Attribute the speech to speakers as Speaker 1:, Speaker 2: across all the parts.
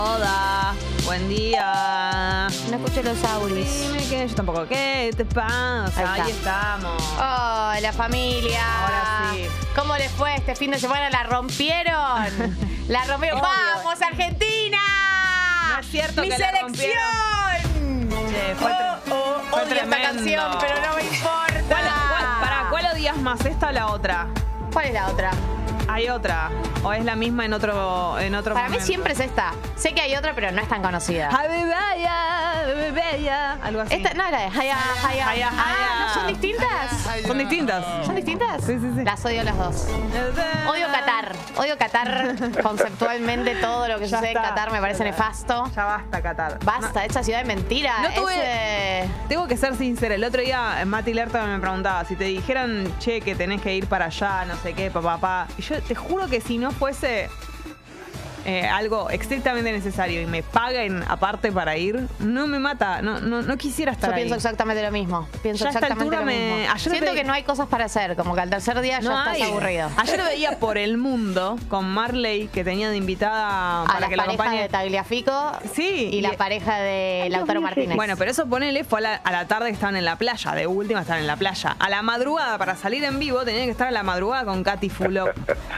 Speaker 1: Hola, buen día.
Speaker 2: No escuché los auris.
Speaker 1: Dime que yo tampoco. ¿Qué te pasa?
Speaker 2: Ahí
Speaker 1: estamos.
Speaker 2: Oh, la familia.
Speaker 1: Ahora sí.
Speaker 2: ¿Cómo les fue este fin de semana? ¿La rompieron? La rompieron. ¡Vamos, Argentina!
Speaker 1: No es cierto
Speaker 2: ¡Mi
Speaker 1: que la
Speaker 2: selección!
Speaker 1: Che, fue
Speaker 2: oh, oh,
Speaker 1: fue
Speaker 2: odio esta canción, pero no me importa.
Speaker 1: ¿Cuál, cuál- pará, ¿cuál odias más, esta o la otra?
Speaker 2: ¿Cuál es la otra?
Speaker 1: ¿Hay otra? ¿O es la misma en otro, en otro
Speaker 2: Para mí siempre es esta. Sé que hay otra, pero no es tan conocida.
Speaker 1: Habibaya, Habibaya, algo así.
Speaker 2: Esta no es la de Haya, Haya.
Speaker 1: Haya,
Speaker 2: Ah. ¿no son distintas?
Speaker 1: Son distintas.
Speaker 2: ¿Son distintas?
Speaker 1: Sí, sí, sí.
Speaker 2: Las odio las dos. Odio Qatar. Odio Qatar conceptualmente. Todo lo que
Speaker 1: Ya
Speaker 2: sucede en
Speaker 1: está.
Speaker 2: Qatar me parece nefasto.
Speaker 1: Ya basta, Qatar.
Speaker 2: Basta, esa ciudad de mentira.
Speaker 1: No tuve-
Speaker 2: ese-
Speaker 1: Tengo que ser sincera, el otro día Mati Lerta me preguntaba si te dijeran, che, que tenés que ir para allá, no sé qué, papá, papá. Y yo te juro que si no fuese eh, algo estrictamente necesario y me paguen aparte para ir, no me mata, no, no, no quisiera estar
Speaker 2: Yo
Speaker 1: ahí.
Speaker 2: pienso exactamente lo mismo. Pienso
Speaker 1: Ya
Speaker 2: exactamente lo
Speaker 1: me-
Speaker 2: mismo.
Speaker 1: ayer
Speaker 2: Siento que no hay cosas para hacer, como que al tercer día ya estás aburrido.
Speaker 1: Ayer veía por el mundo con Marley que tenía de invitada
Speaker 2: A
Speaker 1: para
Speaker 2: la
Speaker 1: que la acompañe.
Speaker 2: de Tagliafico
Speaker 1: Sí,
Speaker 2: y la
Speaker 1: y-
Speaker 2: pareja de Lautaro Martínez.
Speaker 1: Bueno, pero eso ponele, fue a la, a la tarde que estaban en la playa, de última estaban en la playa. A la madrugada, para salir en vivo, tenían que estar a la madrugada con Katy Fulop.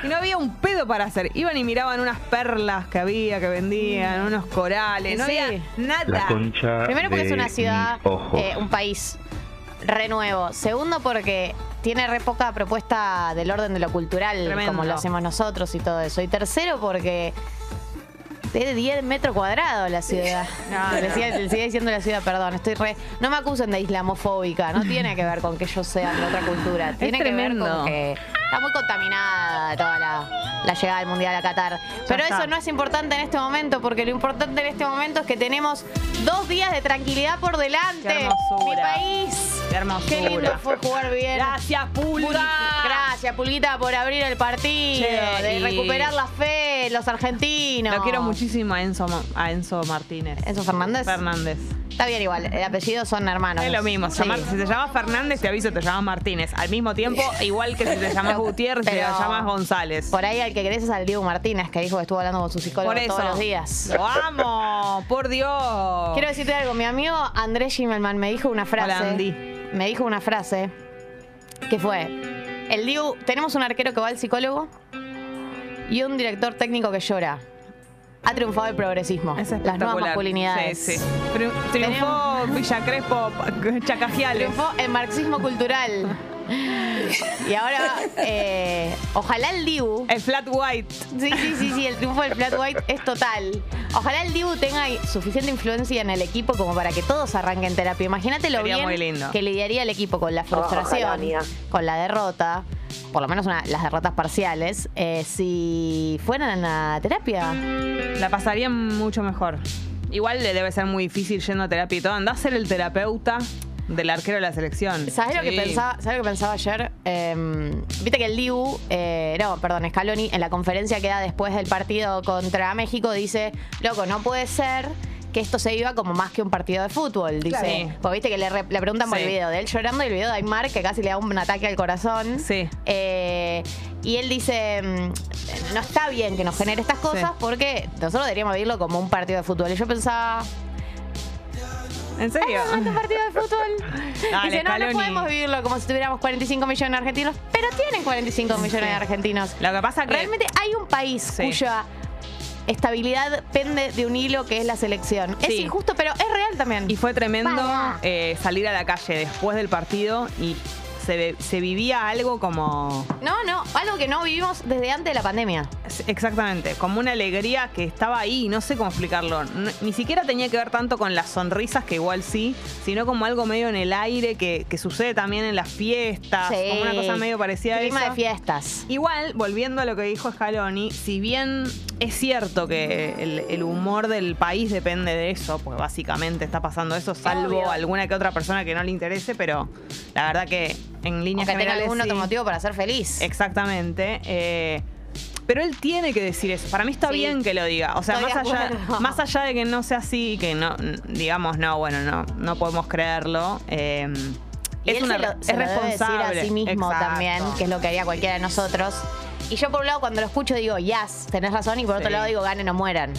Speaker 1: Y no había un pedo para hacer. Iban y miraban unas perlas que había, que vendían, unos corales, no
Speaker 2: Sí.
Speaker 1: había nada.
Speaker 3: La concha
Speaker 2: Primero porque es una ciudad, eh, un país renuevo. Segundo porque tiene re poca propuesta del orden de lo cultural,
Speaker 1: Tremendo.
Speaker 2: como lo hacemos nosotros y todo eso. Y tercero porque es de 10 metros cuadrados la ciudad.
Speaker 1: No,
Speaker 2: le, sigue, le sigue diciendo la ciudad, perdón, estoy re... No me acusen de islamofóbica, no tiene que ver con que yo sea de otra cultura. Tiene que ver con que está muy contaminada toda la, la llegada del Mundial a Qatar. Pero eso no es importante en este momento, porque lo importante en este momento es que tenemos dos días de tranquilidad por delante.
Speaker 1: Qué.
Speaker 2: Mi país.
Speaker 1: Qué hermosura.
Speaker 2: Qué lindo fue jugar bien.
Speaker 1: Gracias, Pulga.
Speaker 2: Gracias, Pulguita, por abrir el partido,
Speaker 1: Che,
Speaker 2: de
Speaker 1: y-
Speaker 2: recuperar la fe, los argentinos.
Speaker 1: Lo quiero muchísimo a Enzo, a Enzo Martínez.
Speaker 2: ¿Enzo Fernández?
Speaker 1: Fernández.
Speaker 2: Está bien igual, el apellido son hermanos.
Speaker 1: Es lo mismo.
Speaker 2: Sí.
Speaker 1: llamar- si te llamas Fernández, te aviso, te llamas Martínez. Al mismo tiempo, igual que si te llamas Gutiérrez, te llamas González.
Speaker 2: Por ahí al que querés es al Diego Martínez, que dijo que estuvo hablando con su psicólogo
Speaker 1: Por eso.
Speaker 2: todos los días.
Speaker 1: Lo amo, por Dios.
Speaker 2: Quiero decirte algo, mi amigo Andrés Gimelman me dijo una frase.
Speaker 1: Hola, Andy.
Speaker 2: Me dijo una frase que fue: El Diu, tenemos un arquero que va al psicólogo y un director técnico que llora. Ha triunfado el progresismo,
Speaker 1: Es
Speaker 2: las nuevas masculinidades.
Speaker 1: Sí, sí. Tri- Triunfó Villa Crespo, Chacajiales.
Speaker 2: Triunfó el marxismo cultural. Y ahora, eh, ojalá el Dibu.
Speaker 1: El Flat White.
Speaker 2: Sí, sí, sí, sí, el triunfo del Flat White es total. Ojalá el Dibu tenga suficiente influencia en el equipo como para que todos arranquen terapia. Imagínate lo
Speaker 1: Sería
Speaker 2: bien
Speaker 1: muy lindo.
Speaker 2: que lidiaría el equipo con la frustración, con la derrota, por lo menos una- las derrotas parciales, eh, si fueran a terapia.
Speaker 1: La pasaría mucho mejor. Igual le debe ser muy difícil yendo a terapia y todo. Andá a ser el terapeuta del arquero de la selección.
Speaker 2: ¿Sabes lo, que
Speaker 1: Sí.
Speaker 2: pensaba, ¿sabes lo que pensaba ayer? Eh, Viste que el Dibu, eh, no, perdón, Scaloni, en la conferencia que da después del partido contra México, dice, loco, no puede ser que esto se viva como más que un partido de fútbol. Dice,
Speaker 1: Claro.
Speaker 2: pues viste que le, re- le preguntan por
Speaker 1: Sí.
Speaker 2: el video de él llorando y el video de Aymar que casi le da un ataque al corazón.
Speaker 1: Sí.
Speaker 2: Eh, y él dice, mm, no está bien que nos genere estas cosas
Speaker 1: Sí.
Speaker 2: porque nosotros deberíamos vivirlo como un partido de fútbol. Y yo pensaba,
Speaker 1: ¿En serio?
Speaker 2: ¿Es un partido de fútbol?
Speaker 1: Dale,
Speaker 2: Dice, no, no podemos vivirlo como si tuviéramos 45 millones de argentinos, pero tienen 45 millones de argentinos.
Speaker 1: Lo que pasa que.
Speaker 2: Realmente hay un país
Speaker 1: Sí.
Speaker 2: cuya estabilidad pende de un hilo que es la selección. Es injusto, pero es real también.
Speaker 1: Y fue tremendo eh, salir a la calle después del partido y se, vivía algo como.
Speaker 2: No, no, algo que no vivimos desde antes de la pandemia.
Speaker 1: Exactamente, como una alegría que estaba ahí, no sé cómo explicarlo. No- ni siquiera tenía que ver tanto con las sonrisas, que igual sí, sino como algo medio en el aire que, que sucede también en las fiestas,
Speaker 2: Sí.
Speaker 1: como una cosa medio parecida a eso.
Speaker 2: de fiestas.
Speaker 1: Igual, volviendo a lo que dijo Scaloni, si bien es cierto que el, el humor del país depende de eso, porque básicamente está pasando eso, salvo
Speaker 2: Obvio.
Speaker 1: alguna que otra persona que no le interese, pero la verdad que en
Speaker 2: O
Speaker 1: líneas
Speaker 2: que tenga algún otro
Speaker 1: sí.
Speaker 2: motivo para ser feliz.
Speaker 1: Exactamente. eh, pero él tiene que decir eso. Para mí está
Speaker 2: Sí.
Speaker 1: bien que lo diga. O sea,
Speaker 2: Estoy
Speaker 1: más allá,
Speaker 2: acuerdo.
Speaker 1: más allá de que no sea así que no, digamos, no, bueno, no, no podemos creerlo. eh,
Speaker 2: Y
Speaker 1: es
Speaker 2: él
Speaker 1: una
Speaker 2: se lo,
Speaker 1: es
Speaker 2: se lo debe decir
Speaker 1: responsable.
Speaker 2: a sí mismo
Speaker 1: Exacto.
Speaker 2: también, que es lo que haría cualquiera de nosotros. Y yo por un lado cuando lo escucho digo, yes, tenés razón, y por otro
Speaker 1: Sí.
Speaker 2: lado digo, ganen o mueran.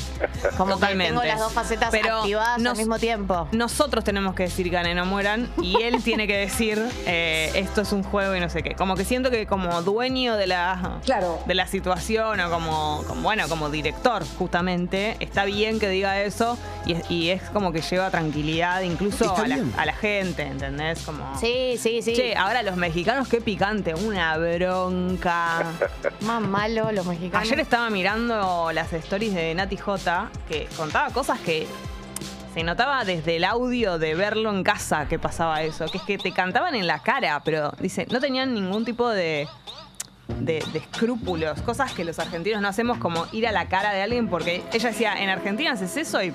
Speaker 2: Como
Speaker 1: Totalmente.
Speaker 2: que tengo las dos facetas
Speaker 1: Pero
Speaker 2: activadas
Speaker 1: nos-
Speaker 2: al mismo tiempo.
Speaker 1: Nosotros tenemos que decir ganen o mueran y él tiene que decir eh, esto es un juego y no sé qué. Como que siento que como dueño de la,
Speaker 3: Claro.
Speaker 1: de la situación o como, como, bueno, como director justamente, está bien que diga eso y es, y es como que lleva tranquilidad incluso a la, a la gente, ¿entendés? Como,
Speaker 2: Sí, sí, sí.
Speaker 1: Che, ahora los mexicanos, qué picante, una bronca.
Speaker 2: Más malo los mexicanos.
Speaker 1: Ayer estaba mirando las stories de Nati J, que contaba cosas que se notaba desde el audio de verlo en casa que pasaba eso, que es que te cantaban en la cara, pero dice, no tenían ningún tipo de, de, de escrúpulos, cosas que los argentinos no hacemos como ir a la cara de alguien, porque ella decía, en Argentina haces eso y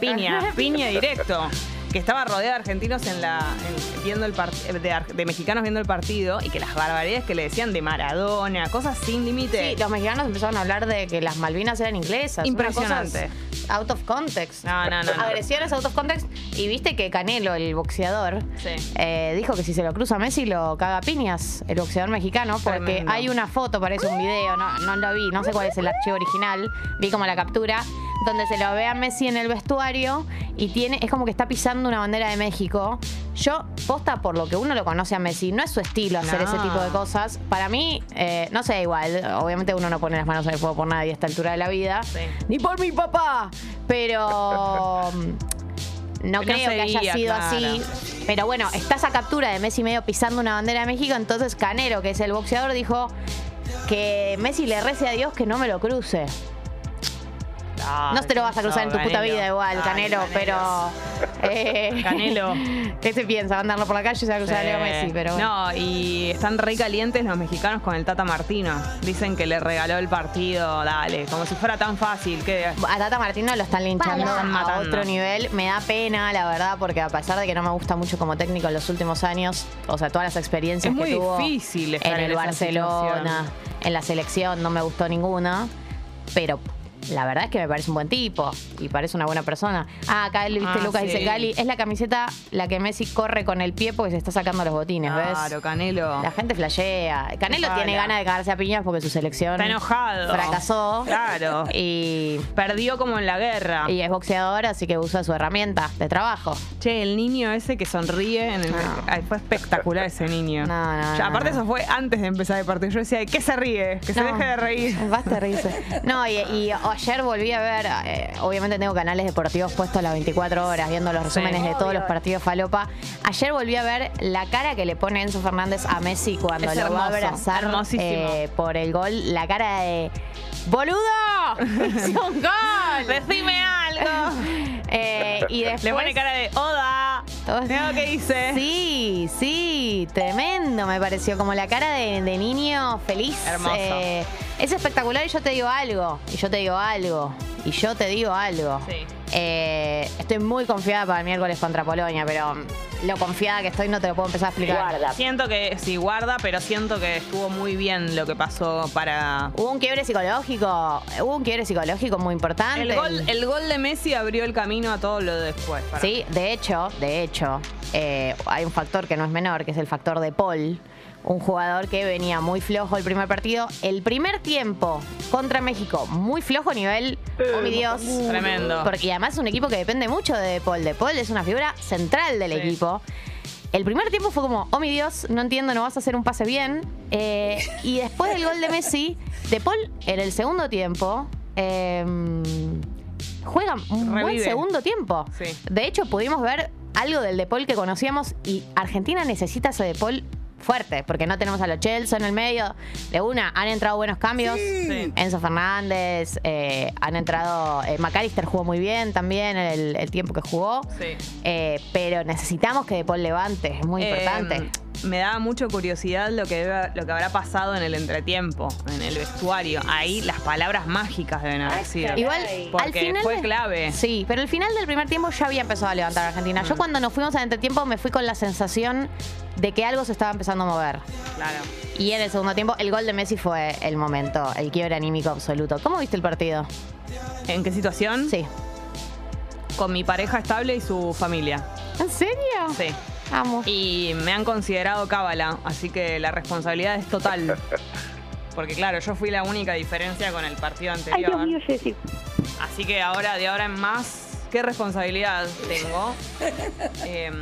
Speaker 1: piña, piña directo. Que estaba rodeada de argentinos en la, en- viendo el part- de, ar- de mexicanos viendo el partido y que las barbaridades que le decían de Maradona, cosas sin límite.
Speaker 2: Sí, los mexicanos empezaron a hablar de que las Malvinas eran inglesas.
Speaker 1: Impresionante.
Speaker 2: Out of context.
Speaker 1: No, no, no, no.
Speaker 2: Agresiones out of context. Y viste que Canelo, el boxeador,
Speaker 1: Sí.
Speaker 2: eh, dijo que si se lo cruza a Messi lo caga piñas, el boxeador mexicano, porque
Speaker 1: Tremendo.
Speaker 2: hay una foto, parece un video, no, no lo vi, no sé cuál es el archivo original, vi como la captura, donde se lo ve a Messi en el vestuario y tiene, es como que está pisando una bandera de México. Yo, posta por lo que uno lo conoce a Messi, no es su estilo hacer
Speaker 1: No.
Speaker 2: ese tipo de cosas. Para mí, eh, no sé, igual, obviamente uno no pone las manos en el fuego por nadie a esta altura de la vida.
Speaker 1: Sí.
Speaker 2: Ni por mi papá. Pero no
Speaker 1: No
Speaker 2: creo que haya sido
Speaker 1: claro.
Speaker 2: así. Pero bueno, está esa captura de Messi medio pisando una bandera de México. Entonces Canero, que es el boxeador, dijo que Messi le rece a Dios que no me lo cruce. No te lo vas a cruzar en tu puta vida igual,
Speaker 1: Ay,
Speaker 2: Canelo, pero. Eh,
Speaker 1: Canelo.
Speaker 2: ¿Qué se piensa? Va a andarlo por la calle se va a cruzar a Leo
Speaker 1: Sí.
Speaker 2: Messi, pero bueno.
Speaker 1: No, y están re calientes los mexicanos con el Tata Martino. Dicen que le regaló el partido, dale, como si fuera tan fácil. que
Speaker 2: A Tata Martino lo están linchando
Speaker 1: Lo están
Speaker 2: a otro nivel. Me da pena, la verdad, porque a pesar de que no me gusta mucho como técnico en los últimos años, o sea, todas las experiencias
Speaker 1: Es muy
Speaker 2: que tuvo
Speaker 1: difícil estar
Speaker 2: en el Barcelona, en la selección, no me gustó ninguna, pero la verdad es que me parece un buen tipo y parece una buena persona. Ah, acá viste
Speaker 1: Ah,
Speaker 2: Lucas dice. Cali, es la camiseta la que Messi corre con el pie porque se está sacando los botines, ¿ves?
Speaker 1: Claro, Canelo.
Speaker 2: La gente flashea. Canelo
Speaker 1: Ojalá.
Speaker 2: tiene ganas de cagarse a piñas porque su selección
Speaker 1: Está enojado.
Speaker 2: fracasó.
Speaker 1: Claro.
Speaker 2: Y
Speaker 1: Perdió como en la guerra.
Speaker 2: y es boxeador, así que usa su herramienta de trabajo.
Speaker 1: Che, el niño ese que sonríe en el-
Speaker 2: No.
Speaker 1: Ay, fue espectacular ese niño.
Speaker 2: No, no,
Speaker 1: Ya,
Speaker 2: no,
Speaker 1: aparte
Speaker 2: no.
Speaker 1: eso fue antes de empezar el partido. Yo decía, ¿de qué se ríe? Que se
Speaker 2: No.
Speaker 1: deje de reír.
Speaker 2: Basta de reírse. No, y, y ayer volví a ver, eh, obviamente tengo canales deportivos puestos las 24 horas, viendo los resúmenes de todos los partidos falopa. Ayer volví a ver la cara que le pone Enzo Fernández a Messi cuando
Speaker 1: Es
Speaker 2: lo va a abrazar eh, por el gol. La cara de ¡Boludo! ¡Es un gol!
Speaker 1: Decime algo.
Speaker 2: Eh, y después,
Speaker 1: Le pone cara de Oda. Mira lo que.
Speaker 2: Sí, sí, tremendo me pareció. Como la cara de, de niño feliz.
Speaker 1: Hermoso.
Speaker 2: Es espectacular y yo te digo algo. Y yo te digo algo. Y yo te digo algo.
Speaker 1: Sí.
Speaker 2: Eh, estoy muy confiada para el miércoles contra Polonia, pero lo confiada que estoy no te lo puedo empezar a explicar.
Speaker 1: Siento que sí guarda, pero siento que estuvo muy bien lo que pasó para.
Speaker 2: Hubo un quiebre psicológico, hubo un quiebre psicológico muy importante.
Speaker 1: El gol, el gol de Messi abrió el camino a todo lo de después. para
Speaker 2: Sí, de hecho, de hecho, eh, hay un factor que no es menor, que es el factor de Paul. Un jugador que venía muy flojo el primer partido. El primer tiempo contra México, muy flojo nivel, oh mi Dios.
Speaker 1: Tremendo.
Speaker 2: Porque y además es un equipo que depende mucho de De Paul. De Paul es una figura central del
Speaker 1: Sí.
Speaker 2: equipo. El primer tiempo fue como, oh mi Dios, no entiendo, no vas a hacer un pase bien. Eh, y después del gol de Messi, De Paul en el segundo tiempo eh, juega un buen segundo tiempo.
Speaker 1: Sí.
Speaker 2: De hecho, pudimos ver algo del De Paul que conocíamos y Argentina necesita ese De Paul fuerte, porque no tenemos a los Chelsea en el medio. De una, han entrado buenos cambios.
Speaker 1: Sí.
Speaker 2: Enzo Fernández, eh, han entrado. eh, McAllister jugó muy bien también el, el tiempo que jugó.
Speaker 1: Sí.
Speaker 2: Eh, pero necesitamos que De Paul levante, es muy importante.
Speaker 1: Me da mucha curiosidad lo que, debe- lo que habrá pasado en el entretiempo, en el vestuario. Ahí las palabras mágicas deben haber sido.
Speaker 2: Igual,
Speaker 1: Porque
Speaker 2: al final.
Speaker 1: fue clave.
Speaker 2: Sí, pero al final del primer tiempo ya había empezado a levantar a Argentina. Yo cuando nos fuimos al entretiempo me fui con la sensación de que algo se estaba empezando a mover.
Speaker 1: Claro.
Speaker 2: Y en el segundo tiempo, el gol de Messi fue el momento, el quiebre anímico absoluto. ¿Cómo viste el partido?
Speaker 1: ¿En qué situación?
Speaker 2: Sí.
Speaker 1: Con mi pareja estable y su familia.
Speaker 2: ¿En serio?
Speaker 1: Sí. Y me han considerado cábala, así que la responsabilidad es total. porque claro, yo fui la única diferencia con el partido
Speaker 3: Ay,
Speaker 1: anterior.
Speaker 3: Dios mío, Jessy.
Speaker 1: Así que ahora, de ahora en más, qué responsabilidad tengo. Em,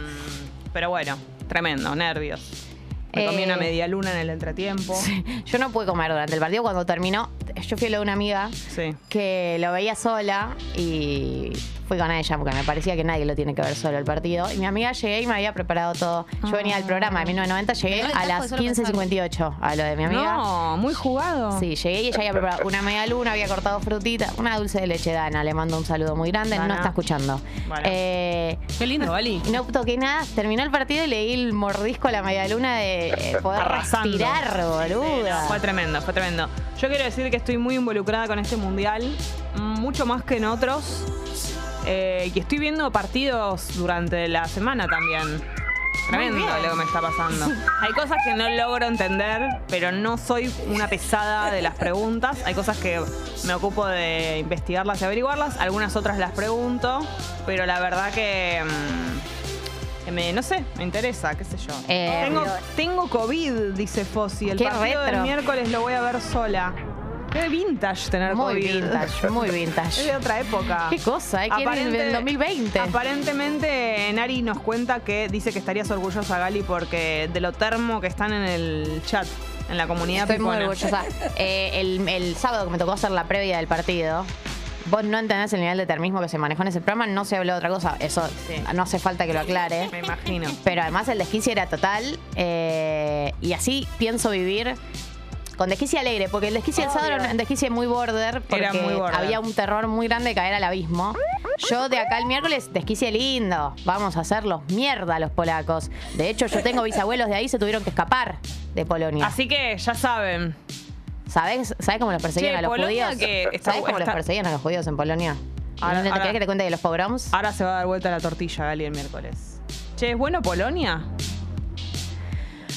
Speaker 1: pero bueno, tremendo, nervios. Me comí
Speaker 2: Eh,
Speaker 1: una media luna en el entretiempo.
Speaker 2: Yo no pude comer durante el partido. Cuando terminó, yo fui a lo de una amiga
Speaker 1: Sí.
Speaker 2: que lo veía sola y fui con ella porque me parecía que nadie lo tiene que ver solo el partido. Y mi amiga llegué y me había preparado todo. Yo venía del programa de 1990, llegué a las
Speaker 4: solo
Speaker 2: 15.58 a lo de mi amiga.
Speaker 1: No, muy jugado.
Speaker 2: Sí, llegué y ella había preparado una media luna, había cortado frutita, una dulce de leche Dana. Le mando un saludo muy grande, no está escuchando.
Speaker 1: Bueno.
Speaker 2: Eh,
Speaker 4: Qué lindo, Vali.
Speaker 2: no toqué nada, terminó el partido y leí el mordisco a la media luna de eh, poder
Speaker 1: Arrasando.
Speaker 2: respirar,
Speaker 1: Sí, no,
Speaker 2: boluda.
Speaker 1: fue tremendo, fue tremendo. Yo quiero decir que estoy muy involucrada con este mundial, mucho más que en otros. Eh, y estoy viendo partidos durante la semana también. Tremendo lo que me está pasando. Hay cosas que no logro entender, pero no soy una pesada de las preguntas. Hay cosas que me ocupo de investigarlas y averiguarlas. Algunas otras las pregunto, pero la verdad que. mm, que me, no sé, me interesa, qué sé yo.
Speaker 2: Eh,
Speaker 1: tengo, tengo COVID, dice Fossi. El
Speaker 2: Qué
Speaker 1: partido del
Speaker 2: retro.
Speaker 1: miércoles lo voy a ver sola. Qué vintage tener
Speaker 2: Muy
Speaker 1: COVID.
Speaker 2: vintage, muy
Speaker 1: Es
Speaker 2: vintage.
Speaker 1: de otra época.
Speaker 2: Qué cosa, en
Speaker 1: Aparente-
Speaker 2: el 2020.
Speaker 1: Aparentemente, Nari nos cuenta que dice que estarías orgullosa, Gali, porque de lo termo que están en el chat, en la comunidad
Speaker 2: Estoy muy
Speaker 1: pipona.
Speaker 2: orgullosa. Eh, el, el sábado que me tocó hacer la previa del partido, vos no entendés el nivel de termismo que se manejó en ese programa, no se habló de otra cosa. Eso
Speaker 1: Sí.
Speaker 2: no hace falta que lo aclare.
Speaker 1: Me imagino.
Speaker 2: Pero además el desquicie era total. eh, y así pienso vivir con desquicie alegre, porque el desquicie del sábado era un desquicie muy border, porque
Speaker 1: Era muy border.
Speaker 2: había un terror muy grande de caer al abismo. Yo de acá el miércoles, desquicie lindo. Vamos a hacerlos mierda los polacos. De hecho, yo tengo bisabuelos de ahí, se tuvieron que escapar de Polonia.
Speaker 1: Así que ya saben.
Speaker 2: ¿Sabes, ¿Sabes cómo los perseguían
Speaker 1: Che,
Speaker 2: a los
Speaker 1: Polonia
Speaker 2: judíos?
Speaker 1: que está-
Speaker 2: ¿Sabes cómo los
Speaker 1: está-
Speaker 2: perseguían a los judíos en Polonia?
Speaker 1: Ahora-
Speaker 2: ¿No te
Speaker 1: ahora-
Speaker 2: querés que te cuente de los pogroms?
Speaker 1: Ahora se va a dar vuelta la tortilla, Gali, el miércoles. Che, ¿es bueno Polonia?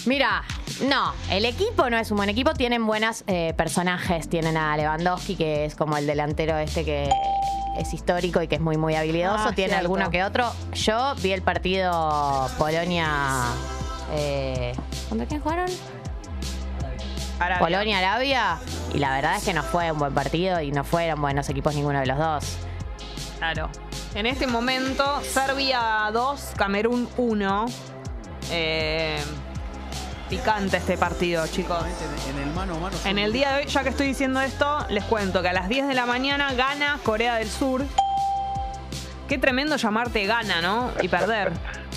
Speaker 2: Mira, no, el equipo no es un buen equipo, tienen buenos personajes. Tienen a Lewandowski, que es como el delantero este que es histórico y que es muy, muy habilidoso.
Speaker 1: Ah,
Speaker 2: Tiene
Speaker 1: cierto.
Speaker 2: alguno que otro. Yo vi el partido Polonia. Eh, ¿Contra quién jugaron?
Speaker 1: Arabia.
Speaker 2: Polonia-Arabia. Y la verdad es que no fue un buen partido y no fueron buenos equipos ninguno de los dos.
Speaker 1: Claro. En este momento, Serbia 2, Camerún 1. Eh, picante este partido, chicos.
Speaker 5: En el mano a mano.
Speaker 1: En el día de hoy, ya que estoy diciendo esto, les cuento que a las 10 de la mañana gana Corea del Sur. Qué tremendo llamarte gana, ¿no? Y perder.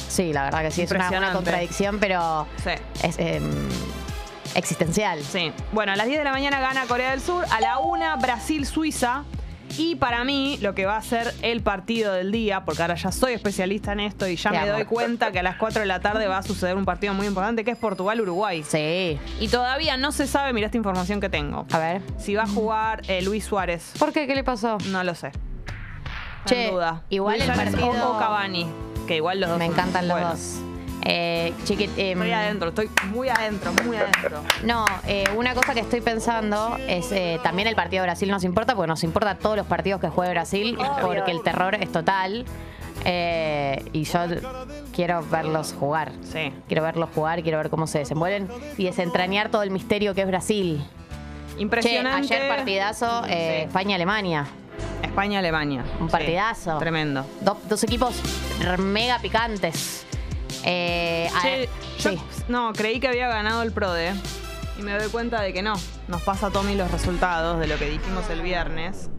Speaker 2: Sí, la verdad que sí, es una, una contradicción, pero
Speaker 1: Sí.
Speaker 2: es em, existencial.
Speaker 1: Sí. Bueno, a las 10 de la mañana gana Corea del Sur. A la 1, Brasil-Suiza. Y para mí, lo que va a ser el partido del día, porque ahora ya soy especialista en esto y ya
Speaker 2: Te
Speaker 1: me
Speaker 2: amo.
Speaker 1: doy cuenta que a las 4 de la tarde va a suceder un partido muy importante, que es Portugal-Uruguay.
Speaker 2: Sí.
Speaker 1: Y todavía no se sabe, mira esta información que tengo.
Speaker 2: A ver.
Speaker 1: Si va a jugar eh, Luis Suárez.
Speaker 2: ¿Por qué? ¿Qué le pasó?
Speaker 1: No lo sé.
Speaker 2: Che,
Speaker 1: en duda.
Speaker 2: igual
Speaker 1: Luis
Speaker 2: el
Speaker 1: Suárez
Speaker 2: partido-
Speaker 1: O, Cavani, que igual los dos
Speaker 2: Me
Speaker 1: son
Speaker 2: encantan los
Speaker 1: buenos.
Speaker 2: dos. Eh, chiqui- em,
Speaker 1: Estoy adentro, estoy muy adentro, muy adentro.
Speaker 2: No, eh, una cosa que estoy pensando es eh, también el partido de Brasil nos importa, porque nos importa todos los partidos que juegue Brasil, porque el terror es total. Eh, y yo quiero verlos jugar.
Speaker 1: Sí.
Speaker 2: Quiero verlos jugar, quiero ver cómo se desenvuelven y desentrañar todo el misterio que es Brasil. Che,
Speaker 1: Impresionante.
Speaker 2: ayer partidazo
Speaker 1: Sí.
Speaker 2: España-Alemania.
Speaker 1: España-Alemania.
Speaker 2: Un
Speaker 1: Sí,
Speaker 2: partidazo.
Speaker 1: Tremendo.
Speaker 2: Do- dos equipos mega picantes. Eh, a-
Speaker 1: Che, yo
Speaker 2: sí.
Speaker 1: no, creí que había ganado el PRODE y me doy cuenta de que no. Nos pasa a Tommy los resultados de lo que dijimos el viernes.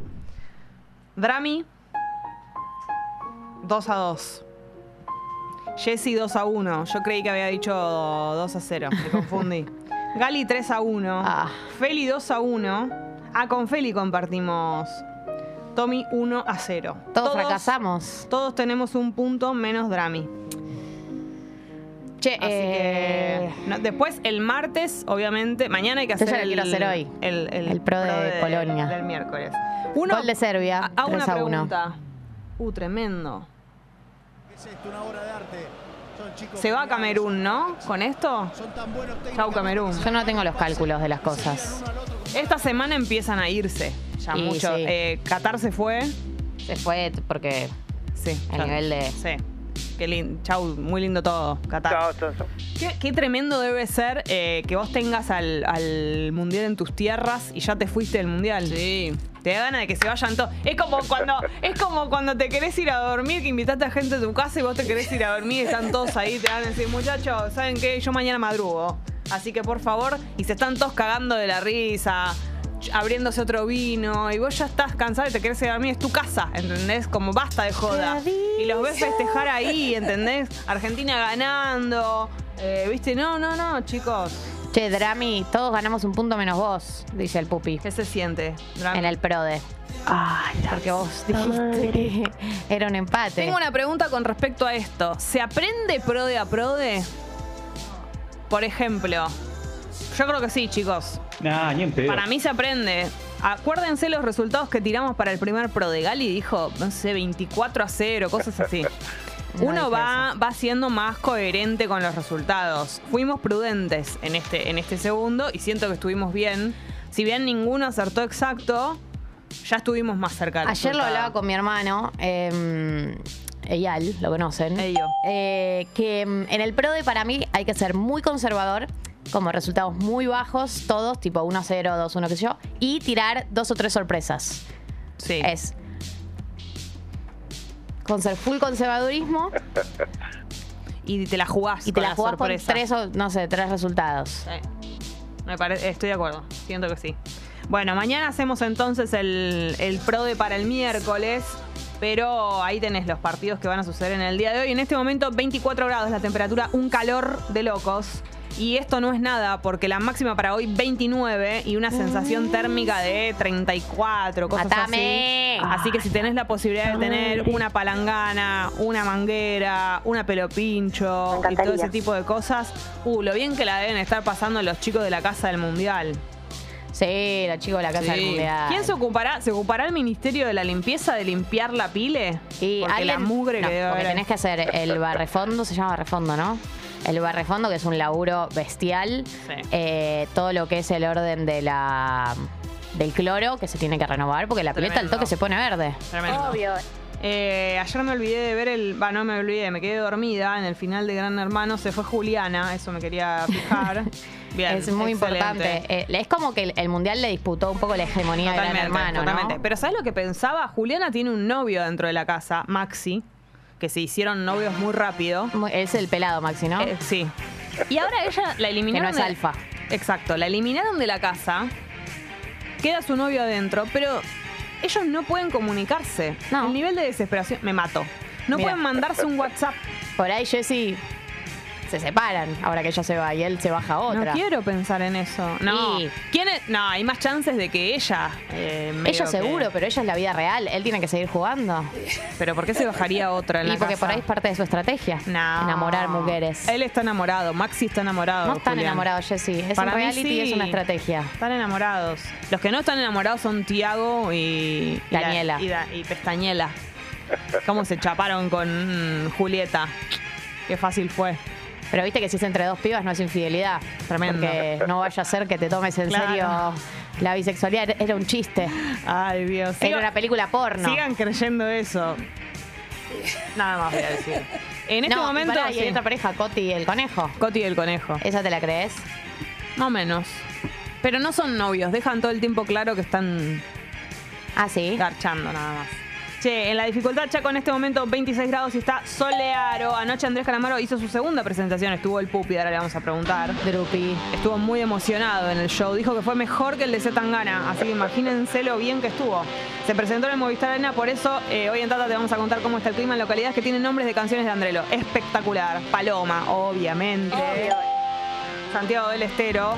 Speaker 1: Drami, 2 a 2. Jesse 2 a 1. Yo creí que había dicho 2 a 0. Me confundí. Gali 3 a 1.
Speaker 2: Ah.
Speaker 1: Feli 2 a 1. Ah, con Feli compartimos. Tommy 1 a 0.
Speaker 2: Todos, fracasamos.
Speaker 1: Todos tenemos un punto menos Drami.
Speaker 2: Che,
Speaker 1: Así
Speaker 2: eh,
Speaker 1: que no, después el martes, obviamente, mañana hay que
Speaker 2: Yo
Speaker 1: hacer
Speaker 2: ya
Speaker 1: el,
Speaker 2: quiero hacer hoy.
Speaker 1: El,
Speaker 2: El pro de Polonia.
Speaker 1: del miércoles. Uno,
Speaker 2: Gol de Serbia,
Speaker 1: Hago una
Speaker 2: 3 a 1.
Speaker 1: pregunta. Uh, tremendo.
Speaker 5: Es esto, una obra de arte. Son chicos
Speaker 1: Se va a Camerún, ¿no? Con esto.
Speaker 5: Son tan buenos
Speaker 1: Chau, Camerún.
Speaker 2: Yo no tengo los cálculos de las cosas.
Speaker 1: Esta semana empiezan a irse. Ya
Speaker 2: Y
Speaker 1: mucho.
Speaker 2: sí.
Speaker 1: Eh, Qatar se fue.
Speaker 2: Se fue porque
Speaker 1: Sí.
Speaker 2: A nivel de-
Speaker 1: Sí. Qué lindo. Chau, muy lindo todo, Qatar.
Speaker 3: Chao, chao, chao.
Speaker 1: Qué, qué tremendo debe ser eh, que vos tengas al, al mundial en tus tierras y ya te fuiste del mundial.
Speaker 4: Sí.
Speaker 1: Te da ganas de que se vayan todos. Es como cuando, es como cuando te querés ir a dormir, que invitaste a gente a tu casa y vos te querés ir a dormir y están todos ahí, te van a decir, muchachos, ¿saben qué? Yo mañana madrugo. Así que por favor, y se están todos cagando de la risa, abriéndose otro vino, y vos ya estás cansado y te querés ir a dormir, es tu casa, ¿entendés? Como basta de joda. Y los ves festejar ahí, ¿entendés? Argentina ganando. eh, ¿Viste? No, no, no, chicos.
Speaker 2: Che, Drami, todos ganamos un punto menos vos, dice el pupi.
Speaker 1: ¿Qué se siente? Dram?
Speaker 2: En el PRODE. Porque vos dijiste era un empate.
Speaker 1: Tengo una pregunta con respecto a esto. ¿Se aprende prode a prode? Por ejemplo, yo creo que sí, chicos.
Speaker 6: Nah, ni en pedo.
Speaker 1: Para mí se aprende. Acuérdense los resultados que tiramos para el primer Pro de Gali. Dijo, no sé, 24 a 0, cosas así.
Speaker 2: No
Speaker 1: Uno va, va siendo más coherente con los resultados. Fuimos prudentes en este, en este segundo y siento que estuvimos bien. Si bien ninguno acertó exacto, ya estuvimos más cerca del
Speaker 2: Ayer lo hablaba con mi hermano, eh, Eyal, lo conocen.
Speaker 1: Ello.
Speaker 2: Eh, que mm, en el PRODE para mí hay que ser muy conservador, como resultados muy bajos, todos, tipo 1-0, 2-1, qué sé yo, y tirar dos o tres sorpresas.
Speaker 1: Sí.
Speaker 2: Es con ser full conservadurismo
Speaker 1: Y te la jugás
Speaker 2: y te
Speaker 1: con
Speaker 2: la jugás con
Speaker 1: sorpresa.
Speaker 2: tres, o- no sé, tres resultados.
Speaker 1: Sí. Me parece, estoy de acuerdo. Siento que sí. Bueno, mañana hacemos entonces el, el PRODE para el miércoles. Pero ahí tenés los partidos que van a suceder en el día de hoy. En este momento, 24 grados la temperatura, un calor de locos. Y esto no es nada, porque la máxima para hoy 29 y una sensación térmica de 34, cosas así. Así que si tenés la posibilidad de tener una palangana, una manguera, una pelo pincho y todo ese tipo de cosas, uh, lo bien que la deben estar pasando los chicos de la Casa del Mundial.
Speaker 2: Sí, los chicos de la Casa
Speaker 4: Sí.
Speaker 2: del Mundial.
Speaker 1: ¿Quién se ocupará? ¿Se ocupará el Ministerio de la Limpieza de limpiar la pile?
Speaker 2: Y
Speaker 1: Porque la mugre
Speaker 2: no,
Speaker 1: que debe
Speaker 2: porque
Speaker 1: haber.
Speaker 2: tenés que hacer el barrefondo, se llama barrefondo, ¿no? El barrefondo, que es un laburo bestial.
Speaker 1: Sí.
Speaker 2: Eh, todo lo que es el orden de la del cloro, que se tiene que renovar, porque la pileta al
Speaker 1: Tremendo.
Speaker 2: toque se pone verde.
Speaker 1: Tremendo. Eh, ayer me olvidé de ver el. Va, no me olvidé, me quedé dormida en el final de Gran Hermano. Se fue Juliana, eso me quería fijar. Bien,
Speaker 2: es muy
Speaker 1: excelente.
Speaker 2: importante. Eh, es como que el, el mundial le disputó un poco la hegemonía de Gran
Speaker 1: Totalmente,
Speaker 2: Hermano,
Speaker 1: totalmente.
Speaker 2: ¿no?
Speaker 1: Pero ¿sabes lo que pensaba? Juliana tiene un novio dentro de la casa, Maxi, que se hicieron novios muy rápido.
Speaker 2: Es el pelado, Maxi, ¿no?
Speaker 1: Eh, sí. Y ahora ella la eliminaron.
Speaker 2: Que no es
Speaker 1: de-
Speaker 2: alfa.
Speaker 1: Exacto, la eliminaron de la casa. Queda su novio adentro, pero ellos no pueden comunicarse.
Speaker 2: No.
Speaker 1: El nivel de desesperación. Me mato. No
Speaker 2: Mira.
Speaker 1: pueden mandarse un WhatsApp.
Speaker 2: Por ahí Jessy se separan ahora que ella se va y él se baja a otra.
Speaker 1: No quiero pensar en eso. No.
Speaker 2: Y-
Speaker 1: ¿Quién es? No, hay más chances de que ella. eh,
Speaker 2: Ella
Speaker 1: que-
Speaker 2: seguro, pero ella es la vida real. Él tiene que seguir jugando.
Speaker 1: Pero ¿por qué se bajaría otra en
Speaker 2: Y
Speaker 1: la
Speaker 2: porque
Speaker 1: casa?
Speaker 2: por ahí es parte de su estrategia.
Speaker 1: No.
Speaker 2: Enamorar mujeres.
Speaker 1: Él está enamorado. Maxi está enamorado.
Speaker 2: no están
Speaker 1: Julián.
Speaker 2: enamorados, Jessy. Es
Speaker 1: Para
Speaker 2: un
Speaker 1: mí
Speaker 2: reality y es una estrategia.
Speaker 1: Están enamorados. Los que no están enamorados son Tiago y. y la-
Speaker 2: Daniela.
Speaker 1: Y, Da- y Pestañela. ¿Cómo se chaparon con mm, Julieta? Qué fácil fue.
Speaker 2: Pero viste que si es entre dos pibas no es infidelidad.
Speaker 1: Tremendo.
Speaker 2: Porque no vaya a ser que te tomes en
Speaker 1: Claro.
Speaker 2: serio la bisexualidad. Era- un chiste.
Speaker 1: Ay, Dios.
Speaker 2: Era una película porno.
Speaker 1: Sigan creyendo eso. Nada más voy a decir. En este
Speaker 2: no, y
Speaker 1: momento.
Speaker 2: pará, y
Speaker 1: sí.
Speaker 2: hay otra pareja, Coti y el conejo.
Speaker 1: Coti y el conejo.
Speaker 2: ¿Esa te la crees?
Speaker 1: Más o menos. Pero no son novios. Dejan todo el tiempo claro que están
Speaker 2: Ah, sí.
Speaker 1: garchando nada más. Che, en la dificultad Chaco en este momento 26 grados y está solearo. Anoche Andrés Calamaro hizo su segunda presentación, estuvo el pupi, ahora le vamos a preguntar.
Speaker 2: Drupi.
Speaker 1: Estuvo muy emocionado en el show, dijo que fue mejor que el de Zetangana, así que imagínense lo bien que estuvo. Se presentó en el Movistar Arena, por eso eh, hoy en Tata te vamos a contar cómo está el clima en localidades que tienen nombres de canciones de Andrelo. Espectacular. Paloma, obviamente. Santiago del Estero.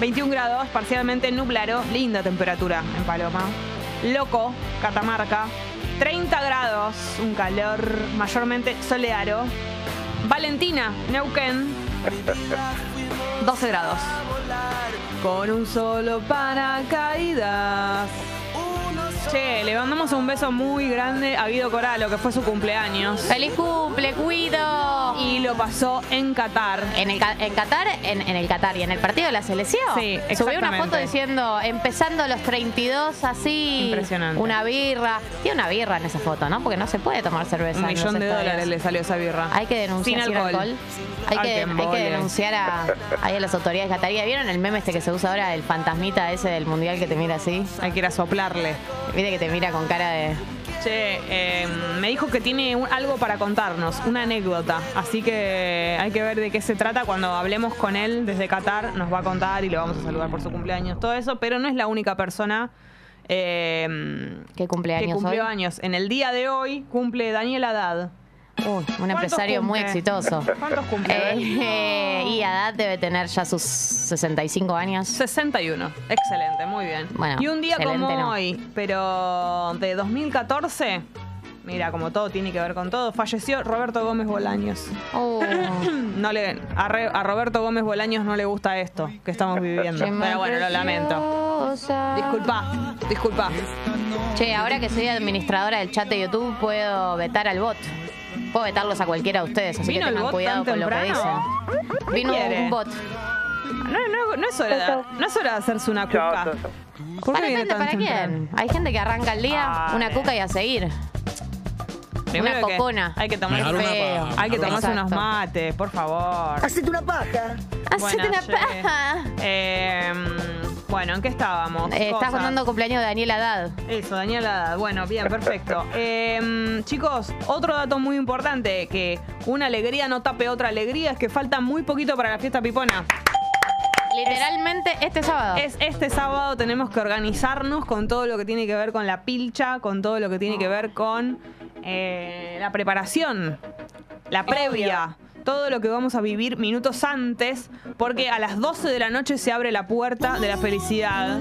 Speaker 1: 21 grados, parcialmente nublado, linda temperatura en Paloma. Loco, Catamarca, 30 grados, un calor mayormente soleado. Valentina, Neuquén, 12 grados. Con un solo paracaídas. Che, le mandamos un beso muy grande a Guido Coralo, que fue su cumpleaños.
Speaker 2: ¡Feliz cumple, Guido!
Speaker 1: Y lo pasó en Qatar.
Speaker 2: En, el, en Qatar, en, en el Qatar y en el partido de la selección.
Speaker 1: Sí,
Speaker 2: Subió una
Speaker 1: exactamente.
Speaker 2: foto diciendo, empezando los 32 así.
Speaker 1: Impresionante.
Speaker 2: Una birra. Tiene una birra en esa foto, ¿no? Porque no se puede tomar cerveza.
Speaker 1: Un millón de
Speaker 2: estadios.
Speaker 1: dólares le salió esa birra.
Speaker 2: Hay que denunciar
Speaker 1: Sin alcohol.
Speaker 2: alcohol. Hay,
Speaker 1: Ay,
Speaker 2: que, hay denunciar a, ahí a las autoridades cataríes. ¿Vieron el meme este que se usa ahora, el fantasmita ese del mundial que te mira así?
Speaker 1: Hay que ir a soplarle.
Speaker 2: Viste que te mira con cara de.
Speaker 1: Che, eh, me dijo que tiene un- algo para contarnos, una anécdota. Así que hay que ver de qué se trata. Cuando hablemos con él desde Qatar, nos va a contar y lo vamos a saludar por su cumpleaños, todo eso. Pero no es la única persona eh,
Speaker 2: ¿Qué cumpleaños
Speaker 1: que cumplió
Speaker 2: hoy?
Speaker 1: años. En el día de hoy cumple Daniel Haddad.
Speaker 2: Uy, un empresario muy exitoso.
Speaker 1: ¿Cuántos cumple?
Speaker 2: Eh, y Haddad debe tener ya sus 65 años.
Speaker 1: 61. Excelente, muy bien.
Speaker 2: Bueno,
Speaker 1: y un día como
Speaker 2: no.
Speaker 1: hoy, pero de 2014, mira, como todo tiene que ver con todo, falleció Roberto Gómez Bolaños.
Speaker 2: Oh.
Speaker 1: No le, a, Re- a Roberto Gómez Bolaños no le gusta esto que estamos viviendo. Pero bueno, lo lamento. Disculpa, disculpa.
Speaker 2: Che, ahora que soy administradora del chat de YouTube, puedo vetar al bot. Puedo vetarlos a cualquiera de ustedes, así
Speaker 1: ¿Vino
Speaker 2: que tengan cuidado con lo que
Speaker 1: temprano?
Speaker 2: dicen. Vino
Speaker 1: quiere?
Speaker 2: un bot.
Speaker 1: No, no, no es hora de, no es hora de hacerse una cuca. ¿Por qué
Speaker 2: ¿Para,
Speaker 1: viene
Speaker 2: gente,
Speaker 1: tan
Speaker 2: ¿para
Speaker 1: temprano?
Speaker 2: quién? Hay gente que arranca el día, una cuca y a seguir.
Speaker 1: Primero
Speaker 2: Una cocona.
Speaker 1: Hay que tomar
Speaker 3: una paja.
Speaker 1: Hay que tomarse
Speaker 2: Exacto.
Speaker 1: unos mates, por favor.
Speaker 4: Hacete una paja.
Speaker 2: Hacete
Speaker 1: Bueno,
Speaker 2: una paja.
Speaker 1: Eh, bueno, ¿en qué estábamos?
Speaker 2: Eh, estás
Speaker 1: Cosas.
Speaker 2: contando cumpleaños de Daniel Haddad.
Speaker 1: Eso, Daniela. Bueno, bien, perfecto. Eh, chicos, otro dato muy importante, que una alegría no tape otra alegría, es que falta muy poquito para la fiesta pipona.
Speaker 2: Literalmente este sábado.
Speaker 1: Es este sábado tenemos que organizarnos con todo lo que tiene que ver con la pilcha, con todo lo que tiene que ver con eh, la preparación, la previa. Todo lo que vamos a vivir minutos antes, porque a las 12 de la noche se abre la puerta de la felicidad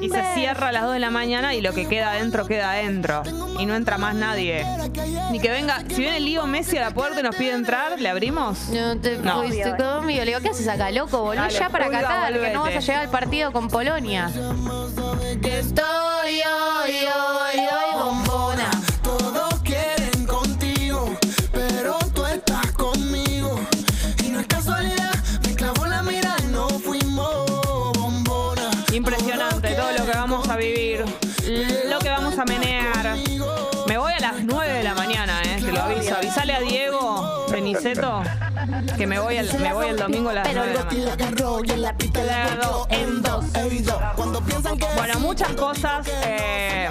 Speaker 1: y se cierra a las 2 de la mañana y lo que queda adentro queda adentro y no entra más nadie. Ni que venga, si viene Lío Messi a la puerta y nos pide entrar, ¿le abrimos?
Speaker 2: No te
Speaker 1: No.
Speaker 2: fuiste conmigo. Le digo, ¿qué haces acá, loco? Volví
Speaker 1: Dale,
Speaker 2: ya para Qatar, que no vas a llegar al partido con Polonia. Estoy hoy, hoy, hoy, bombona.
Speaker 1: Voy el, me voy el domingo a las 9 de la mañana.
Speaker 6: La agarró y en la pista
Speaker 1: La agarró en dos.
Speaker 6: Evitó. Cuando piensan que
Speaker 1: Bueno, muchas cosas. eh,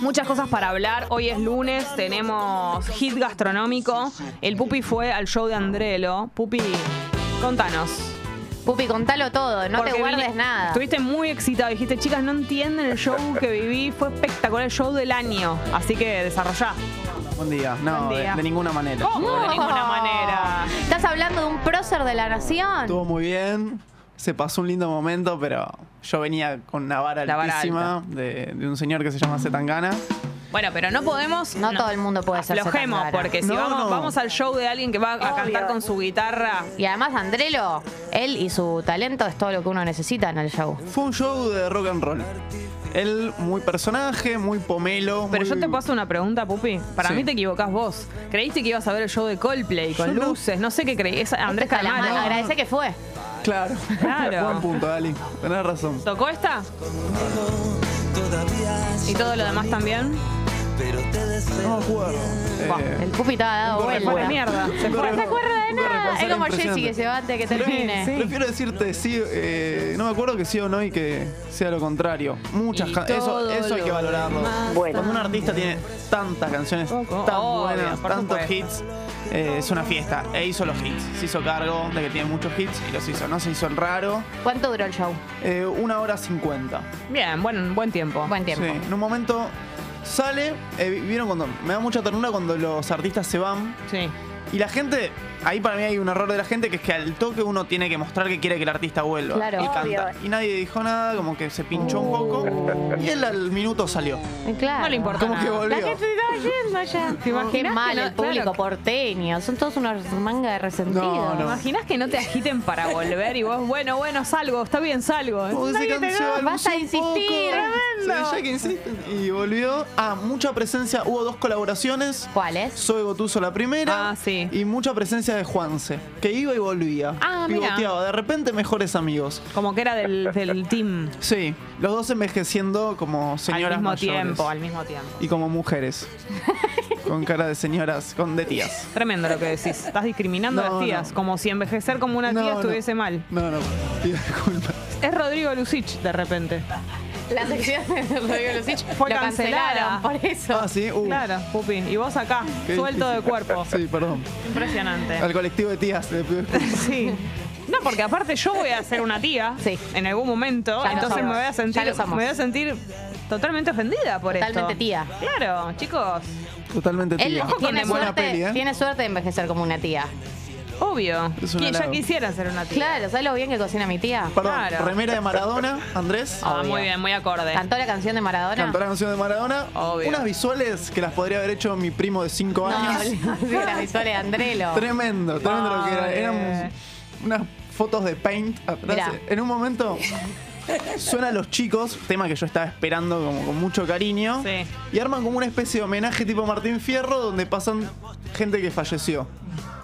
Speaker 1: muchas cosas para hablar. Hoy es lunes, tenemos hit gastronómico. El Pupi fue al show de Andrelo. Pupi, contanos.
Speaker 2: Pupi, contalo todo, no te guardes
Speaker 1: vine-
Speaker 2: nada.
Speaker 1: Estuviste muy excitado. Dijiste, chicas, no entienden el show que viví. Fue espectacular el show del año. Así que desarrollá.
Speaker 3: Buen día. No,
Speaker 1: Buen día.
Speaker 3: De, de ninguna manera.
Speaker 1: ¿Cómo? De ninguna manera.
Speaker 2: ¿Estás hablando de un prócer de la nación?
Speaker 3: Estuvo muy bien. Se pasó un lindo momento, pero yo venía con una vara
Speaker 1: La vara
Speaker 3: altísima de, de un señor que se llama Zetangana.
Speaker 1: Bueno, pero no podemos.
Speaker 2: No todo el mundo puede ser
Speaker 1: Aflojemos, porque si
Speaker 3: No,
Speaker 1: vamos,
Speaker 3: no.
Speaker 1: vamos al show de alguien que va a cantar con su guitarra.
Speaker 2: Y además Andrelo, él y su talento es todo lo que uno necesita en el show.
Speaker 3: Fue un show de rock and roll. Él muy personaje, muy pomelo.
Speaker 1: Pero
Speaker 3: muy-
Speaker 1: yo te hacer una pregunta, Pupi. Para
Speaker 3: Sí.
Speaker 1: mí te equivocás vos. Creíste que ibas a ver el show de Coldplay con
Speaker 3: Yo no.
Speaker 1: luces. No sé qué creí. Es Andrés
Speaker 2: Este Calamaro,
Speaker 1: Calamaro.
Speaker 2: Agradece que fue.
Speaker 3: Claro.
Speaker 1: Claro.
Speaker 3: Buen punto, Dali. Tenés razón.
Speaker 1: ¿Tocó esta? ¿Y todo lo demás también?
Speaker 3: No me acuerdo. Eh,
Speaker 2: El Pupi estaba dado vuelta.
Speaker 1: fue mierda. Se
Speaker 3: Un
Speaker 1: fue.
Speaker 2: No se acuerda de nada. Es como Jessy que se va antes que
Speaker 3: Pero-
Speaker 2: termine.
Speaker 1: Sí.
Speaker 3: Prefiero decirte sí, eh, no me acuerdo que sí o no y que sea lo contrario. Muchas
Speaker 1: Y
Speaker 3: can- eso,
Speaker 1: todo
Speaker 3: eso hay que
Speaker 1: lo
Speaker 3: valorarlo.
Speaker 1: demás
Speaker 4: Bueno.
Speaker 3: Cuando un artista tiene tantas canciones
Speaker 1: Poco.
Speaker 3: tan
Speaker 1: Obvio,
Speaker 3: buenas,
Speaker 1: por
Speaker 3: tantos
Speaker 1: supuesto.
Speaker 3: hits, eh, es una fiesta. E hizo los hits. Se hizo cargo de que tiene muchos hits y los hizo. No se hizo el raro.
Speaker 2: ¿Cuánto duró el show?
Speaker 3: Eh, una hora cincuenta.
Speaker 1: Bien, buen, buen tiempo.
Speaker 2: Buen tiempo.
Speaker 3: Sí, en un momento sale, eh, vieron cuando me da mucha ternura cuando los artistas se van
Speaker 1: Sí.
Speaker 3: y la gente ahí para mí hay un error de la gente que es que al toque uno tiene que mostrar que quiere que el artista vuelva
Speaker 2: Claro.
Speaker 3: y canta. Y nadie dijo nada, como que se pinchó un poco. Y él al minuto salió.
Speaker 2: Claro.
Speaker 1: No le importa
Speaker 3: Como que
Speaker 1: nada.
Speaker 3: volvió.
Speaker 2: La gente se estaba yendo ya.
Speaker 1: ¿Te imaginas
Speaker 2: Qué
Speaker 1: que
Speaker 2: mal
Speaker 1: no-
Speaker 2: el público
Speaker 1: claro.
Speaker 2: porteño. Son todos unos manga de resentidos.
Speaker 3: No,
Speaker 1: ¿Te
Speaker 3: no.
Speaker 1: imaginas que no te agiten para volver y vos, bueno, bueno, salgo, está bien, salgo?
Speaker 3: Se
Speaker 2: vas a insistir,
Speaker 3: ya que insisten. Y volvió. Ah, mucha presencia. Hubo dos colaboraciones.
Speaker 2: ¿Cuáles?
Speaker 3: Zoe Gotuso la primera.
Speaker 1: Ah, sí.
Speaker 3: Y mucha presencia de Juanse, que iba y volvía.
Speaker 1: Ah.
Speaker 3: Pivoteaba. De repente, mejores amigos.
Speaker 1: Como que era del, del team.
Speaker 3: Sí, los dos envejeciendo como señoras
Speaker 1: al mismo
Speaker 3: mayores.
Speaker 1: tiempo, al mismo tiempo.
Speaker 3: Y como mujeres. con cara de señoras, con de tías.
Speaker 1: Tremendo lo que decís. Estás discriminando a las tías,
Speaker 3: no.
Speaker 1: como si envejecer como una tía
Speaker 3: No,
Speaker 1: estuviese mal.
Speaker 3: No, no, pido disculpas.
Speaker 1: Es Rodrigo Lucich, de repente.
Speaker 2: La sección de Rodrigo Lucich
Speaker 1: Fue
Speaker 2: lo
Speaker 1: cancelada.
Speaker 2: cancelaron por eso.
Speaker 3: Ah, sí, uh.
Speaker 1: Claro, Pupi. Y vos acá,
Speaker 3: qué
Speaker 1: suelto de cuerpo.
Speaker 3: Sí, perdón.
Speaker 1: Impresionante.
Speaker 3: Al colectivo de tías le pido disculpas.
Speaker 1: Sí. No, porque aparte yo voy a ser una tía
Speaker 2: Sí.
Speaker 1: en algún momento,
Speaker 2: Ya lo
Speaker 1: entonces
Speaker 2: somos.
Speaker 1: me voy a sentir,
Speaker 2: Ya lo
Speaker 1: me voy a sentir totalmente ofendida por esto.
Speaker 2: Totalmente tía.
Speaker 1: Claro, chicos,
Speaker 3: Totalmente
Speaker 2: Él
Speaker 3: tía.
Speaker 2: tiene
Speaker 3: Buena
Speaker 2: suerte,
Speaker 3: peli, ¿eh?
Speaker 2: tiene suerte de envejecer como una tía.
Speaker 1: Obvio.
Speaker 3: Es un
Speaker 1: Que ya
Speaker 3: halago.
Speaker 1: quisiera ser una tía.
Speaker 2: Claro, ¿sabes lo bien que cocina mi tía?
Speaker 3: Perdón,
Speaker 1: claro.
Speaker 3: remera de Maradona, Andrés.
Speaker 1: Ah,
Speaker 2: Obvio.
Speaker 1: muy bien, muy acorde.
Speaker 2: Cantó la canción de Maradona.
Speaker 3: Cantó la canción de Maradona.
Speaker 1: Obvio.
Speaker 3: Unas visuales que las podría haber hecho mi primo de 5
Speaker 2: No,
Speaker 3: años.
Speaker 2: sí, las visuales de Andrelo.
Speaker 3: Tremendo, tremendo lo que era.
Speaker 1: Ay.
Speaker 3: Eran unas fotos de paint atrás.
Speaker 2: Mirá.
Speaker 3: En un momento suena Los Chicos, tema que yo estaba esperando como con mucho cariño.
Speaker 1: Sí.
Speaker 3: Y arman como una especie de homenaje tipo Martín Fierro donde pasan gente que falleció.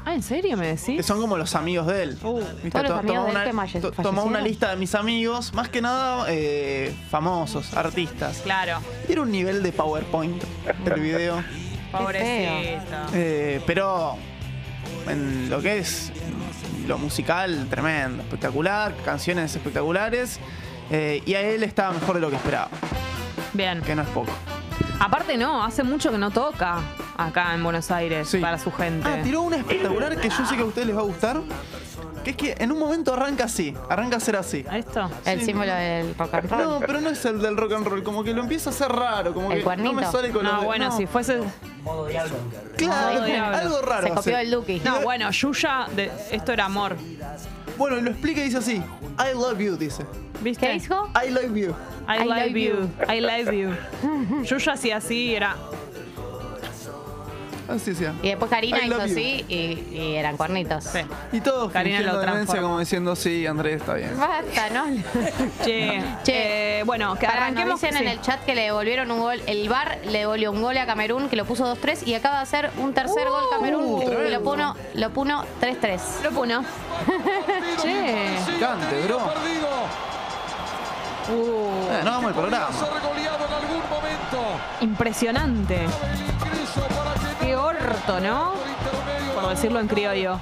Speaker 1: Ah, ¿en serio me decís?
Speaker 3: Que son como los amigos de él.
Speaker 1: Uh,
Speaker 3: ¿Viste?
Speaker 2: todos los
Speaker 3: To-
Speaker 2: amigos
Speaker 3: tomó
Speaker 2: de él
Speaker 3: una-
Speaker 2: que malle-
Speaker 3: to- Tomó una
Speaker 2: fallecieron.
Speaker 3: lista de mis amigos, más que nada eh, famosos, artistas.
Speaker 1: Claro.
Speaker 3: Era un nivel de PowerPoint el video.
Speaker 1: Pobrecita.
Speaker 3: Eh, pero en lo que es lo musical, tremendo, espectacular, canciones espectaculares. eh, y a él estaba mejor de lo que esperaba,
Speaker 1: Bien.
Speaker 3: que no es poco.
Speaker 1: Aparte no, hace mucho que no toca acá en Buenos Aires
Speaker 3: Sí.
Speaker 1: para su gente.
Speaker 3: Ah, tiró una espectacular que yo sé que a ustedes les va a gustar. Que es que en un momento arranca así, arranca a ser así.
Speaker 1: ¿Esto?
Speaker 2: El
Speaker 3: Sí.
Speaker 2: símbolo del rock and roll.
Speaker 3: No, pero no es el del rock and roll, como que lo empieza a hacer raro, como
Speaker 2: ¿El
Speaker 3: que
Speaker 2: cuernito?
Speaker 3: no me sale con
Speaker 1: No,
Speaker 3: de-
Speaker 1: bueno, si fuese...
Speaker 3: Claro,
Speaker 1: Modo diablo.
Speaker 3: algo raro.
Speaker 2: Se copió
Speaker 3: hace.
Speaker 2: el Duki.
Speaker 1: No, bueno, Yuya, de, esto era amor.
Speaker 3: Bueno, lo explica y dice así: I love you, dice.
Speaker 1: ¿Viste?
Speaker 2: ¿Qué dijo?
Speaker 3: I love you.
Speaker 1: I,
Speaker 2: I
Speaker 1: love,
Speaker 2: love
Speaker 1: you. I love you. Yuya hacía así, era...
Speaker 3: Así sea.
Speaker 2: Y después Karina
Speaker 3: I
Speaker 2: hizo
Speaker 3: love you.
Speaker 2: así y, y eran cuernitos.
Speaker 1: Sí.
Speaker 3: Y todos
Speaker 1: Karina
Speaker 3: fingiendo
Speaker 1: lo
Speaker 3: demencia
Speaker 1: transforma.
Speaker 3: como diciendo, sí, Andrés, está bien.
Speaker 2: Basta, ¿no?
Speaker 1: Che,
Speaker 2: Che,
Speaker 1: eh, bueno, que
Speaker 2: nos
Speaker 1: arranquemos...
Speaker 2: dicen en
Speaker 1: sí.
Speaker 2: el chat que le devolvieron un gol. El VAR le devolvió un gol a Camerún que lo puso 2-3 y acaba de hacer un tercer gol Camerún
Speaker 3: Uh,
Speaker 2: que lo
Speaker 3: tremendo.
Speaker 2: puno, lo puno 3-3.
Speaker 1: Lo puno. che.
Speaker 3: Gigante, bro.
Speaker 1: Uh,
Speaker 3: Eh, no vamos al programa.
Speaker 5: regoleado en algún momento.
Speaker 1: impresionante. Qué orto, ¿no? Por decirlo en criollo.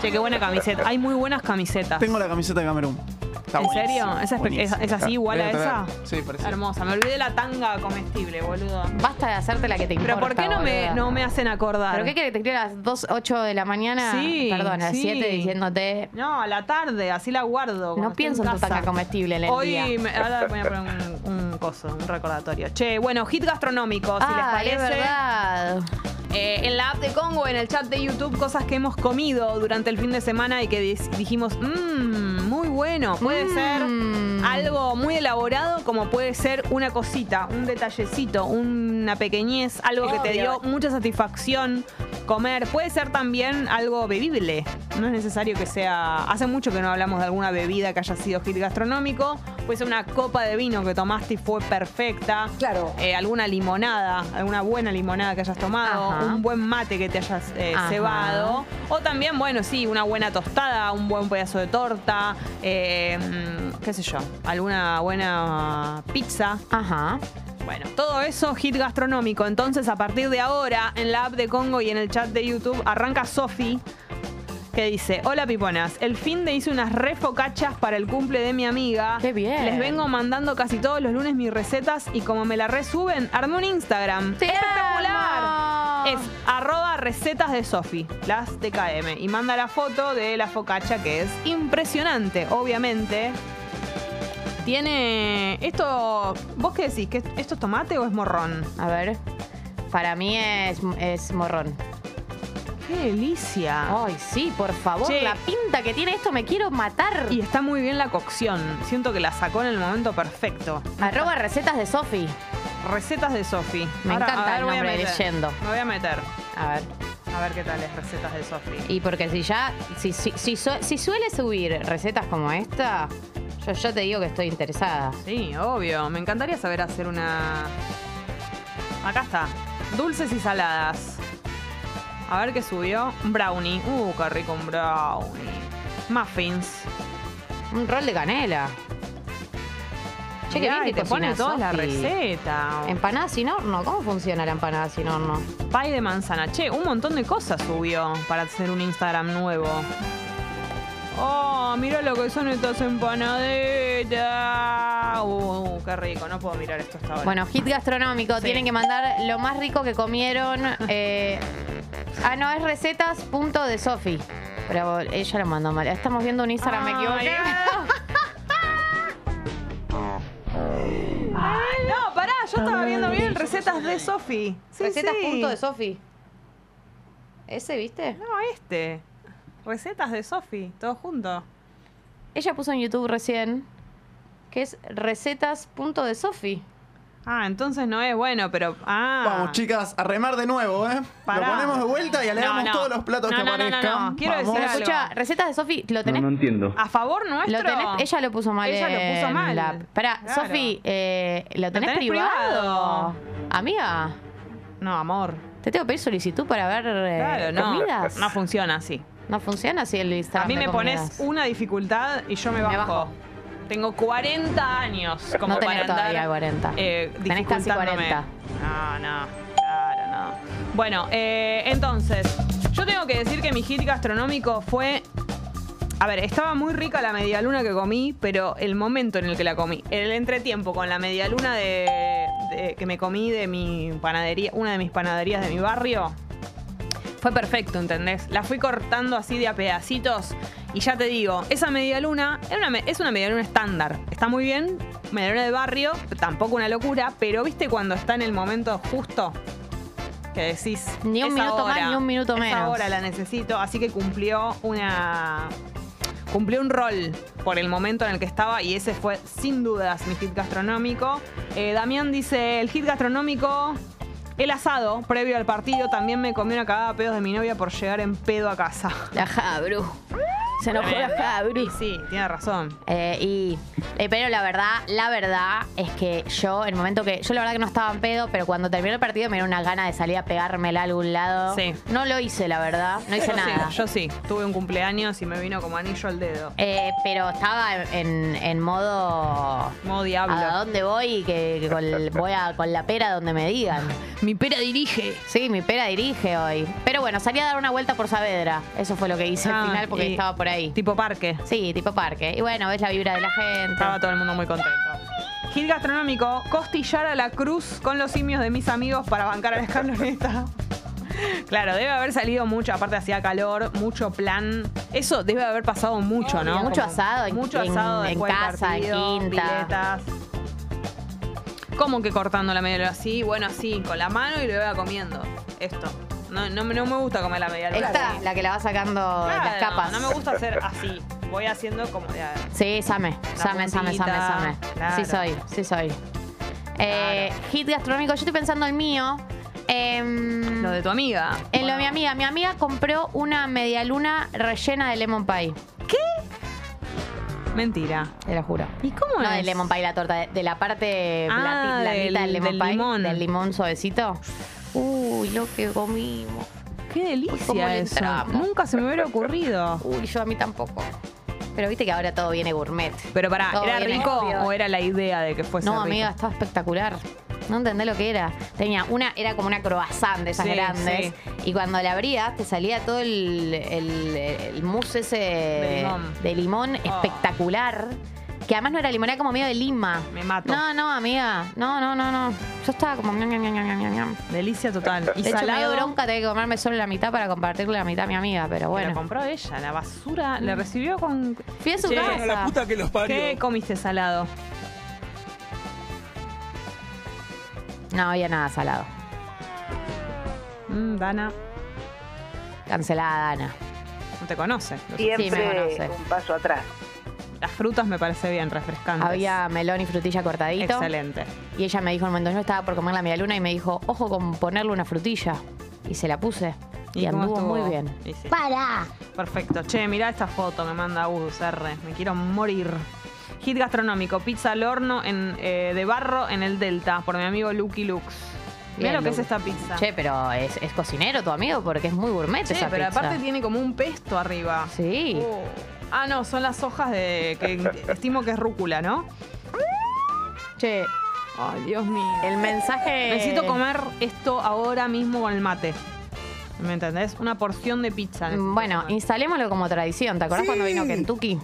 Speaker 1: Che, qué buena camiseta. Hay muy buenas camisetas.
Speaker 3: Tengo la camiseta de Camerún. Está
Speaker 1: ¿En serio?
Speaker 3: buenísima,
Speaker 1: ¿Es, así igual a esa?
Speaker 3: Sí, parece.
Speaker 1: Hermosa. Me olvidé la tanga comestible, boludo.
Speaker 2: Basta de hacerte la que te importa.
Speaker 1: Pero ¿por qué no me, no me hacen acordar?
Speaker 2: ¿Pero qué querés que te escriba a las 2, 8 de la mañana?
Speaker 1: Sí,
Speaker 2: Perdón, a las
Speaker 1: sí.
Speaker 2: 7 diciéndote.
Speaker 1: No, a la tarde, así la guardo.
Speaker 2: No pienso en tu
Speaker 1: casa.
Speaker 2: tanga comestible en el
Speaker 1: Hoy
Speaker 2: día.
Speaker 1: me- ahora voy a poner un, un coso, un recordatorio. Che, bueno, hit gastronómico, si les
Speaker 2: Ah,
Speaker 1: parece.
Speaker 2: es verdad.
Speaker 1: Eh, en la app de Congo, en el chat de YouTube, cosas que hemos comido durante el fin de semana y que dijimos, mmm, muy bueno. Puede
Speaker 2: Mm.
Speaker 1: ser algo muy elaborado, como puede ser una cosita, un detallecito, una pequeñez, algo que te dio mucha satisfacción comer. Puede ser también algo bebible. No es necesario que sea. Hace mucho que no hablamos de alguna bebida que haya sido hit gastronómico. Puede ser una copa de vino que tomaste y fue perfecta.
Speaker 4: Claro.
Speaker 1: Eh, alguna limonada, alguna buena limonada que hayas tomado,
Speaker 2: Ajá.
Speaker 1: un buen mate que te hayas eh, cebado, o también, bueno, sí, una buena tostada, un buen pedazo de torta, eh, mm, qué sé yo, alguna buena pizza.
Speaker 2: Ajá.
Speaker 1: Bueno, todo eso hit gastronómico. Entonces, a partir de ahora, en la app de Congo y en el chat de YouTube, arranca Sofi, que dice, hola piponas, el fin de hice unas refocachas para el cumple de mi amiga.
Speaker 2: Qué bien.
Speaker 1: Les vengo mandando casi todos los lunes mis recetas y como me la resuben, armé un Instagram. ¡Espectacular!
Speaker 2: amo!
Speaker 1: Es arroba recetas de Sofi, las TKM. Y manda la foto de la focacha que es impresionante, obviamente. Tiene. Esto. ¿Vos qué decís? ¿Que ¿Esto es tomate o es morrón?
Speaker 2: A ver. Para mí es, es morrón.
Speaker 1: Qué delicia.
Speaker 2: Ay, sí, por favor,
Speaker 1: Che.
Speaker 2: la pinta que tiene esto me quiero matar.
Speaker 1: Y está muy bien la cocción. Siento que la sacó en el momento perfecto.
Speaker 2: Arroba recetas de Sofi.
Speaker 1: Recetas de Sofi.
Speaker 2: Me
Speaker 1: Ahora,
Speaker 2: encanta
Speaker 1: ver,
Speaker 2: el nombre,
Speaker 1: meter.
Speaker 2: leyendo.
Speaker 1: Me voy a meter.
Speaker 2: A ver.
Speaker 1: A ver qué tal es recetas de Sofi.
Speaker 2: Y porque si ya, si, si, si suele subir recetas como esta, yo ya te digo que estoy interesada.
Speaker 1: Sí, obvio. Me encantaría saber hacer una. Acá está. Dulces y saladas. A ver qué subió. Un brownie. Uh, qué rico un brownie. Muffins.
Speaker 2: Un rol de canela. Che, qué bien que
Speaker 1: te pone toda la receta.
Speaker 2: Empanada sin horno. ¿Cómo funciona la empanada sin horno?
Speaker 1: Pie de manzana. Che, un montón de cosas subió para hacer un Instagram nuevo. Oh, mira lo que son estas empanaditas. Uh, qué rico. No puedo mirar esto hasta ahora.
Speaker 2: Bueno, hit gastronómico.
Speaker 1: Sí.
Speaker 2: Tienen que mandar lo más rico que comieron. eh, ah, no, es recetas punto de Sofi. Pero ella lo mandó mal. Estamos viendo un Instagram, me
Speaker 1: Ay,
Speaker 2: equivoqué.
Speaker 1: Ay, no, pará, yo estaba viendo bien recetas de Sofi. Sí,
Speaker 2: recetas
Speaker 1: sí.
Speaker 2: punto de Sofi. ¿Ese, viste?
Speaker 1: No, este. Recetas de Sofi, todo junto.
Speaker 2: Ella puso en YouTube recién que es recetas punto de Sofi.
Speaker 1: Ah, entonces no es bueno, pero. Ah.
Speaker 3: Vamos, chicas, a remar de nuevo, ¿eh?
Speaker 1: Pará.
Speaker 3: Lo ponemos de vuelta y aleamos
Speaker 1: No, no.
Speaker 3: todos los platos
Speaker 1: No,
Speaker 3: que
Speaker 1: no, no, no,
Speaker 3: aparezcan.
Speaker 1: no. Quiero
Speaker 3: Vamos.
Speaker 1: decir algo.
Speaker 2: Escucha, recetas de Sofi, ¿lo
Speaker 4: No,
Speaker 2: tenés?
Speaker 4: no entiendo.
Speaker 1: A favor nuestro.
Speaker 2: Lo tenés, ella lo puso mal.
Speaker 1: Ella lo puso mal.
Speaker 2: la app. Pará,
Speaker 1: Claro.
Speaker 2: Sofi, eh, ¿lo tenés,
Speaker 1: tenés
Speaker 2: privado?
Speaker 1: privado.
Speaker 2: Amiga,
Speaker 1: No, amor.
Speaker 2: te tengo que pedir solicitud para ver eh,
Speaker 1: Claro, no.
Speaker 2: comidas.
Speaker 1: No funciona así.
Speaker 2: No funciona así el Instagram
Speaker 1: A mí me pones una dificultad y yo me bajo.
Speaker 2: bajo.
Speaker 1: Tengo 40 años como
Speaker 2: No tenés
Speaker 1: para andar,
Speaker 2: todavía 40.
Speaker 1: eh,
Speaker 2: Tenés casi
Speaker 1: dificultándome.
Speaker 2: 40.
Speaker 1: No, no, claro, no. Bueno, eh, entonces, yo tengo que decir que mi hit gastronómico fue... A ver, estaba muy rica la medialuna que comí, pero el momento en el que la comí, el entretiempo con la medialuna de, de- que me comí de mi panadería, una de mis panaderías de mi barrio, fue perfecto, ¿entendés? La fui cortando así de a pedacitos y ya te digo, esa media luna es una, es una media luna estándar. Está muy bien, media luna de barrio, tampoco una locura, pero ¿viste cuando está en el momento justo? Que decís.
Speaker 2: Ni un
Speaker 1: "Es
Speaker 2: minuto más, ni un minuto menos".
Speaker 1: Ahora la necesito, así que cumplió una. Cumplió un rol por el momento en el que estaba y ese fue sin dudas mi hit gastronómico. Eh, Damián dice, el hit gastronómico el asado, previo al partido, también me comí una cagada a pedos de mi novia por llegar en pedo a casa.
Speaker 2: La Jabru. Se enojó la Jabru.
Speaker 1: Y sí, tiene razón.
Speaker 2: Eh, y, eh, pero la verdad, la verdad es que yo, en el momento que. Yo la verdad que no estaba en pedo, pero cuando terminó el partido me dio una gana de salir a pegármela a algún lado.
Speaker 1: Sí.
Speaker 2: No lo hice, la verdad. No hice
Speaker 1: Yo
Speaker 2: nada.
Speaker 1: Sí, yo sí, tuve un cumpleaños y me vino como anillo al dedo.
Speaker 2: Eh, pero estaba en, en modo.
Speaker 1: Modo diablo.
Speaker 2: ¿A dónde voy? Que, que con, voy a, con la pera donde me digan.
Speaker 1: Mi pera dirige.
Speaker 2: Sí, mi pera dirige hoy. Pero bueno, salí a dar una vuelta por Saavedra. Eso fue lo que hice
Speaker 1: Ah,
Speaker 2: al final porque
Speaker 1: y-
Speaker 2: estaba por ahí.
Speaker 1: Tipo parque.
Speaker 2: Sí, tipo parque. Y bueno, ves la vibra de la gente.
Speaker 1: Estaba todo el mundo muy contento. Hit gastronómico, costillar a la cruz con los simios de mis amigos para bancar a la escaloneta. Claro, debe haber salido mucho, aparte hacía calor, mucho plan. Eso debe haber pasado mucho, ¿no?
Speaker 2: Mucho asado en-
Speaker 1: mucho
Speaker 2: en-
Speaker 1: asado
Speaker 2: en
Speaker 1: del
Speaker 2: casa, en quinta.
Speaker 1: piletas. ¿Cómo que cortando la media? Así, bueno, así, con la mano y lo iba comiendo. Esto. No, no, me- no me gusta comer la media luna.
Speaker 2: Esta, la que la va sacando de las
Speaker 1: Claro,
Speaker 2: capas.
Speaker 1: No me gusta hacer así. Voy haciendo como.
Speaker 2: Sí, Same. Same, Same, Same, Same.
Speaker 1: claro.
Speaker 2: Sí soy, sí soy. Eh, hit gastronómico, yo estoy pensando el mío. Em,
Speaker 1: Lo de tu amiga.
Speaker 2: en lo de mi amiga. Mi amiga compró una medialuna rellena de lemon pie.
Speaker 1: Mentira.
Speaker 2: Te lo juro.
Speaker 1: ¿Y cómo
Speaker 2: No
Speaker 1: es?
Speaker 2: de lemon pie la torta, de, de la parte
Speaker 1: Ah,
Speaker 2: blandita del,
Speaker 1: del-
Speaker 2: lemon
Speaker 1: del
Speaker 2: pie.
Speaker 1: limón.
Speaker 2: Del limón suavecito. Uy, lo que comimos.
Speaker 1: Qué
Speaker 2: ¿Cómo
Speaker 1: delicia eso. Nunca se me hubiera ocurrido.
Speaker 2: Uy, yo a mí tampoco. Pero viste que ahora todo viene gourmet.
Speaker 1: Pero pará,
Speaker 2: Todo
Speaker 1: ¿era
Speaker 2: viene
Speaker 1: rico
Speaker 2: obvio.
Speaker 1: o era la idea de que fuese
Speaker 2: No,
Speaker 1: rico?
Speaker 2: amiga, estaba espectacular. No entendés lo que era. Tenía una, era como una croissant de esas
Speaker 1: Sí,
Speaker 2: grandes. Y cuando la abrías, te salía todo el, el, el mousse ese
Speaker 1: De limón.
Speaker 2: de limón espectacular. Que además no era limón, era como medio de lima.
Speaker 1: Me mato.
Speaker 2: No, no, amiga. No, no, no, no. Yo estaba como. ñam, ñam, ñam, ñam, ñam, ñam.
Speaker 1: Delicia total. Y
Speaker 2: De hecho, me dio
Speaker 1: salado.
Speaker 2: bronca tener que comerme solo la mitad para compartirle la mitad a mi amiga, pero bueno.
Speaker 1: compró ella, la basura. Le recibió con.
Speaker 2: Fui a su
Speaker 1: Che,
Speaker 2: casa.
Speaker 7: La puta que los parió.
Speaker 1: ¿Qué comiste salado?
Speaker 2: No había nada salado.
Speaker 1: Mm, Dana.
Speaker 2: Cancelada, Ana.
Speaker 1: No te conoce. Lo sé.
Speaker 2: Sí, me
Speaker 4: Siempre
Speaker 2: conoce.
Speaker 4: un paso atrás.
Speaker 1: Las frutas me parece bien, refrescantes.
Speaker 2: Había melón y frutilla cortadito.
Speaker 1: Excelente.
Speaker 2: Y ella me dijo en un momento, yo estaba por comer la media luna y me dijo, ojo con ponerle una frutilla. Y se la puse. Y,
Speaker 1: cómo
Speaker 2: anduvo
Speaker 1: estuvo?
Speaker 2: muy bien.
Speaker 1: Y sí.
Speaker 2: ¡Para!
Speaker 1: Perfecto. Che, mirá esta foto, me manda Uz R. Me quiero morir. Hit gastronómico, pizza al horno en, eh, de barro en el Delta, por mi amigo Lucky Lux. Mirá
Speaker 2: Bien,
Speaker 1: lo que es esta pizza.
Speaker 2: Che, pero es, es cocinero tu amigo porque es muy gourmet
Speaker 1: Che,
Speaker 2: esa
Speaker 1: pero
Speaker 2: pizza.
Speaker 1: aparte tiene como un pesto arriba.
Speaker 2: Sí.
Speaker 1: Oh. Ah, no, son las hojas de que estimo que es rúcula, ¿no?
Speaker 2: Che,
Speaker 1: Ay, Dios mío.
Speaker 2: el mensaje...
Speaker 1: Necesito comer esto ahora mismo con el mate. ¿Me entendés? Una porción de pizza.
Speaker 2: Mm, Bueno,
Speaker 1: comer.
Speaker 2: instalémoslo como tradición. ¿Te acordás cuando vino Kentucky?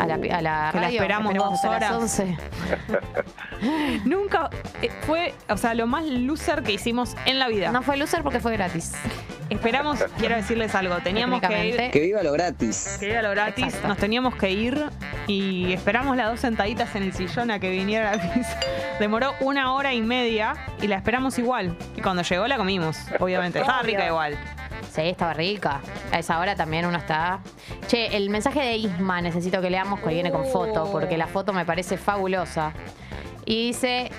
Speaker 2: A la, a la
Speaker 1: Que la esperamos dos
Speaker 2: hasta las
Speaker 1: horas.
Speaker 2: 11.
Speaker 1: Nunca eh, fue, o sea, lo más loser que hicimos en la vida.
Speaker 2: No fue loser porque fue gratis.
Speaker 1: Esperamos, quiero decirles algo, teníamos que ir.
Speaker 7: Que viva lo gratis.
Speaker 1: que era lo gratis,
Speaker 2: Exacto.
Speaker 1: nos teníamos que ir y esperamos las dos sentaditas en el sillón a que viniera la pizza. Demoró una hora y media y la esperamos igual. Y cuando llegó la comimos, obviamente. Estaba rica igual.
Speaker 2: Sí, estaba rica. A esa hora también uno está. Che, el mensaje de Isma necesito que leamos que viene con foto, porque la foto me parece fabulosa. Y dice: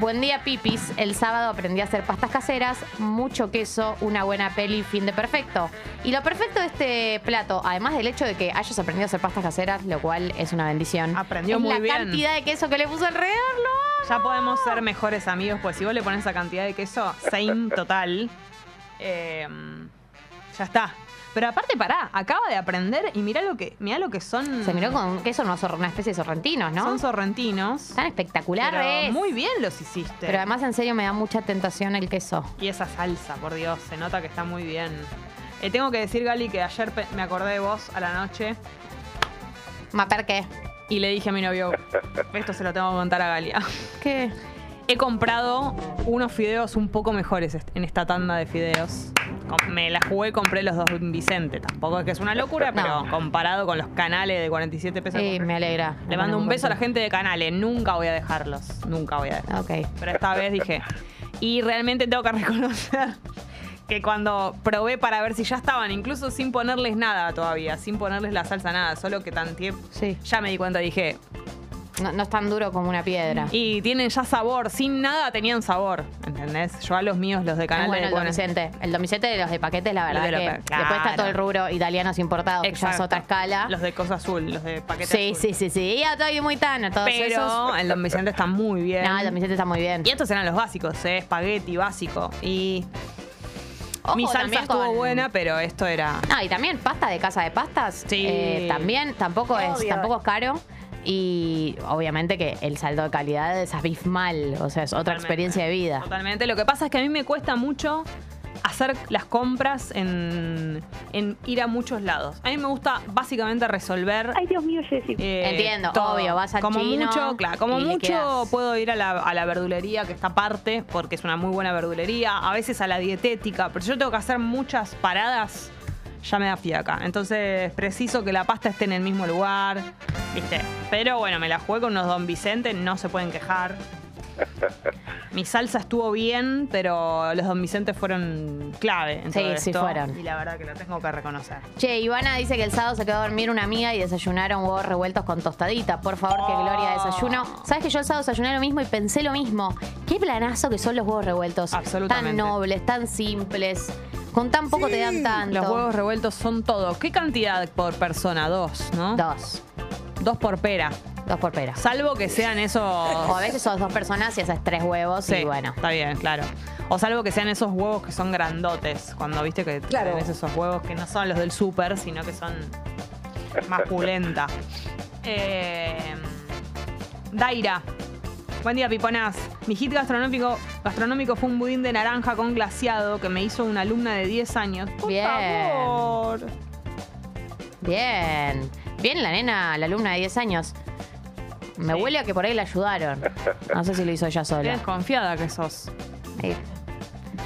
Speaker 2: Buen día, Pipis. El sábado aprendí a hacer pastas caseras, mucho queso, una buena peli, fin de perfecto. Y lo perfecto de este plato, además del hecho de que hayas aprendido a hacer pastas caseras, lo cual es una bendición.
Speaker 1: Aprendió
Speaker 2: es
Speaker 1: muy
Speaker 2: la
Speaker 1: bien.
Speaker 2: cantidad de queso que le puso alrededor, lo
Speaker 1: Ya podemos ser mejores amigos, pues si vos le pones esa cantidad de queso, same total. eh, ya está. Pero aparte, pará, acaba de aprender y mirá lo que, mirá lo que son.
Speaker 2: Se miró con queso, unos sor- una especie de sorrentinos, ¿no?
Speaker 1: Son sorrentinos.
Speaker 2: Tan espectacular
Speaker 1: pero. Muy bien los hiciste.
Speaker 2: Pero además, en serio, me da mucha tentación el queso.
Speaker 1: Y esa salsa, por Dios, se nota que está muy bien. Eh, tengo que decir, Gali, que ayer pe- me acordé de vos a la noche
Speaker 2: ¿Maper qué?
Speaker 1: y le dije a mi novio, esto se lo tengo que contar a Galia.
Speaker 2: ¿Qué?
Speaker 1: He comprado unos fideos un poco mejores en esta tanda de fideos. Me la jugué, compré los dos Vicente. Tampoco es que es una locura,
Speaker 2: No.
Speaker 1: pero comparado con los canales de 47 pesos.
Speaker 2: Sí, me alegra.
Speaker 1: Le mando un beso a la gente de canales. Nunca voy a dejarlos. Nunca voy a dejarlos.
Speaker 2: Ok.
Speaker 1: Pero esta vez dije. Y realmente tengo que reconocer que cuando probé para ver si ya estaban, incluso sin ponerles nada todavía, sin ponerles la salsa nada, solo que tanteé,
Speaker 2: Sí.
Speaker 1: ya me di cuenta, dije,
Speaker 2: No, no es tan duro como una piedra.
Speaker 1: y tienen ya sabor, sin nada tenían sabor, ¿entendés? Yo a los míos, los de
Speaker 2: Es
Speaker 1: canales
Speaker 2: bueno el Vicente. El Don Vicente de los de paquetes, la verdad
Speaker 1: de
Speaker 2: que
Speaker 1: pa-
Speaker 2: después está todo el rubro italianos importados, que ya es
Speaker 1: Exacto.
Speaker 2: otra escala.
Speaker 1: Los de cosa azul, los de paquete
Speaker 2: sí,
Speaker 1: azul.
Speaker 2: sí, sí, sí. Y Octavio muy tano, todos
Speaker 1: Pero
Speaker 2: esos.
Speaker 1: el Don Vicente está muy bien.
Speaker 2: No, el Don Vicente está muy bien.
Speaker 1: Y estos eran los básicos, ¿eh? espagueti básico. Y
Speaker 2: Ojo,
Speaker 1: mi salsa estuvo
Speaker 2: con-
Speaker 1: buena, pero esto era...
Speaker 2: Ah, y también pasta de casa de pastas.
Speaker 1: Sí.
Speaker 2: eh, también tampoco es, tampoco es caro. Y obviamente que el saldo de calidad es abismal. O sea, es otra
Speaker 1: Totalmente.
Speaker 2: experiencia de vida.
Speaker 1: Totalmente. Lo que pasa es que a mí me cuesta mucho hacer las compras en, en ir a muchos lados. A mí me gusta básicamente resolver.
Speaker 4: Ay, Dios mío, Jessy.
Speaker 1: eh,
Speaker 2: Entiendo,
Speaker 1: todo.
Speaker 2: obvio, vas al
Speaker 1: como
Speaker 2: chino
Speaker 1: mucho, claro, como mucho
Speaker 2: quedas.
Speaker 1: puedo ir a la, a la verdulería que está aparte, porque es una muy buena verdulería, a veces a la dietética, pero yo tengo que hacer muchas paradas, ya me da fiaca. Entonces preciso que la pasta esté en el mismo lugar, ¿viste? Pero bueno, me la jugué con unos Don Vicente, no se pueden quejar. Mi salsa estuvo bien, pero los Don Vicente fueron clave en
Speaker 2: Sí,
Speaker 1: todo
Speaker 2: sí
Speaker 1: esto,
Speaker 2: fueron.
Speaker 1: Y la verdad que lo tengo que reconocer.
Speaker 2: Che, Ivana dice que el sábado se quedó a dormir una amiga y desayunaron huevos revueltos con tostadita. Por favor, que
Speaker 1: Oh.
Speaker 2: Gloria desayuno. ¿Sabes que yo el sábado desayuné lo mismo y pensé lo mismo? Qué planazo que son los huevos revueltos.
Speaker 1: Absolutamente.
Speaker 2: Tan nobles, tan simples. Con tan poco te dan tanto.
Speaker 1: Los huevos revueltos son todo. ¿Qué cantidad por persona? Dos, ¿no?
Speaker 2: Dos.
Speaker 1: Dos por pera.
Speaker 2: Dos por pera.
Speaker 1: Salvo que sean esos.
Speaker 2: O a veces sos dos personas y haces tres huevos
Speaker 1: Sí,
Speaker 2: y bueno.
Speaker 1: Está bien, claro. O salvo que sean esos huevos que son grandotes. Cuando viste que tenés esos huevos que no son los del súper, sino que son más pulenta. Eh, Daira. Buen día, piponás. Mi hit gastronómico, gastronómico fue un budín de naranja con glaseado que me hizo una alumna de 10 años. Por
Speaker 2: Bien.
Speaker 1: favor.
Speaker 2: Bien. Bien la nena, la alumna de 10 años. Me
Speaker 1: Sí.
Speaker 2: huele a que por ahí la ayudaron. No sé si lo hizo ella
Speaker 1: Qué
Speaker 2: sola.
Speaker 1: desconfiada que sos.
Speaker 2: Sí.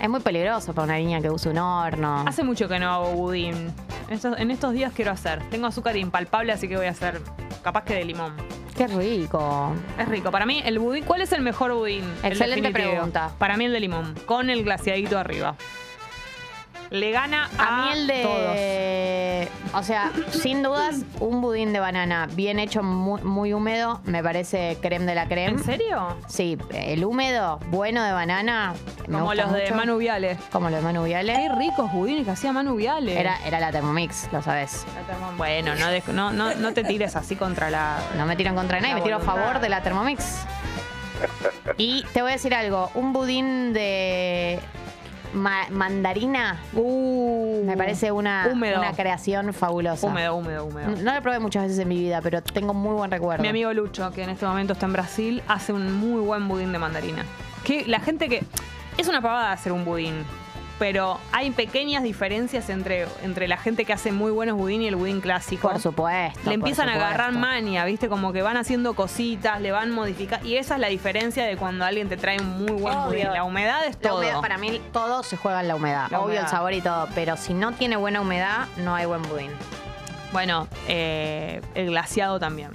Speaker 2: Es muy peligroso para una niña que usa un horno.
Speaker 1: Hace mucho que no hago budín. Estos- en estos días quiero hacer. Tengo azúcar impalpable, así que voy a hacer capaz que de limón.
Speaker 2: Qué rico.
Speaker 1: Es rico. Para mí, el budín. ¿Cuál es el mejor budín? El
Speaker 2: Excelente
Speaker 1: definitivo.
Speaker 2: pregunta.
Speaker 1: Para mí, el de limón, con el glaciadito arriba. Le gana
Speaker 2: A
Speaker 1: a,
Speaker 2: mí el de. O sea, sin dudas, un budín de banana bien hecho, muy, muy húmedo, me parece creme de la
Speaker 1: todos.
Speaker 2: creme.
Speaker 1: ¿En serio?
Speaker 2: Sí, el húmedo, bueno de banana. me
Speaker 1: Como
Speaker 2: gusta
Speaker 1: los de
Speaker 2: mucho.
Speaker 1: Manu Viale.
Speaker 2: Como los de Manu Viale.
Speaker 1: Qué ricos budines que hacía Manu Viale.
Speaker 2: Era, era la Thermomix, lo sabes.
Speaker 1: Bueno, no, no, no, no te tires así contra la.
Speaker 2: No me tiro en contra de nadie,
Speaker 1: La
Speaker 2: me tiro a favor de la Thermomix. Y te voy a decir algo, un budín de ma- mandarina
Speaker 1: Uh,
Speaker 2: me parece una,
Speaker 1: húmedo.
Speaker 2: una creación fabulosa.
Speaker 1: Húmedo, húmedo, húmedo.
Speaker 2: No lo probé muchas veces en mi vida, pero tengo muy buen recuerdo.
Speaker 1: Mi amigo Lucho, que en este momento está en Brasil, hace un muy buen budín de mandarina. Que la gente que. Es una pavada hacer un budín. Pero hay pequeñas diferencias entre, entre la gente que hace muy buenos budín y el budín clásico.
Speaker 2: Por supuesto.
Speaker 1: Le empiezan a agarrar mania, ¿viste? Como que van haciendo cositas, le van modificando. Y esa es la diferencia de cuando alguien te trae un muy buen
Speaker 2: Obvio.
Speaker 1: budín. La humedad es
Speaker 2: La
Speaker 1: todo.
Speaker 2: humedad, para mí todo se juega en la humedad.
Speaker 1: La
Speaker 2: Obvio
Speaker 1: humedad.
Speaker 2: el sabor y todo, pero si no tiene buena humedad, no hay buen budín.
Speaker 1: Bueno, eh, el glaciado también.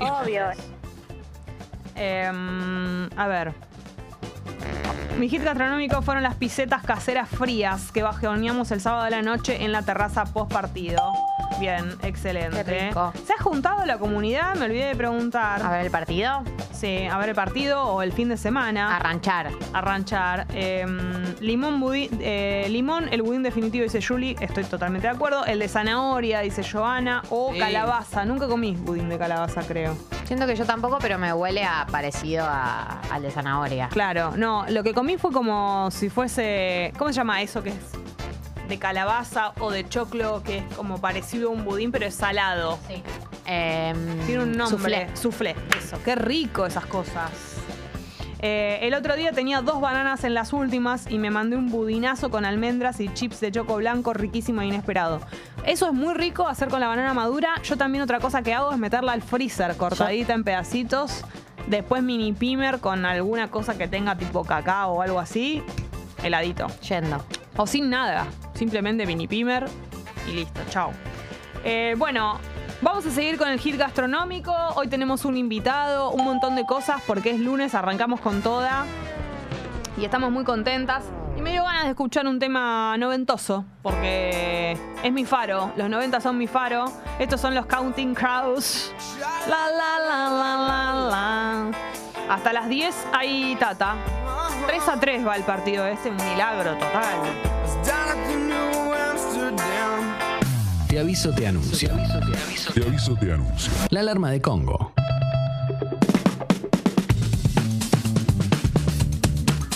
Speaker 2: Obvio.
Speaker 1: Em, a ver. Mi hit gastronómico fueron las pisetas caseras frías que bajoneamos el sábado de la noche en la terraza post partido. Bien, excelente.
Speaker 2: Qué rico.
Speaker 1: ¿Se ha juntado la comunidad? Me olvidé de preguntar.
Speaker 2: A ver el partido.
Speaker 1: Sí, a ver el partido o el fin de semana.
Speaker 2: Arranchar.
Speaker 1: Arranchar. Em, limón, budín, eh, limón, el budín definitivo, dice Julie. Estoy totalmente de acuerdo. El de zanahoria, dice Joana. O
Speaker 3: Sí.
Speaker 1: calabaza. Nunca comí budín de calabaza, creo.
Speaker 2: Siento que yo tampoco, pero me huele a parecido a- al de zanahoria.
Speaker 1: Claro, no, lo que comí fue como si fuese. ¿Cómo se llama eso que es? De calabaza o de choclo, que es como parecido a un budín, pero es salado.
Speaker 2: Sí. Em,
Speaker 1: Tiene un nombre.
Speaker 2: soufflé.
Speaker 1: Soufflé. Eso, qué rico esas cosas. Eh, el otro día tenía dos bananas en las últimas y me mandé un budinazo con almendras y chips de choco blanco riquísimo e inesperado. Eso es muy rico hacer con la banana madura. Yo también otra cosa que hago es meterla al freezer cortadita en pedacitos. Después mini pimer con alguna cosa que tenga tipo cacao o algo así. Heladito.
Speaker 2: Yendo.
Speaker 1: O sin nada. Simplemente mini pimer y listo. Chao. Eh, bueno, vamos a seguir con el hit gastronómico. Hoy tenemos un invitado, un montón de cosas porque es lunes, arrancamos con toda. Y estamos muy contentas. Me dio ganas de escuchar un tema noventoso, porque es mi faro. Los 90 son mi faro. Estos son los Counting Crows. La la la la la la. Hasta las 10 hay Tata. 3 a 3 va el partido este, un milagro total.
Speaker 4: Te aviso, te anuncio.
Speaker 7: Te aviso, te anuncio.
Speaker 4: La alarma de Congo.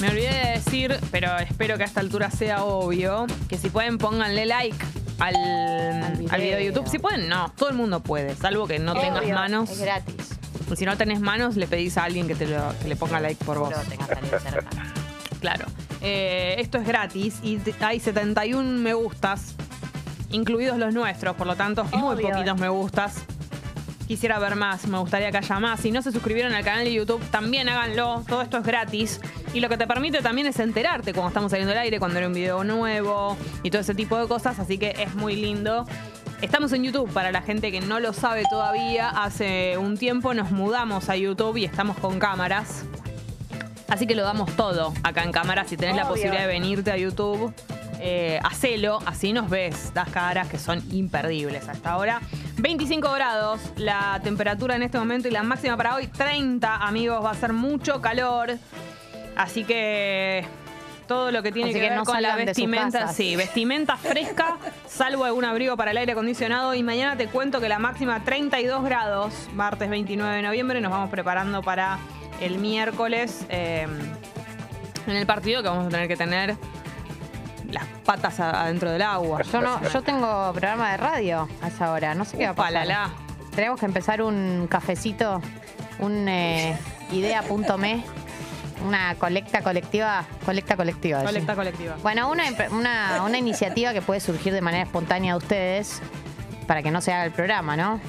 Speaker 1: Me olvidé de decir, pero espero que a esta altura sea obvio, que si pueden pónganle like al, al video.
Speaker 2: video.
Speaker 1: de YouTube. Si pueden, no, todo el mundo puede, salvo que no tengas manos.
Speaker 2: Es gratis.
Speaker 1: Y si no tenés manos, le pedís a alguien que, te lo- que le ponga like por vos. Claro. Eh, esto es gratis y hay 71 me gustas, incluidos los nuestros, por lo tanto, muy
Speaker 2: Obvio.
Speaker 1: poquitos me gustas. Quisiera ver más, me gustaría que haya más. Si no se suscribieron al canal de YouTube, también háganlo. Todo esto es gratis. Y lo que te permite también es enterarte cuando estamos saliendo al aire, cuando hay un video nuevo y todo ese tipo de cosas. Así que es muy lindo. Estamos en YouTube, para la gente que no lo sabe todavía. Hace un tiempo nos mudamos a YouTube y estamos con cámaras. Así que lo damos todo acá en cámara. Si tenés la posibilidad de venirte a YouTube, eh, hacelo. Así nos ves. Das caras que son imperdibles hasta ahora. 25 grados la temperatura en este momento y la máxima para hoy 30, amigos. Va a ser mucho calor. Así que todo lo que tiene que,
Speaker 2: que
Speaker 1: ver
Speaker 2: no
Speaker 1: con la vestimenta, sí, vestimenta fresca, salvo algún abrigo para el aire acondicionado. Y mañana te cuento que la máxima 32 grados, martes 29 de noviembre. Nos vamos preparando para el miércoles eh, en el partido que vamos a tener que tener las patas adentro del agua.
Speaker 2: Yo no, yo tengo programa de radio a esa hora. No sé qué va a pasar. Tenemos que empezar un cafecito, un eh, idea.me, una colecta colectiva, colecta colectiva. sí.
Speaker 1: Colecta colectiva.
Speaker 2: Bueno, una, una, una iniciativa que puede surgir de manera espontánea de ustedes para que no se haga el programa, ¿no?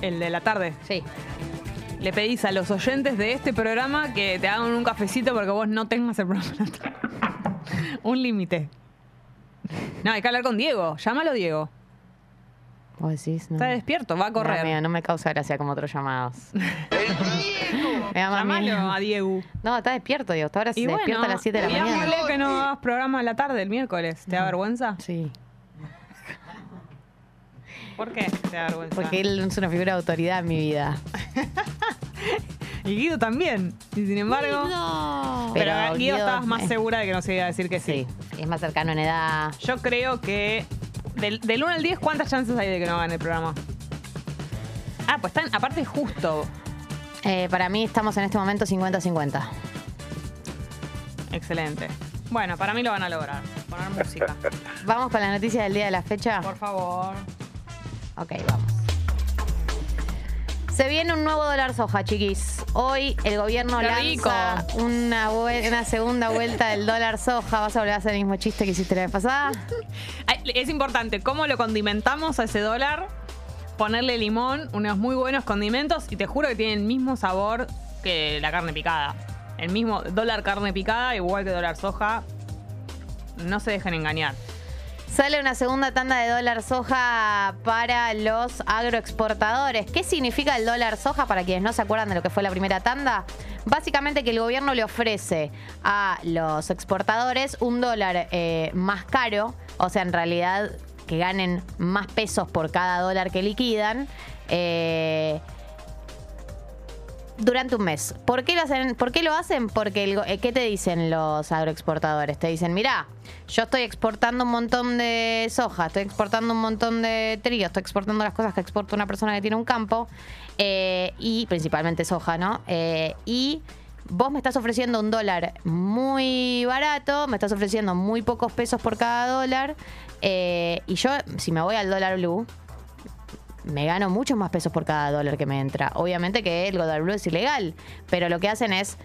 Speaker 1: El de la tarde.
Speaker 2: Sí.
Speaker 1: Le pedís a los oyentes de este programa que te hagan un cafecito porque vos no tengas el programa. en la tarde. un límite. No, hay que hablar con Diego. Llámalo, Diego.
Speaker 2: Vos decís, no.
Speaker 1: Está despierto, va a
Speaker 2: No,
Speaker 1: correr.
Speaker 2: no me causa gracia como otros llamados. me da más
Speaker 1: Llamalo
Speaker 2: miedo.
Speaker 1: a Diego.
Speaker 2: No, está despierto, digo. Hasta ahora se
Speaker 1: Y bueno,
Speaker 2: despierta a las 7 de la mañana.
Speaker 1: digámosle que no hagas programa a la tarde el miércoles. ¿Te da vergüenza?
Speaker 2: Sí.
Speaker 1: ¿Por qué te da vergüenza?
Speaker 2: Porque él es una figura de autoridad en mi vida.
Speaker 1: Y Guido también. Y sin embargo. Pero,
Speaker 2: Pero
Speaker 1: Guido,
Speaker 2: Guido,
Speaker 1: estabas más segura de que no se iba a decir que sí.
Speaker 2: Sí, es más cercano en edad.
Speaker 1: Yo creo que. Del, del 1 al 10, ¿cuántas chances hay de que no hagan el programa? Ah, pues están. Aparte, justo.
Speaker 2: Eh, para mí estamos en este momento 50-50.
Speaker 1: Excelente. Bueno, para mí lo van a lograr. Poner música.
Speaker 2: Vamos con la noticia del día de la fecha.
Speaker 1: Por favor.
Speaker 2: Ok, vamos. Se viene un nuevo dólar soja, chiquis. Hoy el gobierno
Speaker 1: Qué
Speaker 2: lanza
Speaker 1: rico.
Speaker 2: una, segunda vuelta del dólar soja. ¿Vas a volver a hacer el mismo chiste que hiciste la vez pasada?
Speaker 1: Es importante cómo lo condimentamos a ese dólar. Ponerle limón, unos muy buenos condimentos. Y te juro que tiene el mismo sabor que la carne picada. El mismo dólar carne picada, igual que dólar soja. No se dejen engañar.
Speaker 2: Sale una segunda tanda de dólar soja para los agroexportadores. ¿Qué significa el dólar soja para quienes no se acuerdan de lo que fue la primera tanda? Básicamente que el gobierno le ofrece a los exportadores un dólar eh, más caro, o sea, en realidad que ganen más pesos por cada dólar que liquidan. eh, durante un mes. ¿Por qué lo hacen? ¿Por qué lo hacen? Porque, el eh, ¿qué te dicen los agroexportadores? Te dicen, mira, yo estoy exportando un montón de soja, estoy exportando un montón de trigo, estoy exportando las cosas que exporta una persona que tiene un campo, eh, y principalmente soja, ¿no? Eh, y vos me estás ofreciendo un dólar muy barato, me estás ofreciendo muy pocos pesos por cada dólar, y yo, si me voy al dólar blue, me gano muchos más pesos por cada dólar que me entra. Obviamente que el dólar blue es ilegal, pero lo que hacen es,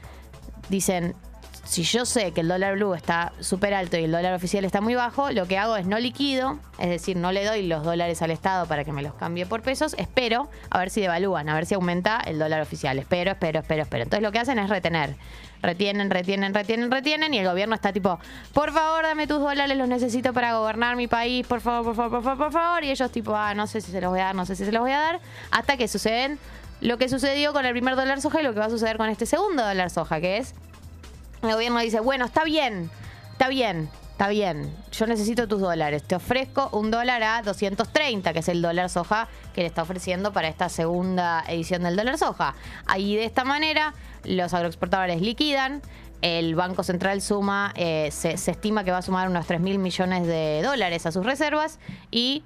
Speaker 2: dicen, si yo sé que el dólar blue está súper alto y el dólar oficial está muy bajo, lo que hago es no liquido, es decir, no le doy los dólares al Estado para que me los cambie por pesos, espero a ver si devalúan, a ver si aumenta el dólar oficial. Espero, espero, espero, espero. Entonces lo que hacen es retener. Retienen, retienen, retienen, retienen y el gobierno está tipo, por favor, dame tus dólares, los necesito para gobernar mi país, por favor, por favor, por favor, por favor. Y ellos tipo, ah, no sé si se los voy a dar, no sé si se los voy a dar, hasta que suceden lo que sucedió con el primer dólar soja y lo que va a suceder con este segundo dólar soja, que es el gobierno dice, bueno, está bien, está bien, está bien, yo necesito tus dólares, te ofrezco un dólar a 230, que es el dólar soja que le está ofreciendo para esta segunda edición del dólar soja. Ahí de esta manera los agroexportadores liquidan, el Banco Central suma, eh, se, se estima que va a sumar unos 3 mil millones de dólares a sus reservas y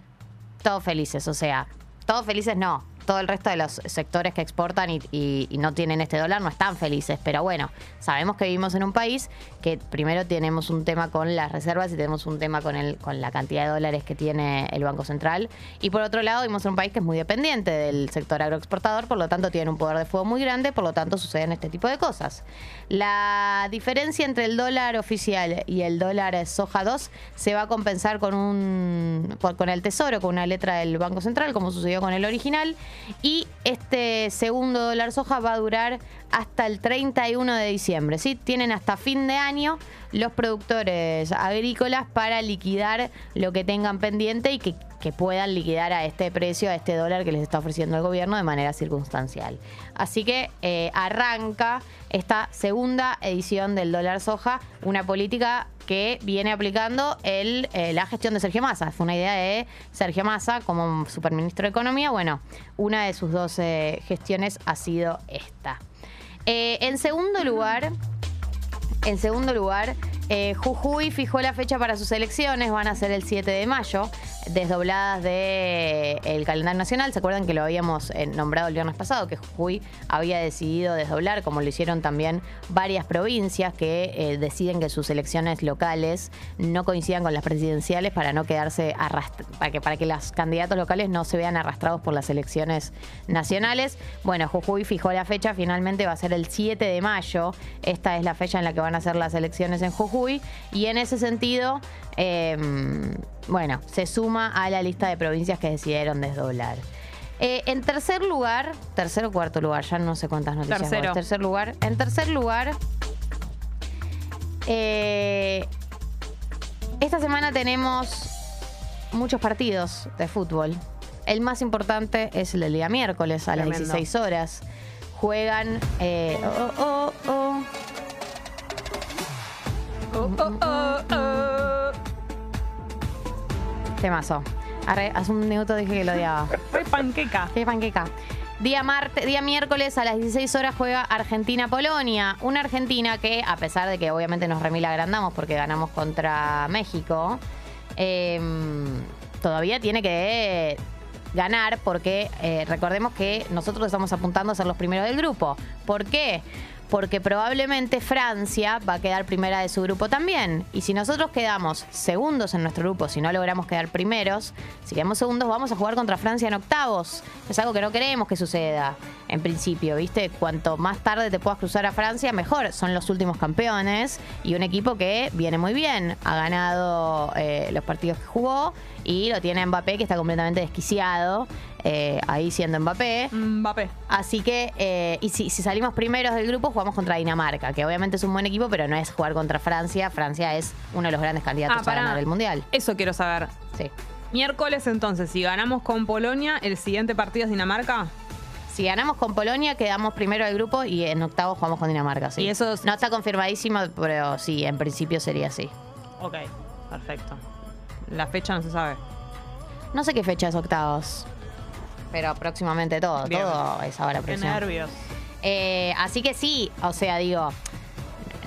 Speaker 2: todos felices, o sea, todos felices no. Todo el resto de los sectores que exportan y, y- no tienen este dólar no están felices, pero bueno, sabemos que vivimos en un país que primero tenemos un tema con las reservas y tenemos un tema con, el, con la cantidad de dólares que tiene el Banco Central. Y por otro lado, vivimos en un país que es muy dependiente del sector agroexportador, por lo tanto tiene un poder de fuego muy grande, por lo tanto suceden este tipo de cosas. La diferencia entre el dólar oficial y el dólar soja 2 se va a compensar con un con el tesoro, con una letra del Banco Central, como sucedió con el original. Y este segundo dólar soja va a durar hasta el 31 de diciembre. ¿sí? Tienen hasta fin de año los productores agrícolas para liquidar lo que tengan pendiente y que, puedan liquidar a este precio, a este dólar que les está ofreciendo el gobierno de manera circunstancial. Así que eh, arranca esta segunda edición del dólar soja, una política que viene aplicando el, eh, la gestión de Sergio Massa. Fue una idea de Sergio Massa como superministro de Economía. Bueno, una de sus dos eh, gestiones ha sido esta. Eh, en segundo lugar, en segundo lugar, eh, Jujuy fijó la fecha para sus elecciones, van a ser el 7 de mayo, desdobladas del calendario nacional. ¿Se acuerdan que lo habíamos eh, nombrado el viernes pasado? Que Jujuy había decidido desdoblar, como lo hicieron también varias provincias que eh, deciden que sus elecciones locales no coincidan con las presidenciales para no quedarse para que, para que los candidatos locales no se vean arrastrados por las elecciones nacionales. Bueno, Jujuy fijó la fecha, finalmente va a ser el 7 de mayo. Esta es la fecha en la que van a ser las elecciones en Jujuy. Y en ese sentido, eh, bueno, se suma a la lista de provincias que decidieron desdoblar. Eh, en tercer lugar, tercer o cuarto lugar, ya no sé cuántas noticias.
Speaker 1: Tercero.
Speaker 2: Tercer lugar. En tercer lugar, eh, esta semana tenemos muchos partidos de fútbol. El más importante es el del día miércoles a las
Speaker 1: Tremendo.
Speaker 2: 16 horas. Juegan. eh, oh, oh, oh,
Speaker 1: Oh, oh, oh, oh.
Speaker 2: Temazo. Arre, hace un minuto dije que lo odiaba.
Speaker 1: Re panqueca.
Speaker 2: Qué panqueca. Día, marte, día miércoles a las 16 horas juega Argentina-Polonia. Una Argentina que, a pesar de que obviamente nos remila agrandamos porque ganamos contra México, eh, todavía tiene que ganar porque eh, recordemos que nosotros estamos apuntando a ser los primeros del grupo. ¿Por qué? Porque probablemente Francia va a quedar primera de su grupo también. Y si nosotros quedamos segundos en nuestro grupo, si no logramos quedar primeros, si quedamos segundos, vamos a jugar contra Francia en octavos. Es algo que no queremos que suceda en principio, ¿viste? Cuanto más tarde te puedas cruzar a Francia, mejor. Son los últimos campeones y un equipo que viene muy bien. Ha ganado eh, los partidos que jugó y lo tiene Mbappé, que está completamente desquiciado. Eh, ahí siendo Mbappé.
Speaker 1: Mbappé.
Speaker 2: Así que, eh, y si, si salimos primeros del grupo, jugamos contra Dinamarca, que obviamente es un buen equipo, pero no es jugar contra Francia. Francia es uno de los grandes candidatos
Speaker 1: Ah,
Speaker 2: a
Speaker 1: pará.
Speaker 2: ganar el Mundial.
Speaker 1: Eso quiero saber.
Speaker 2: Sí.
Speaker 1: Miércoles entonces, si ganamos con Polonia, el siguiente partido es Dinamarca.
Speaker 2: Si ganamos con Polonia, quedamos primero del grupo y en octavos jugamos con Dinamarca, sí.
Speaker 1: Y eso es-
Speaker 2: No está confirmadísimo, pero sí, en principio sería así.
Speaker 1: Ok, perfecto. La fecha no se sabe.
Speaker 2: No sé qué fecha es octavos, pero próximamente todo,
Speaker 1: Bien.
Speaker 2: todo es ahora
Speaker 1: Qué
Speaker 2: próximo.
Speaker 1: nervios.
Speaker 2: Eh, así que sí, o sea, digo,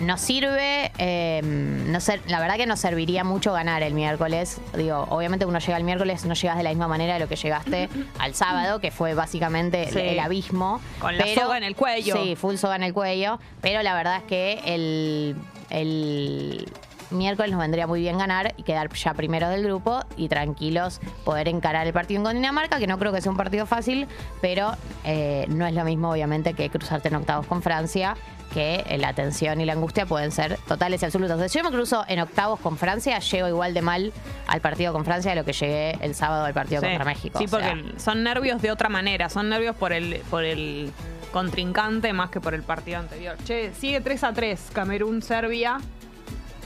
Speaker 2: nos sirve, eh, no ser, la verdad que nos serviría mucho ganar el miércoles. Digo, obviamente uno llega el miércoles, no llegas de la misma manera de lo que llegaste al sábado, que fue básicamente el-
Speaker 1: Sí.
Speaker 2: el, abismo.
Speaker 1: Con la soga en el cuello.
Speaker 2: Sí, full soga en el cuello. Pero la verdad es que el, el miércoles nos vendría muy bien ganar y quedar ya primero del grupo y tranquilos poder encarar el partido con Dinamarca, que no creo que sea un partido fácil, pero eh, no es lo mismo obviamente que cruzarte en octavos con Francia, que eh, la tensión y la angustia pueden ser totales y absolutas. Si yo me cruzo en octavos con Francia, llego igual de mal al partido con Francia de lo que llegué el sábado al partido
Speaker 1: Sí.
Speaker 2: contra México.
Speaker 1: Sí,
Speaker 2: O sea,
Speaker 1: porque son nervios de otra manera. Son nervios por el, por el contrincante más que por el partido anterior. Che, sigue 3 a 3 Camerún-Serbia.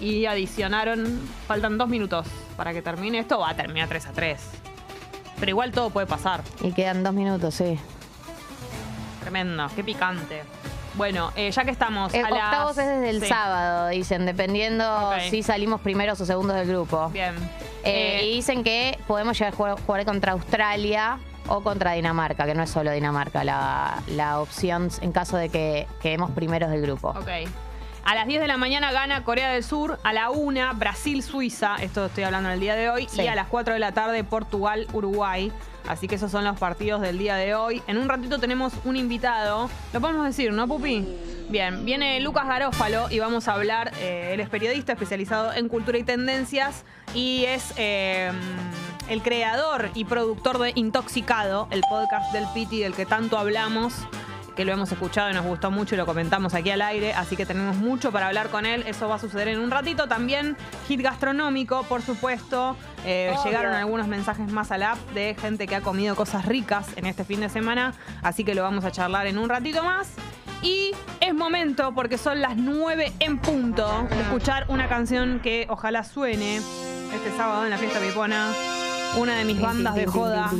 Speaker 1: Y adicionaron, faltan dos minutos para que termine. Esto va a terminar 3 a 3. Pero igual todo puede pasar.
Speaker 2: y quedan dos minutos, sí.
Speaker 1: Tremendo, qué picante. Bueno, eh, ya que estamos
Speaker 2: El
Speaker 1: a las-
Speaker 2: octavos es desde el
Speaker 1: Sí,
Speaker 2: sábado, dicen, dependiendo si salimos primeros o segundos del grupo.
Speaker 1: Bien.
Speaker 2: Eh,
Speaker 1: Eh,
Speaker 2: y dicen que podemos llegar a jugar, jugar contra Australia o contra Dinamarca, que no es solo Dinamarca la, la opción en caso de que quedemos primeros del grupo.
Speaker 1: Ok. A las 10 de la mañana gana Corea del Sur, a la 1 Brasil-Suiza, esto estoy hablando en el día de hoy,
Speaker 2: Sí.
Speaker 1: y a las 4 de la tarde Portugal-Uruguay. Así que esos son los partidos del día de hoy. En un ratito tenemos un invitado, lo podemos decir, ¿no, Pupi? Bien, viene Lucas Garófalo y vamos a hablar, eh, él es periodista especializado en cultura y tendencias y es eh, el creador y productor de Intoxicado, el podcast del Piti del que tanto hablamos que lo hemos escuchado y nos gustó mucho y lo comentamos aquí al aire, así que tenemos mucho para hablar con él. Eso va a suceder en un ratito. También hit gastronómico, por supuesto. Eh, llegaron algunos mensajes más al app de gente que ha comido cosas ricas en este fin de semana, así que lo vamos a charlar en un ratito más. Y es momento, porque son las 9 en punto, de escuchar una canción que ojalá suene este sábado en la fiesta pipona. Una de mis bandas de joda.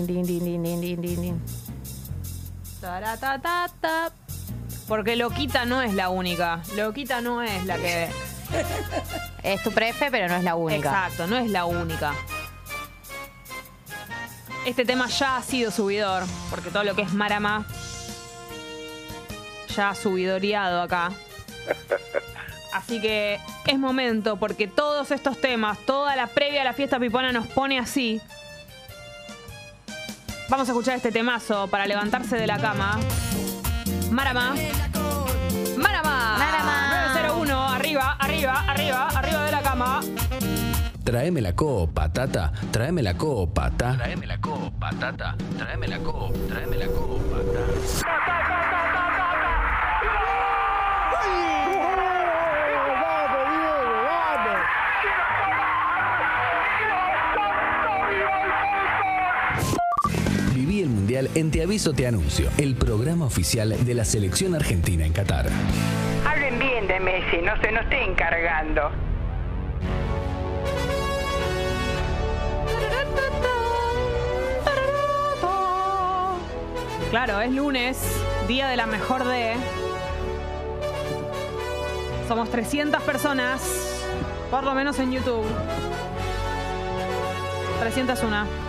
Speaker 1: Porque Loquita no es la única. Loquita no es la que.
Speaker 2: Es tu prefe, pero no es la única.
Speaker 1: Exacto, no es la única. Este tema ya ha sido subidor, porque todo lo que es Marama ya ha subidoreado acá. Así que es momento, porque todos estos temas, toda la previa a la fiesta pipona nos pone así. Vamos a escuchar este temazo para levantarse de la cama. Marama. Marama.
Speaker 2: Marama.
Speaker 1: 901, arriba, arriba, arriba, arriba de la cama.
Speaker 4: Tráeme la copa, tata. Tráeme la copa, ta. Tráeme la copa, tata. Tráeme la copa, tráeme la copa, ta. En Te Aviso Te Anuncio, el programa oficial de la selección argentina en Qatar.
Speaker 8: Hablen bien de Messi, no se nos estén cargando.
Speaker 1: Claro, es lunes, día de la mejor de. Somos 300 personas, por lo menos en YouTube. 301.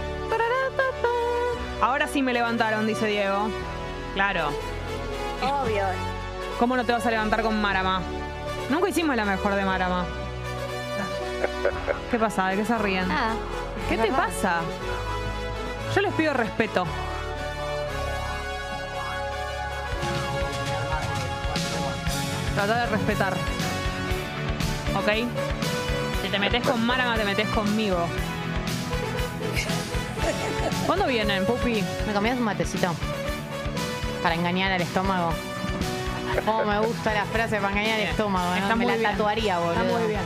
Speaker 1: Ahora sí me levantaron, dice Diego. Claro.
Speaker 2: Obvio.
Speaker 1: ¿Cómo no te vas a levantar con Marama? Nunca hicimos la mejor de Marama. ¿Qué pasa? ¿De qué se ríen?
Speaker 2: Nada.
Speaker 1: ¿Qué te
Speaker 2: verdad.
Speaker 1: pasa? Yo les pido respeto. Trata de respetar. ¿Ok? Si te metes con Marama, te metes conmigo. ¿Cuándo vienen, Pupi?
Speaker 2: ¿Me comías un matecito? Para engañar al estómago. Oh, me gusta la frase para engañar al estómago. ¿no?
Speaker 1: Está
Speaker 2: Me
Speaker 1: muy
Speaker 2: la
Speaker 1: bien.
Speaker 2: tatuaría, boludo.
Speaker 1: Está muy bien.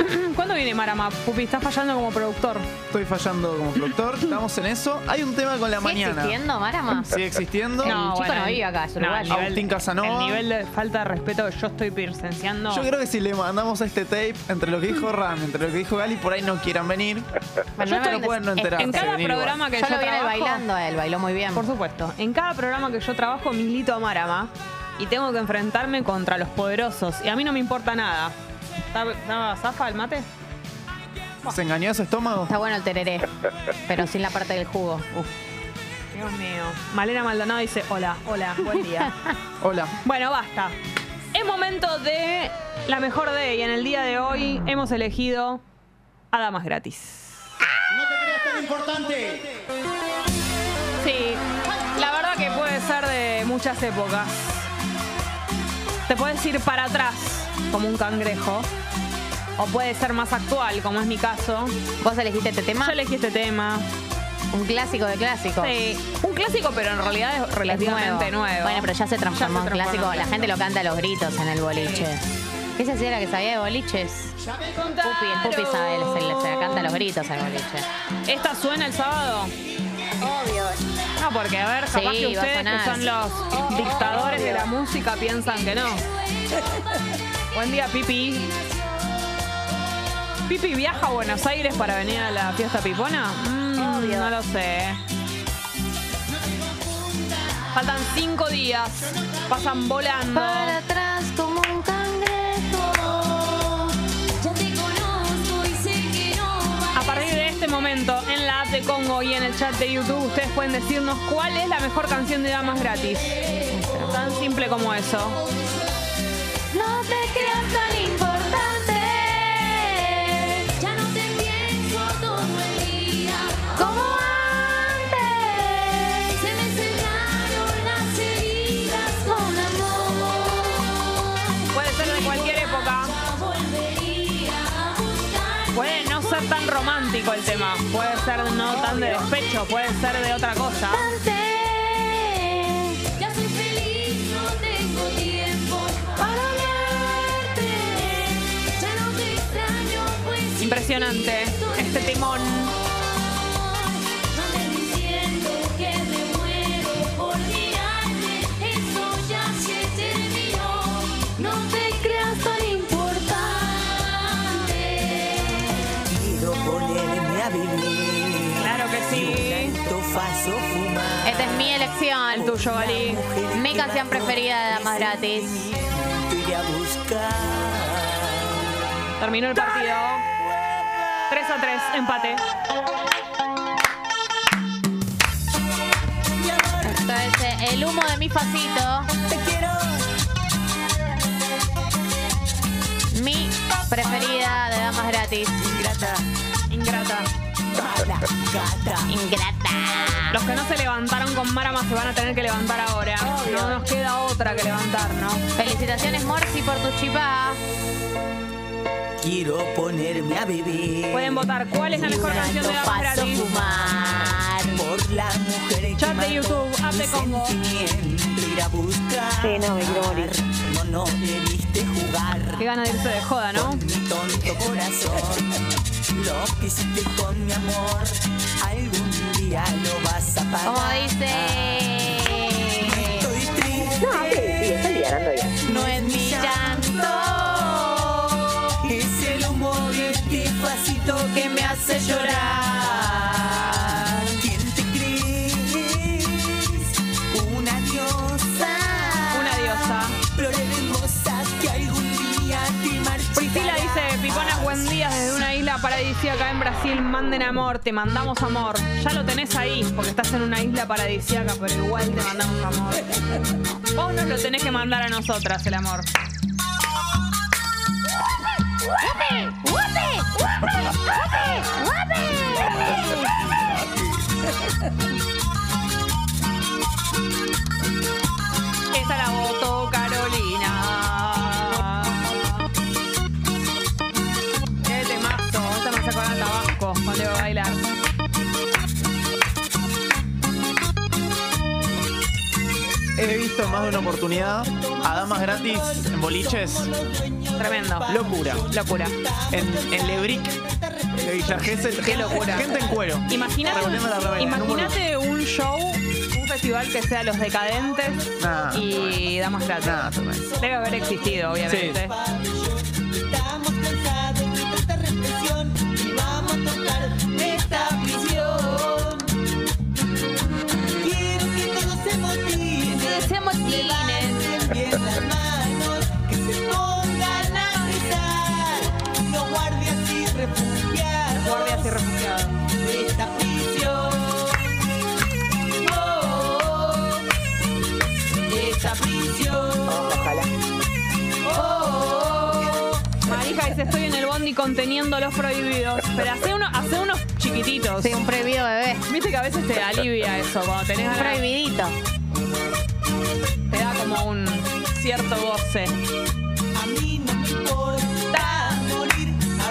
Speaker 1: ¿Cuándo viene Marama? Pupi, estás fallando como productor.
Speaker 3: Estoy fallando como productor. Estamos en eso. Hay un tema con la
Speaker 2: ¿Sigue
Speaker 3: mañana.
Speaker 2: existiendo, Marama?
Speaker 3: Sigue existiendo.
Speaker 2: El chico no vive acá, es
Speaker 1: no,
Speaker 2: uruguayo.
Speaker 1: el
Speaker 3: Agustín Casanova.
Speaker 1: El nivel de falta de respeto que yo estoy presenciando.
Speaker 3: Yo creo que si le mandamos a este tape, entre lo que dijo Ram, entre lo que dijo Gali, por ahí no quieran venir.
Speaker 2: Bueno,
Speaker 3: Yo
Speaker 2: no
Speaker 3: estoy-
Speaker 2: me-
Speaker 3: pueden no
Speaker 2: en-
Speaker 3: enterarse.
Speaker 1: en cada programa que
Speaker 2: Yo
Speaker 1: yo,
Speaker 2: lo vi en el
Speaker 1: trabajo,
Speaker 2: bailando a él, bailó muy bien.
Speaker 1: Por supuesto. En cada programa que yo trabajo milito a Marama y tengo que enfrentarme contra los poderosos. Y a mí no me importa nada. ¿Está, está zafa el mate?
Speaker 3: ¿Se engañó su estómago?
Speaker 2: Está bueno el tereré, pero sin la parte del jugo. Uf.
Speaker 1: Dios mío. Malena Maldonado dice, hola, hola, buen día.
Speaker 3: Hola.
Speaker 1: bueno, basta. Es momento de la mejor de y en el día de hoy hemos elegido a Damas Gratis.
Speaker 5: No te creas tan importante.
Speaker 1: Sí, la verdad que puede ser de muchas épocas. Te puedes ir para atrás como un cangrejo. O puede ser más actual, como es mi caso.
Speaker 2: ¿Vos elegiste este tema?
Speaker 1: Yo elegí este tema.
Speaker 2: Un clásico de clásicos.
Speaker 1: Sí, un clásico, pero en realidad es
Speaker 2: Es
Speaker 1: relativamente nuevo.
Speaker 2: Bueno, pero ya se transformó
Speaker 1: Ya se
Speaker 2: en clásico.
Speaker 1: en
Speaker 2: La gente lo canta a los gritos en el boliche. ¿Qué se hacía la que sabía de boliches? Pupi, el Pupi sabe, se, le- se canta los gritos al boliche.
Speaker 1: ¿Esta suena el sábado?
Speaker 2: Obvio.
Speaker 1: No, porque a ver, capaz
Speaker 2: Sí,
Speaker 1: que
Speaker 2: va a
Speaker 1: ustedes, que
Speaker 2: sonar.
Speaker 1: son los dictadores de la música, piensan que no. Buen día, Pipi. ¿Pipi viaja a Buenos Aires para venir a la fiesta pipona? Mm, no lo sé. Faltan cinco días. Pasan volando.
Speaker 2: Para atrás como un cangrejo.
Speaker 1: A partir de este momento, en la app de Congo y en el chat de YouTube, ustedes pueden decirnos cuál es la mejor canción de Damas Gratis. Tan simple como eso.
Speaker 2: No te creas
Speaker 1: ser no tan de despecho. Puede ser de otra cosa.
Speaker 2: Ya soy feliz, no tengo tiempo para hablarte. Ya no te extraño, pues.
Speaker 1: Impresionante este timón. Gali.
Speaker 2: Mi canción preferida de Damas Gratis.
Speaker 1: Terminó el partido. 3 a 3, empate.
Speaker 2: Esto es eh, el humo de mi facito. Mi preferida de Damas Gratis.
Speaker 9: Ingrata. Gata.
Speaker 2: Ingrata.
Speaker 1: Los que no se levantaron con Marama se van a tener que levantar ahora. No nos queda otra que levantarnos.
Speaker 2: Felicitaciones, Morsi, por tu chipá.
Speaker 9: Quiero ponerme a vivir.
Speaker 1: Pueden votar cuál es la mejor canción de Damas
Speaker 2: Paso
Speaker 1: Gratis.
Speaker 2: fumar.
Speaker 9: Por la mujer
Speaker 1: Chat de YouTube, app de Congo.
Speaker 9: ir a buscar.
Speaker 8: Sí, no, me quiero morir.
Speaker 9: No, no debiste jugar.
Speaker 1: Qué gana de irse de joda, ¿no?
Speaker 9: Mi tonto corazón, lo que hiciste con mi amor, algún día lo vas a pagar.
Speaker 2: Como dice.
Speaker 1: Manden amor, te mandamos amor. Ya lo tenés ahí, porque estás en una isla paradisíaca, pero igual te mandamos amor. Vos nos lo tenés que mandar a nosotras, el amor.
Speaker 3: Una oportunidad a damas gratis en boliches.
Speaker 1: Tremendo.
Speaker 3: Locura.
Speaker 1: Locura.
Speaker 3: En, en Lebric de Villa Gesell.
Speaker 1: Qué locura.
Speaker 3: Gente en cuero.
Speaker 1: Imagínate,
Speaker 3: Revolviendo la remera,
Speaker 1: imagínate un show, un festival que sea Los Decadentes
Speaker 3: Nah.
Speaker 1: y Damas Gratis.
Speaker 3: Nada.
Speaker 1: Debe haber existido, obviamente. Conteniendo los prohibidos. Pero hace, uno, hace unos chiquititos.
Speaker 2: Sí, un prohibido bebé.
Speaker 1: Viste que a veces te alivia eso, cuando tenés
Speaker 2: Un
Speaker 1: ganas,
Speaker 2: prohibidito.
Speaker 1: te da como un cierto goce.
Speaker 9: a mí no me importa morir.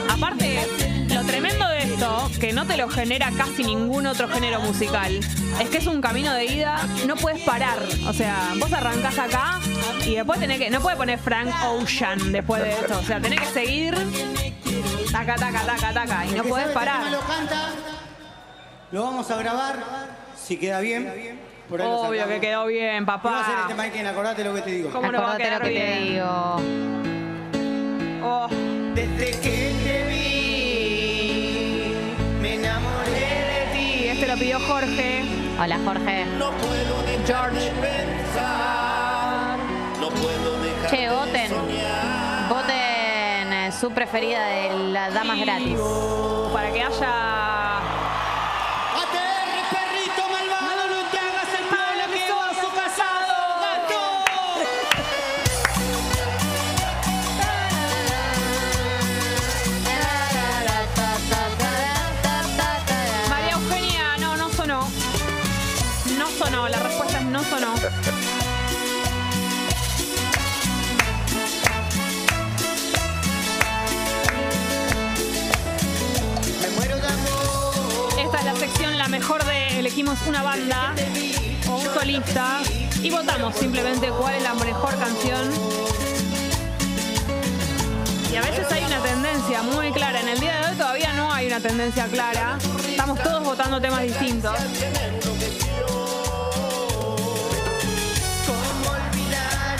Speaker 1: Aparte, lo tremendo de esto, que no te lo genera casi ningún otro género musical, es que es un camino de ida, no puedes parar. O sea, vos arrancás acá y después tenés que. No puedes poner Frank Ocean después de esto. O sea, tenés que seguir. Taca, taca, taca, taca. Y no
Speaker 5: que
Speaker 1: puedes
Speaker 5: sabe
Speaker 1: parar.
Speaker 5: lo canta, lo vamos a grabar, si queda bien. Por ahí lo
Speaker 1: Obvio que quedó bien,
Speaker 5: Y va a ser
Speaker 1: papá.
Speaker 5: este Maiken, acordate lo que te digo.
Speaker 1: ¿Cómo no va a
Speaker 2: lo te digo.
Speaker 1: Oh,
Speaker 5: Desde que te vi, me enamoré de
Speaker 1: y
Speaker 5: ti.
Speaker 1: este lo pidió Jorge.
Speaker 2: Hola, Jorge.
Speaker 5: No puedo dejar
Speaker 1: George.
Speaker 5: de pensar. No puedo dejar
Speaker 2: Che,
Speaker 5: de
Speaker 2: voten.
Speaker 5: soñar.
Speaker 2: Voten su preferida de las damas gratis.
Speaker 1: Para que haya. Elegimos una banda o un solista y votamos simplemente cuál es la mejor canción. Y a veces hay una tendencia muy clara. En el día de hoy todavía no hay una tendencia clara. Estamos todos votando temas distintos.
Speaker 9: ¿Cómo olvidar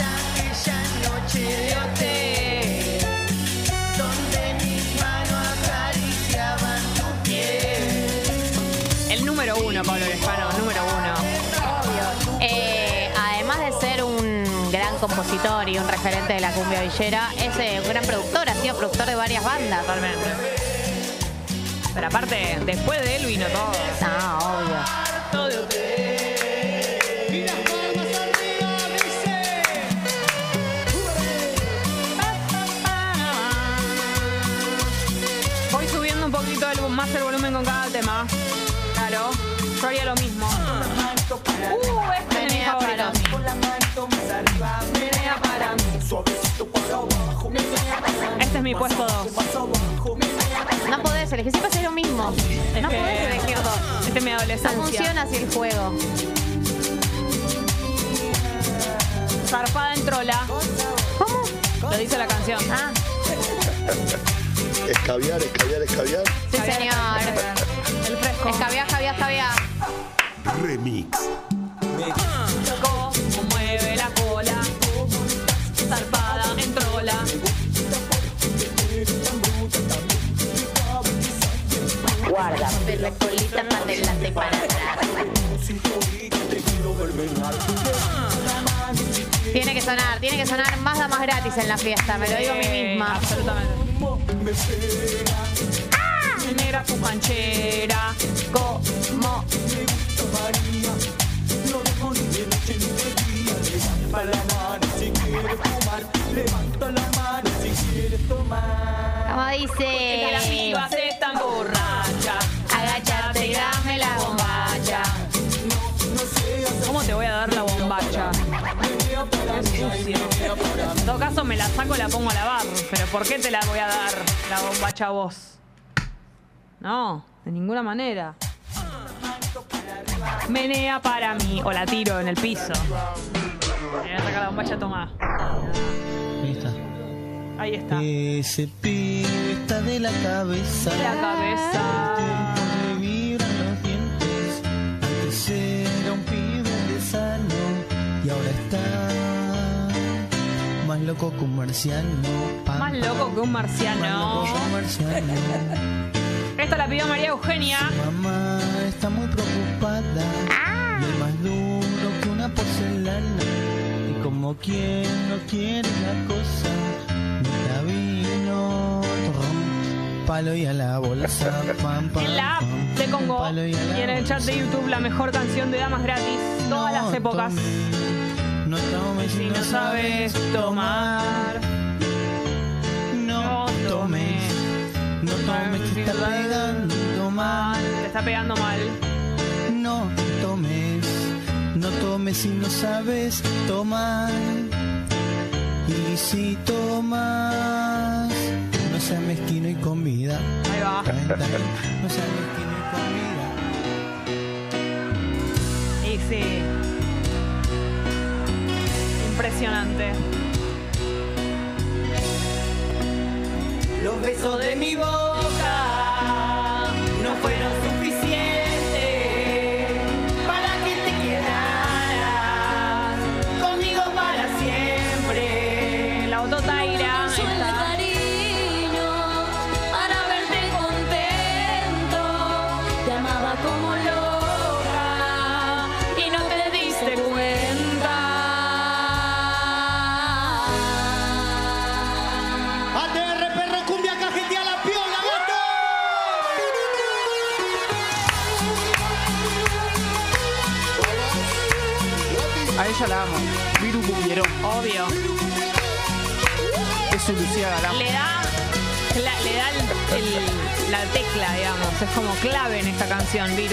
Speaker 1: número uno, número.
Speaker 2: Eh, además de ser un gran compositor y un referente de la cumbia villera, es eh, un gran productor, ha sido productor de varias bandas.
Speaker 1: Totalmente. Pero aparte, después de él vino todo.
Speaker 2: No, obvio.
Speaker 1: Todo
Speaker 5: arriba, dice.
Speaker 1: Voy subiendo un poquito el- más el volumen con cada tema. Claro, yo haría lo mismo. Uh, este es mi
Speaker 2: mí.
Speaker 1: Este es mi puesto 2.
Speaker 9: Más abajo, menea para mí.
Speaker 2: No podés elegir, siempre hacer lo mismo. No podés elegir dos.
Speaker 1: Este es mi
Speaker 2: No
Speaker 1: adolescencia.
Speaker 2: funciona así el juego.
Speaker 1: Zarpada en trola.
Speaker 2: ¿Cómo?
Speaker 1: Lo dice la canción.
Speaker 2: Ah,
Speaker 7: Escabiar, escabiar, escabiar.
Speaker 2: sí, señor.
Speaker 1: El fresco.
Speaker 2: Escabiá, escabiá, escabiá.
Speaker 7: Remix.
Speaker 1: Mueve la cola. Zarpada en trola.
Speaker 2: Guarda. De la colita para adelante para atrás. Tiene que sonar, tiene que sonar más damas gratis en la fiesta, me lo digo a mí misma.
Speaker 1: Absolutamente.
Speaker 2: Ah.
Speaker 1: Negra pujanchera.
Speaker 2: Como Como
Speaker 1: Que las
Speaker 2: dice,
Speaker 1: pibas están borrachas.
Speaker 2: agachate y dame la bombacha.
Speaker 1: ¿Cómo te voy a dar la bombacha? Qué sucio. En todo caso me la saco y la pongo a lavar. Pero ¿por qué te la voy a dar la bombacha a vos? No, de ninguna manera. Menea para mí. O la tiro en el piso. Me voy a sacar la.
Speaker 10: Ahí está.
Speaker 1: Ahí está.
Speaker 10: Ese pibe está de la cabeza.
Speaker 1: La cabeza.
Speaker 10: Le vibran los dientes. Antes era un pibe de y ahora está más loco que un marciano.
Speaker 1: Más loco que un
Speaker 10: Más
Speaker 1: marciano.
Speaker 10: loco que un marciano.
Speaker 1: Esta la pidió María Eugenia.
Speaker 10: Mamá está muy preocupada. Y es más duro que una porcelana. Y como quien no quiere la cosa, mira vino, palo y a la bolsa. Pam, pam,
Speaker 1: En la app
Speaker 10: pam,
Speaker 1: de Congo
Speaker 10: palo y
Speaker 1: en el chat de. YouTube la mejor canción de damas gratis. Todas las épocas.
Speaker 10: No tomes
Speaker 1: Si no sabes tomar,
Speaker 10: No tomes. No tomes, te está pegando mal.
Speaker 1: te está pegando mal.
Speaker 10: No tomes, no tomes si no sabes tomar. Y si tomas, no seas mezquino y con vida.
Speaker 1: Ahí va.
Speaker 10: No seas mezquino y con vida.
Speaker 1: Y sí. Impresionante.
Speaker 9: Los besos de mi boca
Speaker 1: canción, Viru.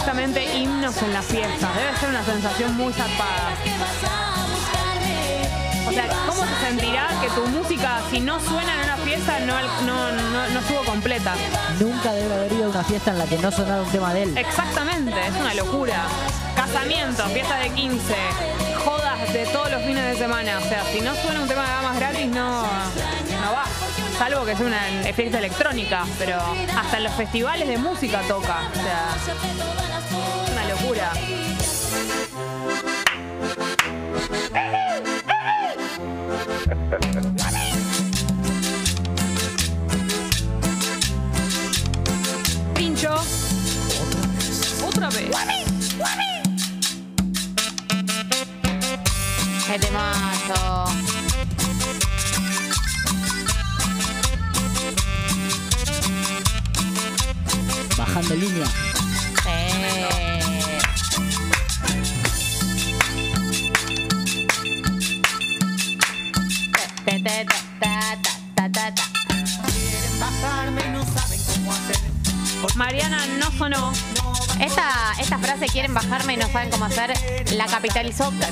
Speaker 1: Directamente himnos en las fiestas. Debe ser una sensación muy zarpada. O sea, ¿cómo se sentirá que tu música, si no suena en una fiesta, no, no, no, no estuvo completa?
Speaker 11: Nunca debe haber ido a una fiesta en la que no sonara un tema de él.
Speaker 1: Exactamente, es una locura. Casamiento, fiesta de 15, jodas de todos los fines de semana. O sea, si no suena un tema de damas gratis, no. Salvo que sea una fiesta electrónica, pero hasta en los festivales de música toca. O sea, es una locura.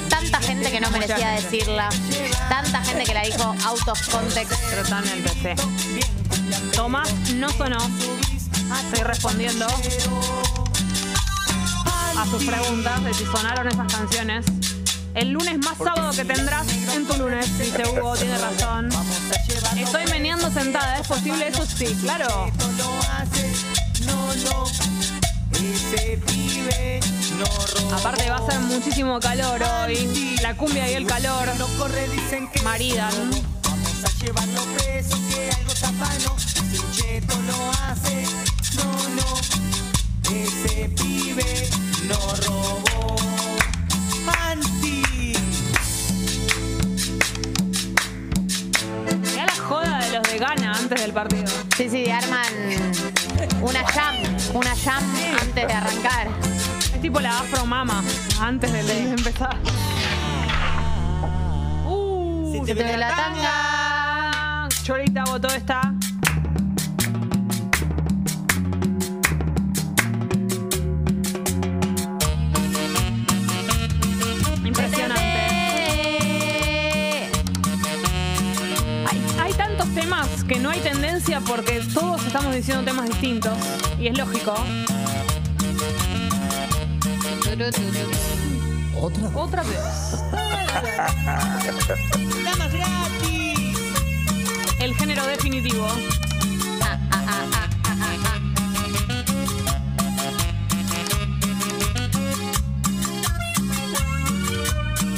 Speaker 2: tanta gente que no merecía decirla, tanta gente que la dijo out of context.
Speaker 1: Totalmente, sí. Tomás no sonó. Estoy respondiendo a sus preguntas de si sonaron esas canciones. El lunes más sábado que tendrás en tu lunes, dice Hugo, tiene razón. Estoy meneando sentada, ¿es posible eso? Sí, claro. Aparte va a ser muchísimo calor hoy. La cumbia y el calor. Maridan.
Speaker 6: Vamos a llevarlo preso que algo tapano. Si un cheto lo hace, no, no. Ese pibe no robó. Manti.
Speaker 1: Mirá la joda de los de Gana antes del partido.
Speaker 2: Sí, sí, arman una jam, una jam de arrancar.
Speaker 1: Es tipo la afro mama antes de, empezar. Uh,
Speaker 2: se, te, la tanga.
Speaker 1: Chorita botó esta. temas que no hay tendencia porque todos estamos diciendo temas distintos y es lógico.
Speaker 11: ¿Otra? vez.
Speaker 1: Otra vez.
Speaker 6: Damas gratis.
Speaker 1: El género definitivo.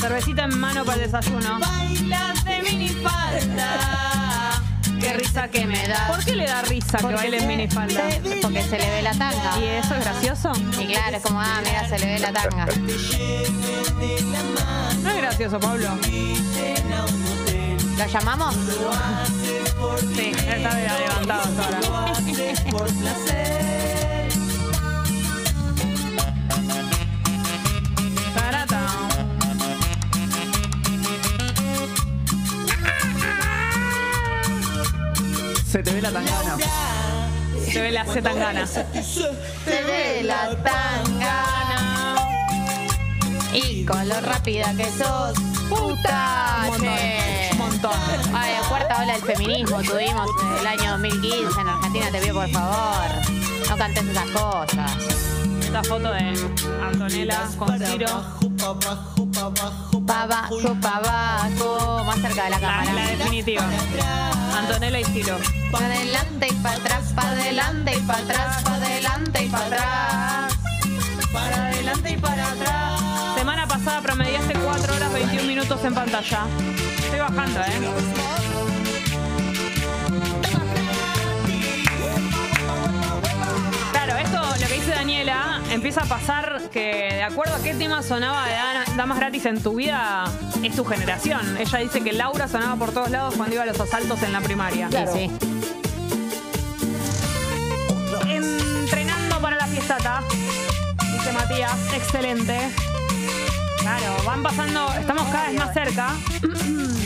Speaker 1: Cervecita en mano para el desayuno.
Speaker 6: Bailas de minifalda
Speaker 2: qué risa que me da.
Speaker 1: ¿Por qué le da risa que baile en minifalda?
Speaker 2: Porque se le ve la tanga.
Speaker 1: ¿Y eso es gracioso?
Speaker 2: Y claro, es como, ah, mira, se le ve la tanga.
Speaker 1: No es gracioso, Pablo.
Speaker 2: ¿Lo llamamos?
Speaker 1: Sí, está levantado ahora.
Speaker 3: Se te ve la tangana.
Speaker 1: Se ve la C tangana.
Speaker 2: Se ve la tangana. Y con lo rápida que sos, puta.
Speaker 1: Un montón.
Speaker 2: Ay, cuarta ola del feminismo tuvimos en el año 2015 en Argentina. Te pido, por favor, no cantes esas cosas
Speaker 1: esta foto de Antonella con Ciro.
Speaker 2: Pa' abajo, pa' abajo, más cerca de la
Speaker 1: La,
Speaker 2: cámara.
Speaker 1: la definitiva. Antonella y Ciro.
Speaker 2: Pa' adelante y para atrás, pa' adelante y para atrás, pa' adelante y para atrás.
Speaker 6: Para adelante y para atrás.
Speaker 1: Semana pasada promediaste 4 horas 21 minutos en pantalla. Estoy bajando, ¿eh? Daniela, empieza a pasar que de acuerdo a qué tema sonaba de Damas Gratis en tu vida, es tu generación. Ella dice que Laura sonaba por todos lados cuando iba a los asaltos en la primaria.
Speaker 2: Claro. Sí.
Speaker 1: Entrenando para la fiestata, dice Matías. Excelente. Claro, van pasando, estamos cada vez más cerca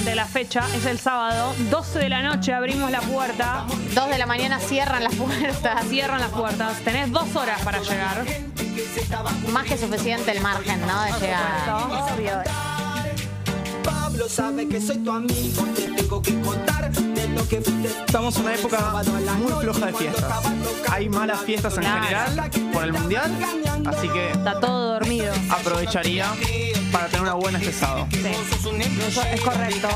Speaker 1: de la fecha, es el sábado, 12 de la noche abrimos la puerta.
Speaker 2: 2 de la mañana cierran las puertas.
Speaker 1: Cierran las puertas. Tenés dos horas para llegar.
Speaker 2: Más que suficiente el margen, ¿no? De llegar.
Speaker 6: Pablo sabe que soy tu amigo,
Speaker 3: Estamos en una época muy floja de fiestas. Hay malas fiestas en general por el mundial, así que.
Speaker 1: Está todo dormido.
Speaker 3: Aprovecharía para tener una buena este
Speaker 1: es correcto.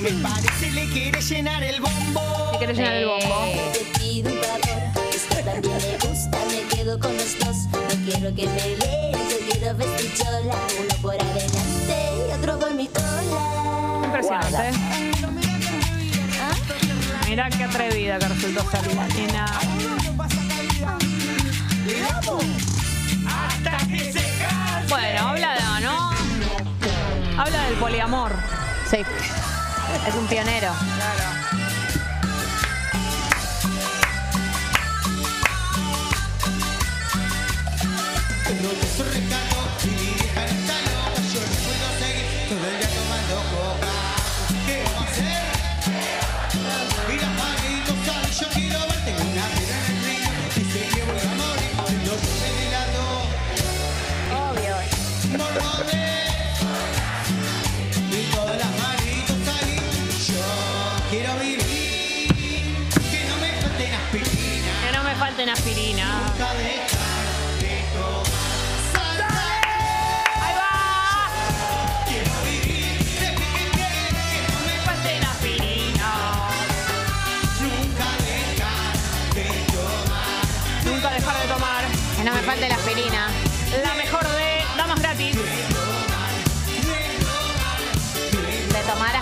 Speaker 6: me le quiere llenar el bombo.
Speaker 1: Impresionante.
Speaker 12: ¿Ah?
Speaker 1: Mira qué atrevida que resultó ser. Bueno, habla de, ¿no? Habla del poliamor.
Speaker 2: Sí. Es un pionero.
Speaker 1: Claro.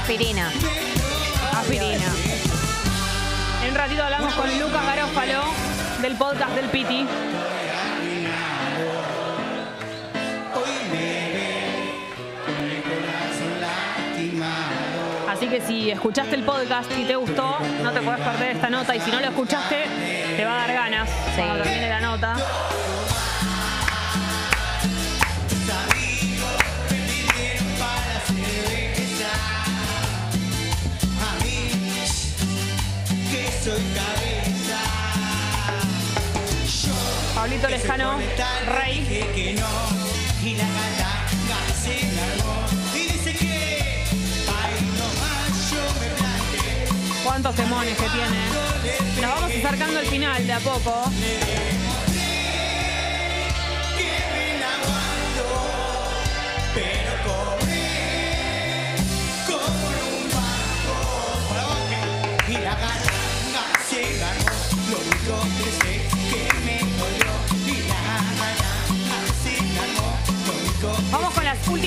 Speaker 1: Aspirina. Aspirina. En un ratito hablamos con Lucas Garófalo del podcast del Piti. Así que si escuchaste el podcast y te gustó, no te puedes perder esta nota. Y si no lo escuchaste, te va a dar ganas cuando termine la nota.
Speaker 5: Yo me planté.
Speaker 1: Cuántos temones que tiene. Nos vamos acercando al final de a poco.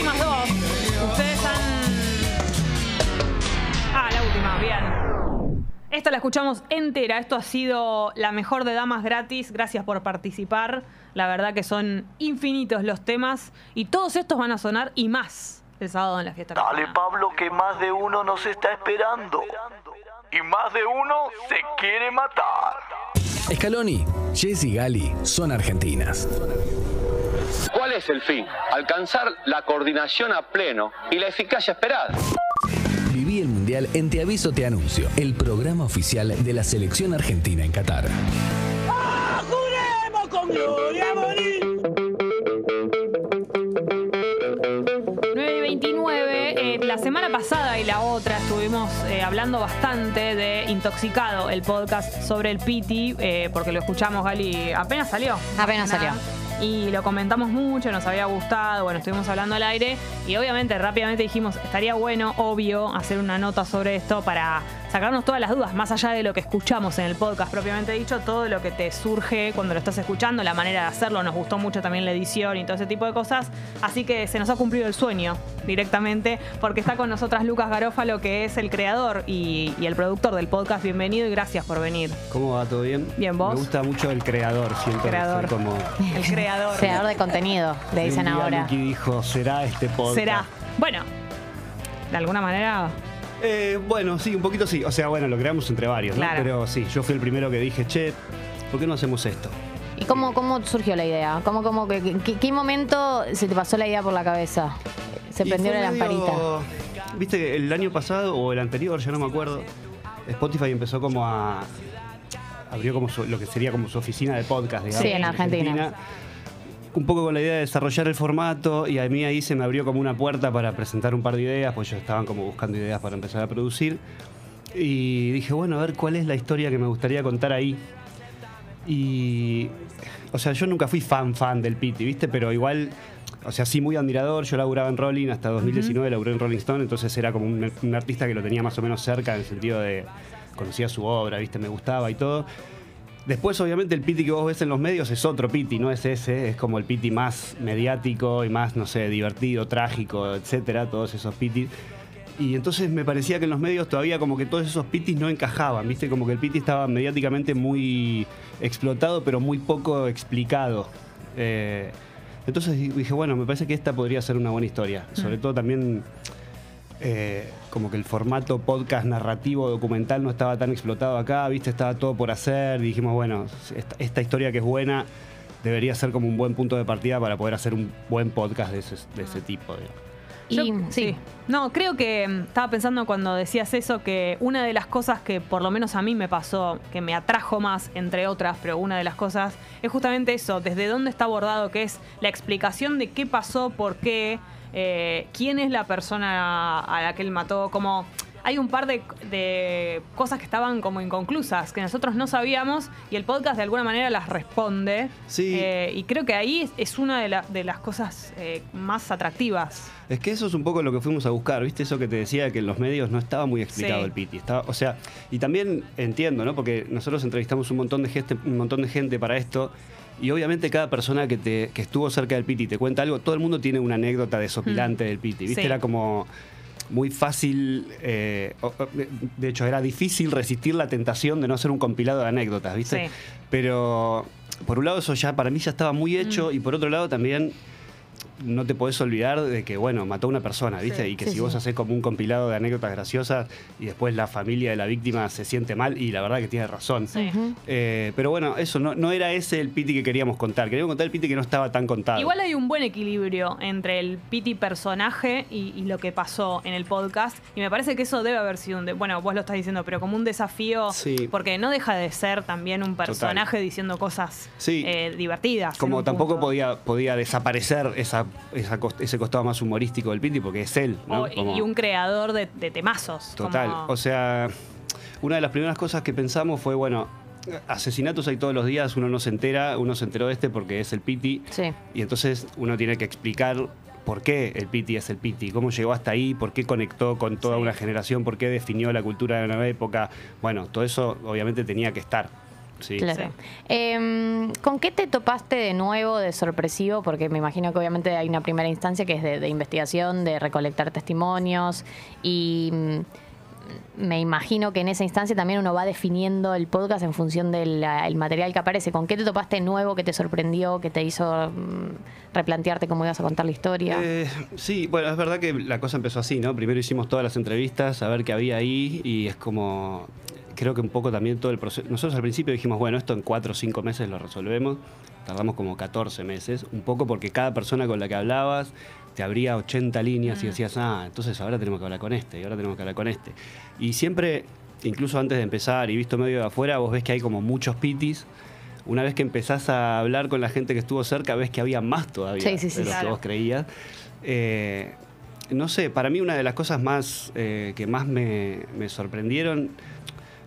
Speaker 1: Últimas dos. Ustedes han. Ah, la última, bien. Esta la escuchamos entera. Esto ha sido la mejor de Damas gratis. Gracias por participar. La verdad que son infinitos los temas. Y todos estos van a sonar y más el sábado en la fiesta.
Speaker 13: Dale, Pablo, que más de uno nos está esperando. Y más de uno se quiere matar.
Speaker 4: Scaloni, Jess y Gali son argentinas.
Speaker 14: ¿Cuál es el fin? Alcanzar la coordinación a pleno y la eficacia esperada.
Speaker 4: Viví el Mundial en Te Aviso Te Anuncio, el programa oficial de la selección argentina en Qatar.
Speaker 5: ¡Juremos con gloria a morir!
Speaker 1: 9 y 29. eh, la semana pasada y la otra estuvimos eh, hablando bastante de Intoxicado, el podcast sobre el Piti, eh, porque lo escuchamos, Gali, apenas salió.
Speaker 2: Apenas
Speaker 1: Nada.
Speaker 2: salió.
Speaker 1: Y lo comentamos mucho, nos había gustado, bueno, estuvimos hablando al aire y obviamente rápidamente dijimos, estaría bueno, obvio, hacer una nota sobre esto para sacarnos todas las dudas, más allá de lo que escuchamos en el podcast propiamente dicho, todo lo que te surge cuando lo estás escuchando, la manera de hacerlo, nos gustó mucho también la edición y todo ese tipo de cosas, así que se nos ha cumplido el sueño directamente, porque está con nosotras Lucas Garófalo, que es el creador y, y el productor del podcast, bienvenido y gracias por venir.
Speaker 15: ¿Cómo va? ¿Todo bien?
Speaker 1: Bien, ¿vos?
Speaker 15: Me gusta mucho el creador, siento que
Speaker 1: Creador.
Speaker 15: soy como...
Speaker 1: El creador.
Speaker 2: Creador de contenido, le dicen
Speaker 15: Un día
Speaker 2: ahora.
Speaker 15: Luqui dijo, ¿será este podcast?
Speaker 1: Será. Bueno, de alguna manera
Speaker 15: Eh, bueno, sí, un poquito sí. O sea, bueno, lo creamos entre varios, ¿no?
Speaker 1: Claro.
Speaker 15: Pero sí, yo fui el primero que dije, che, ¿por qué no hacemos esto?
Speaker 2: ¿Y cómo, cómo surgió la idea? ¿Cómo, cómo, que- ¿Qué momento se te pasó la idea por la cabeza? Se prendió la lamparita.
Speaker 15: Viste el año pasado o el anterior, ya no me acuerdo, Spotify empezó como a. abrió como su- lo que sería como su oficina de podcast, digamos.
Speaker 2: Sí, en Argentina.
Speaker 15: Un poco con la idea de desarrollar el formato y a mí ahí se me abrió como una puerta para presentar un par de ideas, pues yo estaban como buscando ideas para empezar a producir. Y dije, bueno, a ver cuál es la historia que me gustaría contar ahí. Y. O sea, yo nunca fui fan fan del Piti, ¿viste? Pero igual. O sea, sí, muy admirador. Yo laburaba en Rolling hasta 2019, laburé en Rolling Stone, entonces era como un, un artista que lo tenía más o menos cerca en el sentido de. Conocía su obra, ¿viste? Me gustaba y todo. Después, obviamente, el Piti que vos ves en los medios es otro Piti, no es ese. Es como el Piti más mediático y más, no sé, divertido, trágico, etcétera. Todos esos Pitis. Y entonces me parecía que en los medios todavía como que todos esos pitis no encajaban, ¿viste? Como que el piti estaba mediáticamente muy explotado, pero muy poco explicado. Eh, entonces dije, bueno, me parece que esta podría ser una buena historia. Sobre todo también eh, como que el formato podcast narrativo documental no estaba tan explotado acá, ¿viste? Estaba todo por hacer. Y dijimos, bueno, esta, esta historia que es buena debería ser como un buen punto de partida para poder hacer un buen podcast de ese, de ese tipo. digamos.
Speaker 1: Yo- sí. No, creo que mm, estaba pensando cuando decías eso que una de las cosas que por lo menos a mí me pasó, que me atrajo más, entre otras, pero una de las cosas es justamente eso, desde dónde está abordado, que es la explicación de qué pasó, por qué, eh, quién es la persona a la que él mató, como hay un par de, de cosas que estaban como inconclusas, que nosotros no sabíamos y el podcast de alguna manera las responde.
Speaker 15: Sí.
Speaker 1: Eh, y creo que ahí es- es una de, la- de las cosas eh, más atractivas.
Speaker 15: Es que eso es un poco lo que fuimos a buscar, ¿viste? Eso que te decía que en los medios no estaba muy explicado
Speaker 1: Sí.
Speaker 15: el Piti. Estaba, o sea, y también entiendo, ¿no? Porque nosotros entrevistamos un montón de gente, un montón de gente para esto. Y obviamente cada persona que, te, que estuvo cerca del Piti te cuenta algo, todo el mundo tiene una anécdota desopilante del Piti, ¿viste?
Speaker 1: Sí.
Speaker 15: Era como muy fácil, eh, de hecho era difícil resistir la tentación de no hacer un compilado de anécdotas, ¿viste?
Speaker 1: Sí.
Speaker 15: Pero por un lado eso ya para mí ya estaba muy hecho
Speaker 1: Mm.
Speaker 15: y por otro lado también no te podés olvidar de que, bueno, mató a una persona, ¿viste?
Speaker 1: Sí.
Speaker 15: Y que
Speaker 1: Sí,
Speaker 15: si vos
Speaker 1: sí.
Speaker 15: haces como un compilado de anécdotas graciosas y después la familia de la víctima se siente mal y la verdad que tiene razón. Eh, pero bueno, eso no, no era ese el piti que queríamos contar. Queríamos contar el piti que no estaba tan contado.
Speaker 1: Igual hay un buen equilibrio entre el Piti personaje y, y lo que pasó en el podcast. Y me parece que eso debe haber sido un. de- bueno, vos lo estás diciendo, pero como un desafío.
Speaker 15: Sí.
Speaker 1: Porque no deja de ser también un personaje diciendo cosas
Speaker 15: Sí.
Speaker 1: eh, divertidas.
Speaker 15: Como tampoco
Speaker 1: punto.
Speaker 15: podía, podía desaparecer esa, esa ese costado más humorístico del Piti porque es él, ¿no?
Speaker 1: O-
Speaker 15: Como-
Speaker 1: Y un creador de, de temazos.
Speaker 15: Total.
Speaker 1: como-
Speaker 15: O sea, una de las primeras cosas que pensamos fue, bueno, asesinatos hay todos los días, uno no se entera, uno se enteró de este porque es el Piti.
Speaker 2: Sí.
Speaker 15: Y entonces uno tiene que explicar por qué el Piti es el Piti, cómo llegó hasta ahí, por qué conectó con toda una generación, por qué definió la cultura de una época. Bueno, todo eso obviamente tenía que estar. Sí.
Speaker 2: Claro. Em, ¿Con qué te topaste de nuevo, de sorpresivo? Porque me imagino que obviamente hay una primera instancia que es de, de investigación, de recolectar testimonios y mm, me imagino que en esa instancia también uno va definiendo el podcast en función del ah, el material que aparece. ¿Con qué te topaste nuevo que te sorprendió, que te hizo mm, replantearte cómo ibas a contar la historia?
Speaker 15: Eh, sí, bueno, es verdad que la cosa empezó así, ¿no? Primero hicimos todas las entrevistas, a ver qué había ahí, y es como. Creo que un poco también todo el proceso. Nosotros al principio dijimos, bueno, esto en cuatro o cinco meses lo resolvemos. Tardamos como 14 meses, un poco porque cada persona con la que hablabas te abría 80 líneas y decías, ah, entonces ahora tenemos que hablar con este, y ahora tenemos que hablar con este. Y siempre, incluso antes de empezar y visto medio de afuera, vos ves que hay como muchos pitis. Una vez que empezás a hablar con la gente que estuvo cerca, ves que había más todavía
Speaker 2: Sí, sí, sí,
Speaker 15: de lo
Speaker 2: claro.
Speaker 15: que vos creías. Eh, no sé, para mí una de las cosas más eh, que más me, me sorprendieron,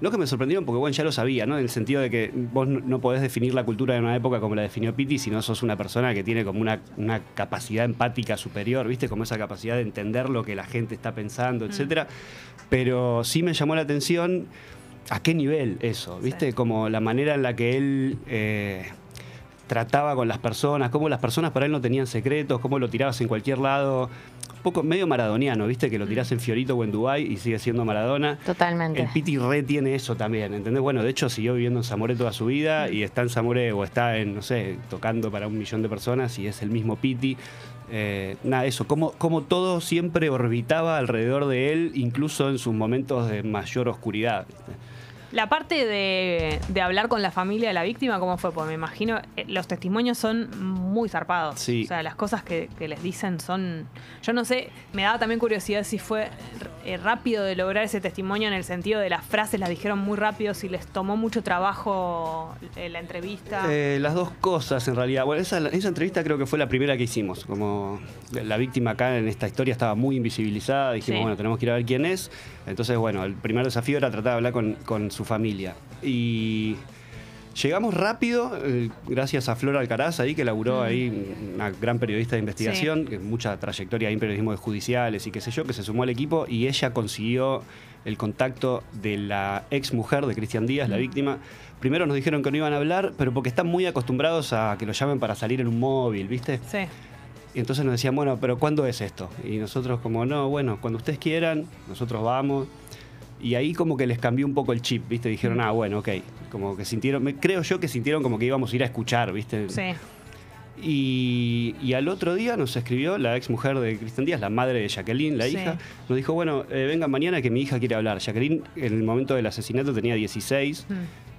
Speaker 15: no que me sorprendieron porque bueno, ya lo sabía, ¿no? En el sentido de que vos no, podés definir la cultura de una época como la definió Pitti si no sos una persona que tiene como una, una capacidad empática superior, ¿viste? Como esa capacidad de entender lo que la gente está pensando, etcétera. Pero sí me llamó la atención a qué nivel eso, ¿viste? Como la manera en la que él eh, trataba con las personas, cómo las personas para él no tenían secretos, cómo lo tirabas en cualquier lado. Un poco medio maradoniano, ¿viste? Que lo tirás en Fiorito o en Dubái y sigue siendo Maradona.
Speaker 2: Totalmente.
Speaker 15: El Piti re tiene eso también, ¿entendés? Bueno, de hecho siguió viviendo en Zamoré toda su vida y está en Zamoré o está en, no sé, tocando para un millón de personas y es el mismo Piti. Eh, nada, eso, como, como todo siempre orbitaba alrededor de él, incluso en sus momentos de mayor oscuridad. ¿viste?
Speaker 1: La parte de, de hablar con la familia de la víctima, ¿cómo fue? Pues me imagino, eh, los testimonios son muy zarpados.
Speaker 15: Sí.
Speaker 1: O sea, las cosas que, que les dicen son... Yo no sé, me daba también curiosidad si fue eh, rápido de lograr ese testimonio en el sentido de las frases, las dijeron muy rápido, si les tomó mucho trabajo eh, la entrevista.
Speaker 15: Eh, las dos cosas en realidad. Bueno, esa, esa entrevista creo que fue la primera que hicimos. Como la víctima acá en esta historia estaba muy invisibilizada, dijimos,
Speaker 1: Sí.
Speaker 15: bueno, tenemos que ir a ver quién es. Entonces, bueno, el primer desafío era tratar de hablar con, con su familia. Y llegamos rápido, eh, gracias a Flora Alcaraz ahí, que laburó ahí, una gran periodista de investigación, que mucha trayectoria en periodismo de judiciales y qué sé yo, que se sumó al equipo y ella consiguió el contacto de la ex mujer de Cristian Díaz, la víctima. Primero nos dijeron que no iban a hablar, pero porque están muy acostumbrados a que lo llamen para salir en un móvil, ¿viste?
Speaker 1: Sí.
Speaker 15: Y entonces nos decían, bueno, pero ¿cuándo es esto? Y nosotros como, no, bueno, cuando ustedes quieran, nosotros vamos. Y ahí como que les cambió un poco el chip, ¿viste? Dijeron, ah, bueno, ok. Como que sintieron, creo yo que sintieron como que íbamos a ir a escuchar, ¿viste?
Speaker 1: Sí.
Speaker 15: Y, y al otro día nos escribió la ex mujer de Cristian Díaz, la madre de Jacqueline, la
Speaker 1: Sí.
Speaker 15: hija, nos dijo, bueno, eh, vengan mañana que mi hija quiere hablar. Jacqueline en el momento del asesinato tenía 16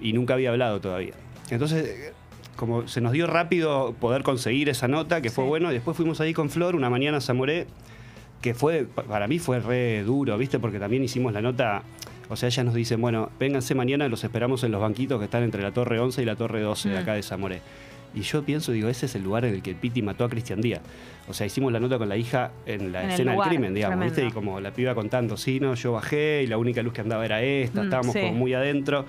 Speaker 15: y nunca había hablado todavía. Entonces, eh, como se nos dio rápido poder conseguir esa nota, que fue bueno, y después fuimos ahí con Flor una mañana a Zamoré, que fue, pa- para mí fue re duro, ¿viste? Porque también hicimos la nota, o sea, ellas nos dicen, bueno, vénganse mañana, los esperamos en los banquitos que están entre la Torre 11 y la Torre 12 de
Speaker 1: Mm.
Speaker 15: acá de Zamoré. Y yo pienso, digo, ese es el lugar en el que el Piti mató a Cristian Díaz. O sea, hicimos la nota con la hija en la
Speaker 1: En
Speaker 15: escena
Speaker 1: lugar,
Speaker 15: del crimen, digamos,
Speaker 1: tremendo.
Speaker 15: ¿viste? Y como la piba contando, sí, no, yo bajé y la única luz que andaba era esta,
Speaker 1: Mm,
Speaker 15: estábamos
Speaker 1: sí.
Speaker 15: como muy adentro.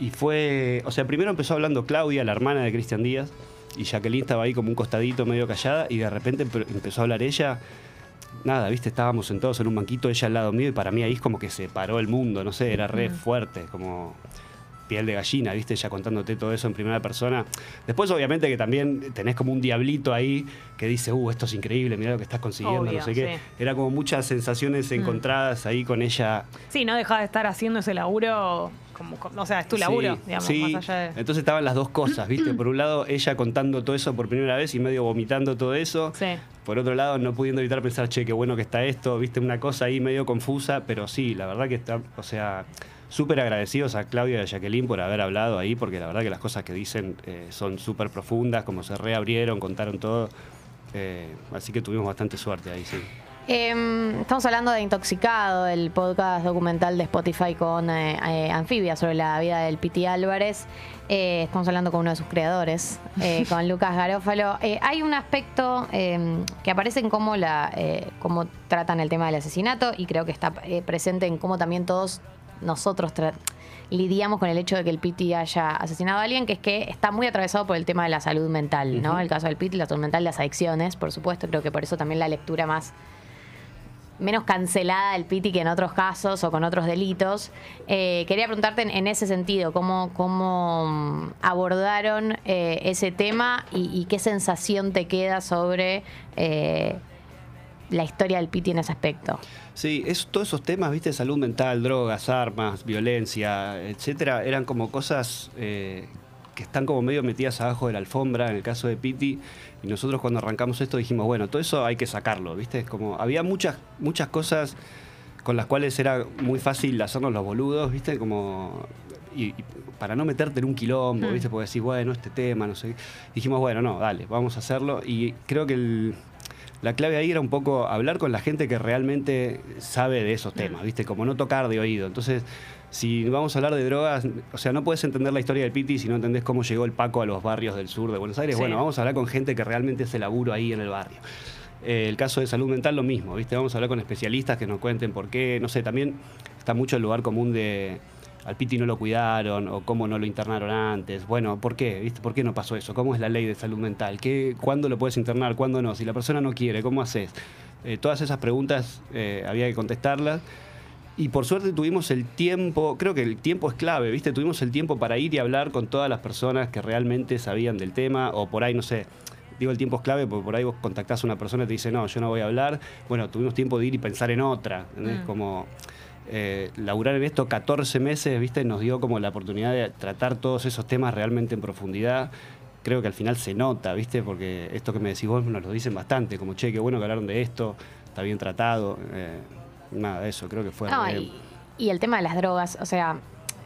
Speaker 15: Y fue, o sea, primero empezó hablando Claudia, la hermana de Cristian Díaz, y Jacqueline estaba ahí como un costadito, medio callada, y de repente empe- empezó a hablar ella. Nada, viste, estábamos sentados en un banquito, ella al lado mío, y para mí ahí es como que se paró el mundo, no sé, era re fuerte, como piel de gallina, viste, ella contándote todo eso en primera persona. Después, obviamente, que también tenés como un diablito ahí que dice, uh, esto es increíble, mira lo que estás consiguiendo,
Speaker 1: Obvio,
Speaker 15: no sé qué.
Speaker 1: sí.
Speaker 15: Era como muchas sensaciones
Speaker 1: Mm.
Speaker 15: encontradas ahí con ella.
Speaker 1: Sí, no deja de estar haciendo ese laburo, como, o sea, es tu laburo,
Speaker 15: Sí,
Speaker 1: digamos,
Speaker 15: sí.
Speaker 1: más allá de...
Speaker 15: Entonces estaban las dos cosas, ¿viste? Por un lado, ella contando todo eso por primera vez y medio vomitando todo eso.
Speaker 1: Sí.
Speaker 15: Por otro lado, no pudiendo evitar pensar, che, qué bueno que está esto, ¿viste? Una cosa ahí medio confusa, pero sí, la verdad que está, o sea, súper agradecidos a Claudia y a Jacqueline por haber hablado ahí, porque la verdad que las cosas que dicen eh, son súper profundas, como se reabrieron, contaron todo. Eh, así que tuvimos bastante suerte ahí, sí.
Speaker 2: Eh, estamos hablando de Intoxicado, el podcast documental de Spotify con eh, eh, Anfibia sobre la vida del Piti Álvarez. Eh, estamos hablando con uno de sus creadores, eh, con Lucas Garófalo. Hay un aspecto eh, que aparece en cómo, la, eh, cómo tratan el tema del asesinato y creo que está presente en cómo también todos nosotros lidiamos con el hecho de que el Piti haya asesinado a alguien, que es que está muy atravesado por el tema de la salud mental, ¿no? El caso del Piti, la salud mental, las adicciones, por supuesto. Creo que por eso también la lectura más menos cancelada del Piti que en otros casos o con otros delitos. Eh, quería preguntarte en, ese sentido, ¿cómo, cómo mm, abordaron eh, ese tema y, qué sensación te queda sobre eh, la historia del Piti en ese aspecto?
Speaker 15: Sí, es, todos esos temas, viste, salud mental, drogas, armas, violencia, etcétera, eran como cosas que están como medio metidas abajo de la alfombra en el caso de Piti. Y nosotros cuando arrancamos esto dijimos, bueno, todo eso hay que sacarlo, viste, es como había muchas, muchas cosas con las cuales era muy fácil hacernos los boludos, viste, como y, y para no meterte en un quilombo,
Speaker 16: Mm.
Speaker 15: viste, porque decís, bueno, este tema, no sé. Dijimos, bueno, no, dale, vamos a hacerlo. Y creo que el- la clave ahí era un poco hablar con la gente que realmente sabe de esos temas, ¿viste? Como no tocar de oído. Entonces, si vamos a hablar de drogas, o sea, no puedes entender la historia del Piti si no entendés cómo llegó el Paco a los barrios del sur de Buenos Aires.
Speaker 16: Sí.
Speaker 15: Bueno, vamos a hablar con gente que realmente hace laburo ahí en el barrio. Eh, el caso de salud mental, lo mismo, ¿viste? Vamos a hablar con especialistas que nos cuenten por qué. No sé, también está mucho el lugar común de al Piti no lo cuidaron o cómo no lo internaron antes. Bueno, ¿por qué? ¿Viste? ¿Por qué no pasó eso? ¿Cómo es la ley de salud mental? ¿Qué, ¿Cuándo lo puedes internar? ¿Cuándo no? Si la persona no quiere, ¿cómo haces? Eh, todas esas preguntas eh, había que contestarlas. Y por suerte tuvimos el tiempo, creo que el tiempo es clave, ¿viste? Tuvimos el tiempo para ir y hablar con todas las personas que realmente sabían del tema, o por ahí, no sé, digo el tiempo es clave porque por ahí vos contactás a una persona y te dice, no, yo no voy a hablar. Bueno, tuvimos tiempo de ir y pensar en otra, ¿entendés?
Speaker 16: Mm.
Speaker 15: Como eh, laburar en esto 14 meses, ¿viste? Nos dio como la oportunidad de tratar todos esos temas realmente en profundidad. Creo que al final se nota, ¿viste? Porque esto que me decís vos nos lo dicen bastante, como, che, qué bueno que hablaron de esto, está bien tratado. eh, nada eso, creo que fue...
Speaker 2: No,
Speaker 15: re-
Speaker 2: y, y el tema de las drogas, o sea,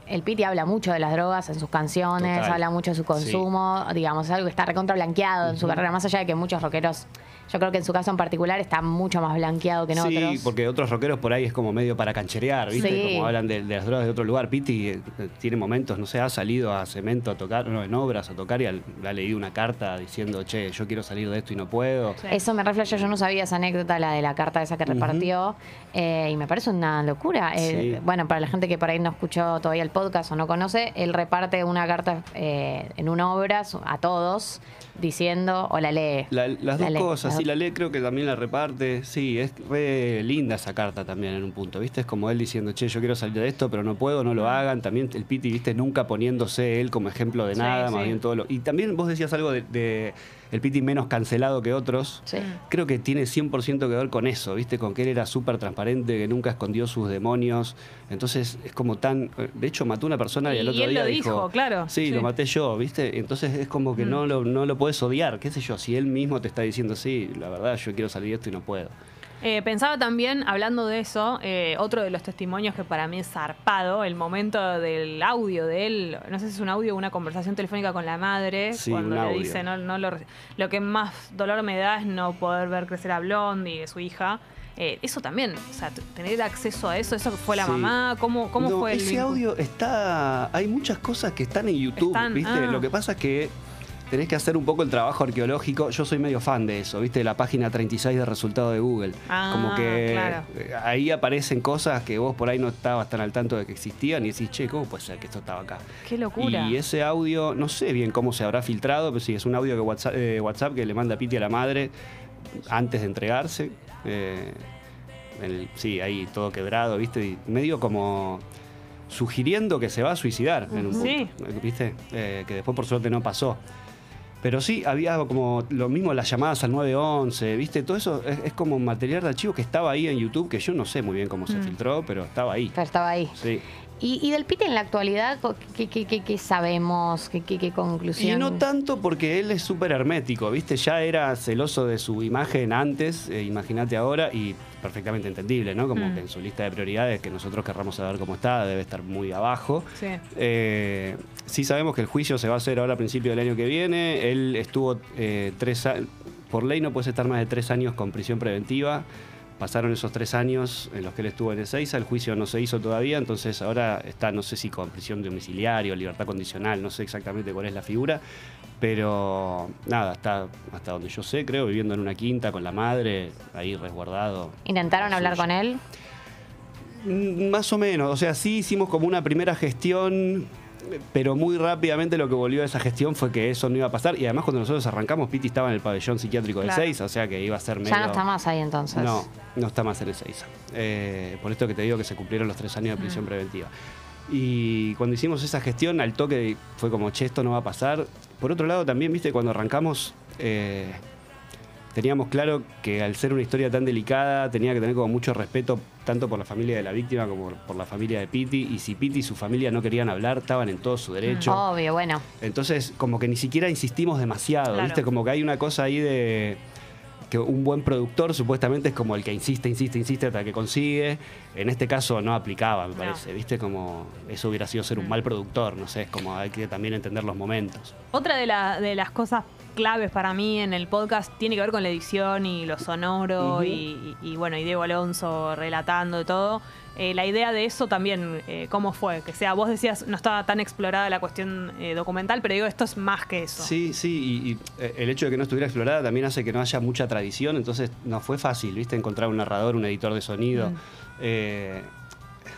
Speaker 2: el Piti habla mucho de las drogas en sus canciones,
Speaker 15: Total.
Speaker 2: habla mucho de su consumo, digamos, es algo que está recontra blanqueado en su carrera, más allá de que muchos rockeros, yo creo que en su caso en particular está mucho más blanqueado que en
Speaker 15: sí,
Speaker 2: otros.
Speaker 15: porque otros rockeros por ahí es como medio para cancherear, ¿viste?
Speaker 2: Sí.
Speaker 15: Como hablan de, de las drogas de otro lugar. Piti eh, tiene momentos, no sé, ha salido a Cemento a tocar, no, en obras a tocar y al- ha leído una carta diciendo, che, yo quiero salir de esto y no puedo.
Speaker 2: Eso me refleja, yo no sabía esa anécdota, la de la carta esa que repartió, eh, y me parece una locura. Eh,
Speaker 15: Sí.
Speaker 2: Bueno, para la gente que por ahí no escuchó todavía el podcast o no conoce, él reparte una carta eh, en una obra a todos diciendo o la lee.
Speaker 15: La- las
Speaker 2: La
Speaker 15: dos
Speaker 2: lee,
Speaker 15: cosas, sí, la ley creo que también la reparte, sí, es re linda esa carta también en un punto, ¿viste? Es como él diciendo, che, yo quiero salir de esto, pero no puedo, no lo hagan, también el Piti, ¿viste? Nunca poniéndose él como ejemplo de
Speaker 16: Sí,
Speaker 15: nada, más
Speaker 16: sí.
Speaker 15: bien todo lo... Y también vos decías algo de, de el Piti menos cancelado que otros, creo que tiene 100% que ver con eso, ¿viste? Con que él era súper transparente, que nunca escondió sus demonios, entonces es como tan... De hecho, mató a una persona y,
Speaker 1: Y
Speaker 15: el otro
Speaker 1: él
Speaker 15: día
Speaker 1: lo dijo, claro,
Speaker 15: Sí,
Speaker 1: sí.
Speaker 15: lo maté yo, ¿viste? Entonces es como que
Speaker 1: Mm.
Speaker 15: no, lo, no lo puedes odiar, qué sé yo, si él mismo te está diciendo, sí, la verdad, yo quiero salir de esto y no puedo.
Speaker 1: Eh, pensaba también, hablando de eso, eh, otro de los testimonios que para mí es zarpado, el momento del audio de él, no sé si es un audio o una conversación telefónica con la madre,
Speaker 15: Sí,
Speaker 1: cuando le
Speaker 15: audio.
Speaker 1: dice, no, no lo, lo que más dolor me da es no poder ver crecer a Blondie, su hija. Eh, eso también, o sea, tener acceso a eso, eso fue la
Speaker 15: Sí.
Speaker 1: mamá, ¿cómo, cómo
Speaker 15: No,
Speaker 1: fue el
Speaker 15: ese audio está. Hay muchas cosas que están en YouTube,
Speaker 1: Están,
Speaker 15: ¿viste?
Speaker 1: ah.
Speaker 15: Lo que pasa es que tenés que hacer un poco el trabajo arqueológico. Yo soy medio fan de eso, ¿viste? La página 36 de resultado de Google.
Speaker 1: Ah,
Speaker 15: Como que
Speaker 1: claro.
Speaker 15: eh, ahí aparecen cosas que vos por ahí no estabas tan al tanto de que existían y decís, che, ¿cómo puede ser que esto estaba acá?
Speaker 1: Qué locura.
Speaker 15: Y ese audio, no sé bien cómo se habrá filtrado, pero sí, es un audio que WhatsApp, eh, WhatsApp que le manda Piti a la madre antes de entregarse. Eh, el- sí, ahí todo quebrado, ¿viste? Y medio como sugiriendo que se va a suicidar en un punto,
Speaker 1: Sí.
Speaker 15: ¿viste? Eh, que después por suerte no pasó. Pero sí, había como lo mismo las llamadas al 911, ¿viste? Todo eso es, es como material de archivo que estaba ahí en YouTube, que yo no sé muy bien cómo se
Speaker 2: Mm.
Speaker 15: filtró, pero estaba ahí.
Speaker 2: Pero estaba ahí.
Speaker 15: Sí.
Speaker 2: Y, y del Piti en la actualidad, ¿qué, qué- qué- qué sabemos? ¿Qué, qué-
Speaker 15: Y no tanto porque él es súper hermético, ¿viste? Ya era celoso de su imagen antes, eh, imagínate ahora, y perfectamente entendible, ¿no? Como
Speaker 1: Mm.
Speaker 15: que en su lista de prioridades, que nosotros querramos saber cómo está, debe estar muy abajo.
Speaker 1: Sí.
Speaker 15: Eh, sí sabemos que el juicio se va a hacer ahora a principio del año que viene. Él estuvo eh, tres años, por ley no puedes estar más de tres años con prisión preventiva. Pasaron esos tres años en los que él estuvo en Ezeiza, el juicio no se hizo todavía, entonces ahora está, no sé si con prisión domiciliaria o libertad condicional, no sé exactamente cuál es la figura, pero nada, está hasta donde yo sé, creo, viviendo en una quinta con la madre, ahí resguardado.
Speaker 2: ¿Intentaron hablar con él?
Speaker 15: Mm, Más o menos, o sea, sí hicimos como una primera gestión, pero muy rápidamente lo que volvió a esa gestión fue que eso no iba a pasar. Y además cuando nosotros arrancamos, Piti estaba en el pabellón psiquiátrico de
Speaker 2: Claro.
Speaker 15: 6, o sea que iba a ser medio...
Speaker 2: Ya no está más ahí entonces.
Speaker 15: No, no está más en el 6. por esto que te digo que se cumplieron los tres años de prisión preventiva. Y cuando hicimos esa gestión, al toque fue como, che, esto no va a pasar. Por otro lado, también, viste, cuando arrancamos, eh, teníamos claro que al ser una historia tan delicada, tenía que tener como mucho respeto tanto por la familia de la víctima como por la familia de Piti. Y si Piti y su familia no querían hablar, estaban en todo su derecho.
Speaker 2: Obvio, bueno.
Speaker 15: Entonces, como que ni siquiera insistimos demasiado,
Speaker 2: Claro.
Speaker 15: ¿viste? Como que hay una cosa ahí de que un buen productor supuestamente es como el que insiste, insiste, insiste hasta que consigue. En este caso no aplicaba, me
Speaker 1: No.
Speaker 15: parece, ¿viste? Como eso hubiera sido ser un mal productor, no sé, es como hay que también entender los momentos.
Speaker 1: Otra de, la- de las cosas claves para mí en el podcast tiene que ver con la edición y lo sonoro y, y- y, bueno, y Diego Alonso relatando y todo. Eh, la idea de eso también, eh, ¿cómo fue? Que sea, vos decías, no estaba tan explorada la cuestión eh, documental, pero digo, esto es más que eso.
Speaker 15: Sí, sí, y, y, el hecho de que no estuviera explorada también hace que no haya mucha tradición, entonces no fue fácil, ¿viste? Encontrar un narrador, un editor de sonido.
Speaker 1: Mm.
Speaker 15: Eh,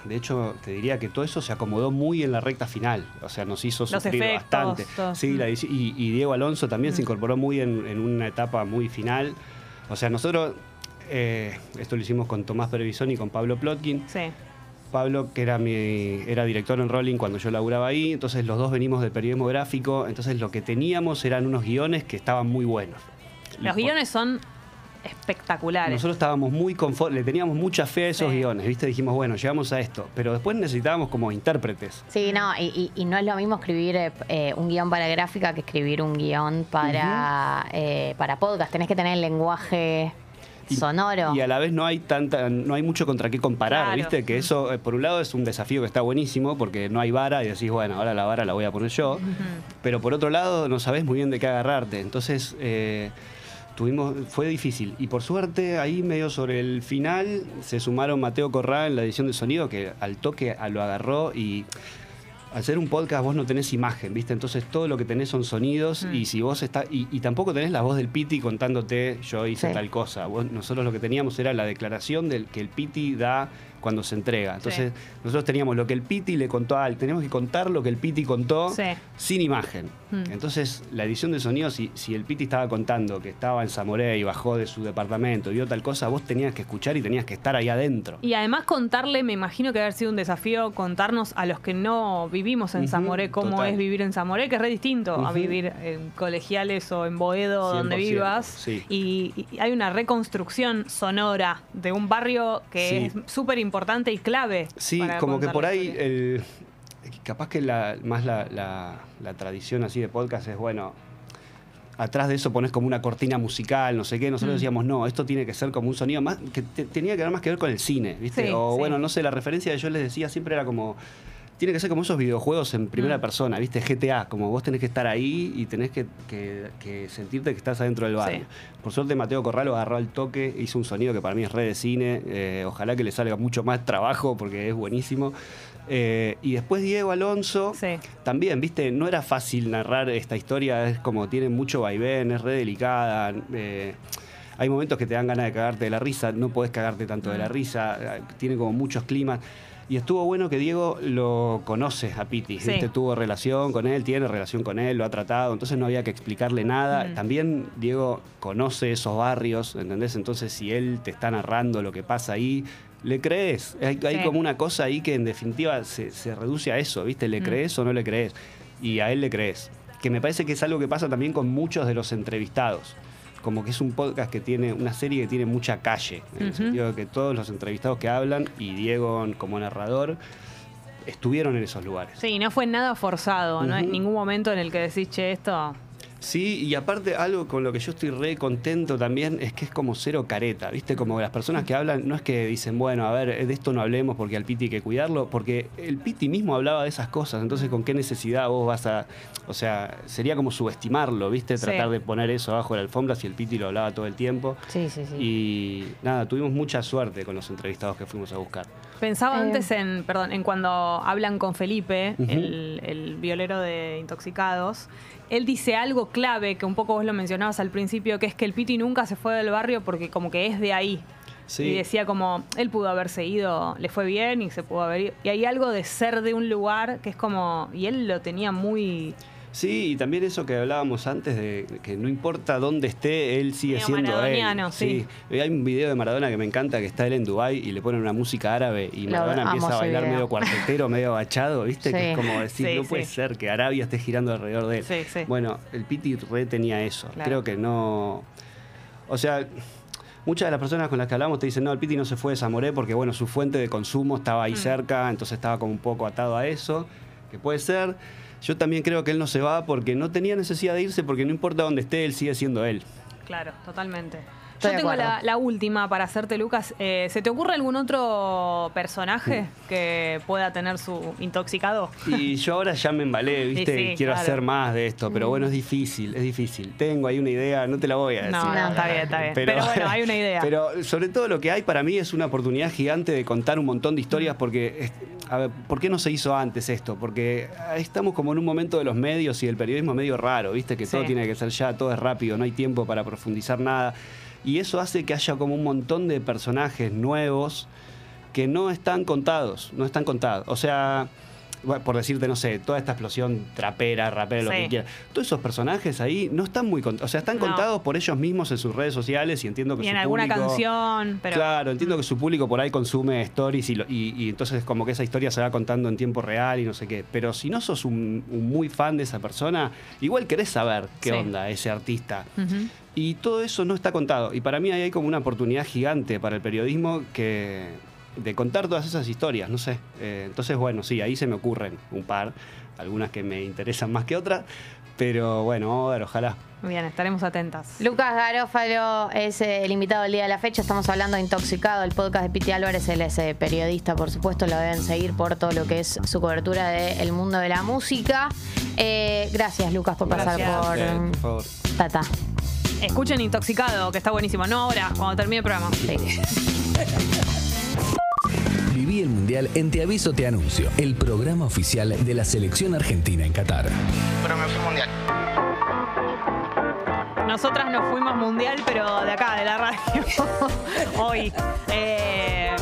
Speaker 15: de hecho, te diría que todo eso se acomodó muy en la recta final. O sea, nos hizo sufrir
Speaker 1: efectos,
Speaker 15: bastante. Sí, la y, y Diego Alonso también se incorporó muy en, en una etapa muy final. O sea, nosotros, eh, esto lo hicimos con Tomás Previsón y con Pablo Plotkin.
Speaker 1: Sí.
Speaker 15: Pablo, que era mi era director en Rolling cuando yo laburaba ahí, entonces los dos venimos del periodismo gráfico, entonces lo que teníamos eran unos guiones que estaban muy buenos.
Speaker 1: Los guiones son espectaculares.
Speaker 15: nosotros estábamos muy confort le teníamos mucha fe a esos guiones, ¿viste? Dijimos, bueno, llegamos a esto, pero después necesitábamos como intérpretes.
Speaker 2: Sí, no, y, no es lo mismo escribir eh, eh, un guion para gráfica que escribir un guion para, eh, para podcast. Tenés que tener el lenguaje sonoro.
Speaker 15: Y a la vez no hay tanta, no hay mucho contra qué comparar,
Speaker 2: Claro.
Speaker 15: ¿viste? Que eso, por un lado, es un desafío que está buenísimo, porque no hay vara y decís, bueno, ahora la vara la voy a poner yo. Pero por otro lado, no sabés muy bien de qué agarrarte. Entonces, eh, tuvimos, fue difícil. Y por suerte, ahí medio sobre el final, se sumaron Mateo Corrá en la edición de sonido, que al toque lo agarró y. Al ser un podcast vos no tenés imagen, ¿viste? Entonces todo lo que tenés son sonidos y si vos estás... Y, y tampoco tenés la voz del Piti contándote yo hice
Speaker 2: Sí.
Speaker 15: tal cosa. Vos- nosotros lo que teníamos era la declaración del que el Piti da cuando se entrega. Entonces nosotros teníamos lo que el Piti le contó a él. Teníamos que contar lo que el Piti contó
Speaker 1: Sí.
Speaker 15: sin imagen.
Speaker 1: Hmm.
Speaker 15: Entonces la edición de sonido, si, si el Piti estaba contando que estaba en Zamoré y bajó de su departamento y vio tal cosa, vos tenías que escuchar y tenías que estar ahí adentro.
Speaker 1: Y además contarle, me imagino que haber sido un desafío contarnos a los que no vivimos en
Speaker 15: Ujú,
Speaker 1: Zamoré cómo
Speaker 15: total.
Speaker 1: es vivir en Zamoré, que es re distinto a vivir en colegiales o en Boedo, donde
Speaker 15: 100%,
Speaker 1: vivas.
Speaker 15: sí.
Speaker 1: Y, y hay una reconstrucción sonora de un barrio que es súper importante y clave.
Speaker 15: Sí, como que por ahí, el, capaz que la, más la, la- la tradición así de podcast es, bueno, atrás de eso pones como una cortina musical, no sé qué. Nosotros
Speaker 1: Mm.
Speaker 15: decíamos, no, esto tiene que ser como un sonido más, que te- tenía que ver más que ver con el cine, ¿viste?
Speaker 1: Sí,
Speaker 15: o
Speaker 1: sí.
Speaker 15: bueno, no sé, la referencia que yo les decía siempre era como... Tiene que ser como esos videojuegos en primera
Speaker 1: Mm.
Speaker 15: persona, ¿viste? GTA, como vos tenés que estar ahí y tenés que, que- que sentirte que estás adentro del barrio.
Speaker 1: Sí.
Speaker 15: Por suerte Mateo Corral lo agarró al toque, hizo un sonido que para mí es re de cine. eh, ojalá que le salga mucho más trabajo porque es buenísimo. Eh, y después Diego Alonso, también, viste, no era fácil narrar esta historia, es como tiene mucho vaivén, es re delicada. eh, hay momentos que te dan ganas de cagarte de la risa, no podés cagarte tanto de la risa, eh, tiene como muchos climas. Y estuvo bueno que Diego lo conoce a Piti,
Speaker 1: Sí.
Speaker 15: ¿viste? tuvo relación con él, tiene relación con él, lo ha tratado, entonces no había que explicarle nada.
Speaker 1: Mm.
Speaker 15: También Diego conoce esos barrios, ¿entendés? Entonces si él te está narrando lo que pasa ahí, le crees. Hay, como una cosa ahí que en definitiva se, se reduce a eso, ¿viste? ¿Le
Speaker 1: Mm.
Speaker 15: crees o no le crees? Y a él le crees. Que me parece que es algo que pasa también con muchos de los entrevistados. Como que es un podcast que tiene, una serie que tiene mucha calle, en el sentido de que todos los entrevistados que hablan, y Diego como narrador, estuvieron en esos lugares.
Speaker 1: Sí, no fue nada forzado, no
Speaker 15: Ujú.
Speaker 1: ningún momento en el que decís, che, esto.
Speaker 15: Sí, y aparte algo con lo que yo estoy re contento también es que es como cero careta, ¿viste? Como las personas que hablan, no es que dicen, bueno, a ver, de esto no hablemos porque al Piti hay que cuidarlo, porque el Piti mismo hablaba de esas cosas, entonces con qué necesidad vos vas a, o sea, sería como subestimarlo, ¿viste?
Speaker 2: Sí.
Speaker 15: Tratar de poner eso abajo de la alfombra si el Piti lo hablaba todo el tiempo.
Speaker 2: Sí, sí, sí.
Speaker 15: Y nada, tuvimos mucha suerte con los entrevistados que fuimos a buscar.
Speaker 1: Pensaba
Speaker 2: Eh.
Speaker 1: antes en, perdón, en cuando hablan con Felipe, el, el violero de Intoxicados. Él dice algo clave que un poco vos lo mencionabas al principio, que es que el Piti nunca se fue del barrio porque como que es de ahí.
Speaker 15: Sí.
Speaker 1: Y decía como, él pudo haberse ido, le fue bien y se pudo haber ido. Y hay algo de ser de un lugar que es como, y él lo tenía muy...
Speaker 15: Sí, y también eso que hablábamos antes de que no importa dónde esté, él sigue siendo él.
Speaker 1: maradoniano, sí.
Speaker 15: Hay un video de Maradona que me encanta que está él en Dubai y le ponen una música árabe y Maradona empieza a bailar medio cuartetero, medio agachado, ¿viste? Que
Speaker 2: Sí.
Speaker 15: es como decir,
Speaker 1: Sí,
Speaker 15: no puede
Speaker 1: sí.
Speaker 15: ser que Arabia esté girando alrededor de él.
Speaker 1: Sí, sí.
Speaker 15: Bueno, el Piti re tenía eso.
Speaker 1: Claro.
Speaker 15: Creo que no. O sea. Muchas de las personas con las que hablamos te dicen, no, el Piti no se fue de Zamoré porque, bueno, su fuente de consumo estaba
Speaker 1: Mm.
Speaker 15: ahí cerca, entonces estaba como un poco atado a eso, que puede ser. Yo también creo que él no se va porque no tenía necesidad de irse, porque no importa dónde esté, él sigue siendo él.
Speaker 1: Claro, totalmente.
Speaker 2: Estoy
Speaker 1: Yo tengo la, la última para hacerte, Lucas. Eh, ¿Se te ocurre algún otro personaje que pueda tener su intoxicado?
Speaker 15: Y yo ahora ya me embalé, ¿viste?
Speaker 1: Sí, sí,
Speaker 15: Quiero
Speaker 1: claro.
Speaker 15: hacer más de esto, pero bueno, es difícil, es difícil. Tengo ahí una idea, no te la voy a decir.
Speaker 1: No, no, está bien, está bien. Pero, bueno, hay una idea.
Speaker 15: Pero sobre todo lo que hay para mí es una oportunidad gigante de contar un montón de historias porque, es- a ver, ¿por qué no se hizo antes esto? Porque estamos como en un momento de los medios y el periodismo medio raro, ¿viste? Que todo tiene que ser ya, todo es rápido, no hay tiempo para profundizar nada. Y eso hace que haya como un montón de personajes nuevos que no están contados, no están contados. O sea, bueno, por decirte, no sé, toda esta explosión trapera, rapera, lo que quieras. Todos esos personajes ahí no están muy contados. O sea, están
Speaker 1: No.
Speaker 15: contados por ellos mismos en sus redes sociales y entiendo que
Speaker 1: y en
Speaker 15: su
Speaker 1: alguna
Speaker 15: público-
Speaker 1: canción, pero...
Speaker 15: Claro, entiendo que su público por ahí consume stories y, lo- y- y entonces como que esa historia se va contando en tiempo real y no sé qué. Pero si no sos un, un muy fan de esa persona, igual querés saber qué
Speaker 1: Sí.
Speaker 15: onda ese artista. Y todo eso no está contado. Y para mí ahí hay como una oportunidad gigante para el periodismo que de contar todas esas historias, no sé. Eh, entonces, bueno, sí, ahí se me ocurren un par, algunas que me interesan más que otras, pero bueno, vamos a ver, ojalá.
Speaker 1: Bien, estaremos atentas.
Speaker 2: Lucas Garófalo es el invitado del día de la fecha. Estamos hablando de Intoxicado, el podcast de Piti Álvarez. Él es eh, periodista, por supuesto. Lo deben seguir por todo lo que es su cobertura del mundo de la música. Eh, gracias, Lucas, por pasar por
Speaker 15: Eh, por favor.
Speaker 2: Tata.
Speaker 1: Escuchen Intoxicado, que está buenísimo. No ahora, cuando termine el programa.
Speaker 4: Viví en Te Aviso Te Anuncio, el programa oficial de la selección argentina en Qatar.
Speaker 5: Pero me fui mundial.
Speaker 1: Nosotras nos fuimos mundial, pero de acá, de la radio. Hoy. Eh,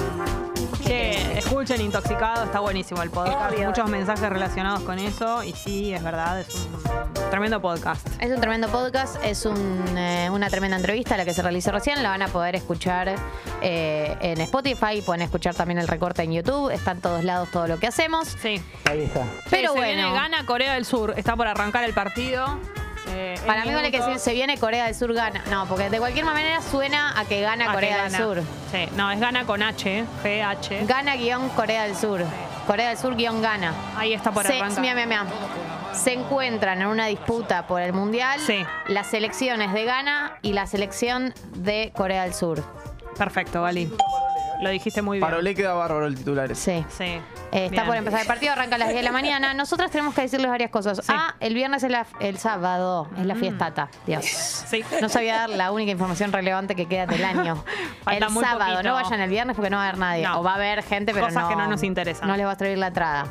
Speaker 1: che, escuchen Intoxicado, está buenísimo el podcast.
Speaker 2: Obvio.
Speaker 1: Muchos mensajes relacionados con eso. Y sí, es verdad, es un tremendo podcast.
Speaker 2: Es un tremendo podcast, es un, eh, una tremenda entrevista la que se realizó recién. La van a poder escuchar eh, en Spotify, pueden escuchar también el recorte en YouTube. Está en todos lados todo lo que hacemos.
Speaker 1: Sí.
Speaker 11: Ahí está.
Speaker 2: Pero
Speaker 1: se
Speaker 2: bueno.
Speaker 1: viene, gana Corea del Sur. Está por arrancar el partido. Eh,
Speaker 2: Para mí vale que decir, se viene Corea del Sur gana. No, porque de cualquier manera suena a que gana
Speaker 1: que
Speaker 2: Corea del. Sur.
Speaker 1: Sí, no, es gana con H, G-H.
Speaker 2: Gana guion Corea del Sur. Corea del Sur guion gana.
Speaker 1: Ahí está por
Speaker 2: Se,
Speaker 1: arrancar.
Speaker 2: mira, mira, mira. Se encuentran en una disputa por el Mundial
Speaker 1: Sí.
Speaker 2: las selecciones de Ghana y la selección de Corea del Sur.
Speaker 1: Perfecto, Vali. Lo dijiste muy bien.
Speaker 3: Para Olé queda bárbaro el titular. ese.
Speaker 2: Sí.
Speaker 1: Sí.
Speaker 2: Eh, está
Speaker 1: Bien.
Speaker 2: por empezar el partido, arranca a las 10 de la mañana. Nosotras tenemos que decirles varias cosas. Ah, el viernes es la, el sábado, es la
Speaker 1: Mm.
Speaker 2: fiestata. Dios.
Speaker 1: Sí.
Speaker 2: No sabía dar la única información relevante que queda del año.
Speaker 1: Falta
Speaker 2: el
Speaker 1: muy
Speaker 2: sábado,
Speaker 1: poquito.
Speaker 2: no vayan el viernes porque no va a haber nadie.
Speaker 1: No.
Speaker 2: O va a haber gente, pero
Speaker 1: Cosas
Speaker 2: no,
Speaker 1: que no nos interesan.
Speaker 2: No les va a traer la entrada.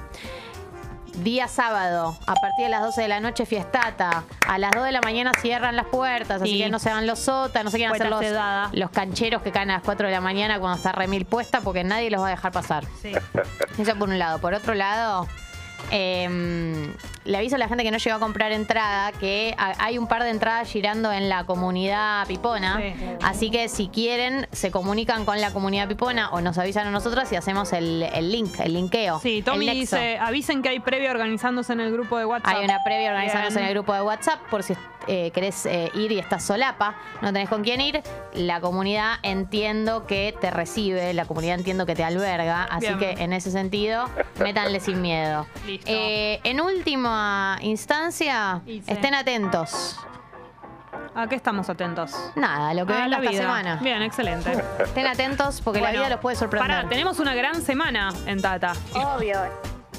Speaker 2: Día sábado, a partir de las 12 de la noche, fiestata. A las 2 de la mañana cierran las puertas, así
Speaker 1: Sí.
Speaker 2: que no se van los sotas, no se quieren hacer
Speaker 1: Puerta
Speaker 2: los, los cancheros que caen a las 4 de la mañana cuando está remil puesta, porque nadie los va a dejar pasar.
Speaker 1: Sí.
Speaker 2: Eso por un lado. Por otro lado, eh, le aviso a la gente que no llegó a comprar entrada que ha- hay un par de entradas girando en la comunidad pipona.
Speaker 1: Sí.
Speaker 2: Así que si quieren, se comunican con la comunidad pipona o nos avisan a nosotras y hacemos el, el link, el linkeo.
Speaker 1: Sí, Tommy dice, avisen que hay previa organizándose en el grupo de WhatsApp.
Speaker 2: Hay una previa organizándose
Speaker 1: Bien.
Speaker 2: en el grupo de WhatsApp por si eh, querés eh, ir y estás solapa, no tenés con quién ir. La comunidad entiendo que te recibe, la comunidad entiendo que te alberga, así
Speaker 1: Bien.
Speaker 2: que en ese sentido, métanle sin miedo.
Speaker 1: Listo.
Speaker 2: Eh, en instancia,
Speaker 1: sí.
Speaker 2: estén atentos.
Speaker 1: ¿A qué estamos atentos?
Speaker 2: Nada, lo que
Speaker 1: A
Speaker 2: venga
Speaker 1: la
Speaker 2: esta
Speaker 1: vida.
Speaker 2: semana.
Speaker 1: Bien, excelente.
Speaker 2: Estén atentos porque la vida los puede sorprender.
Speaker 1: Pará, tenemos una gran semana en Tata.
Speaker 2: Obvio.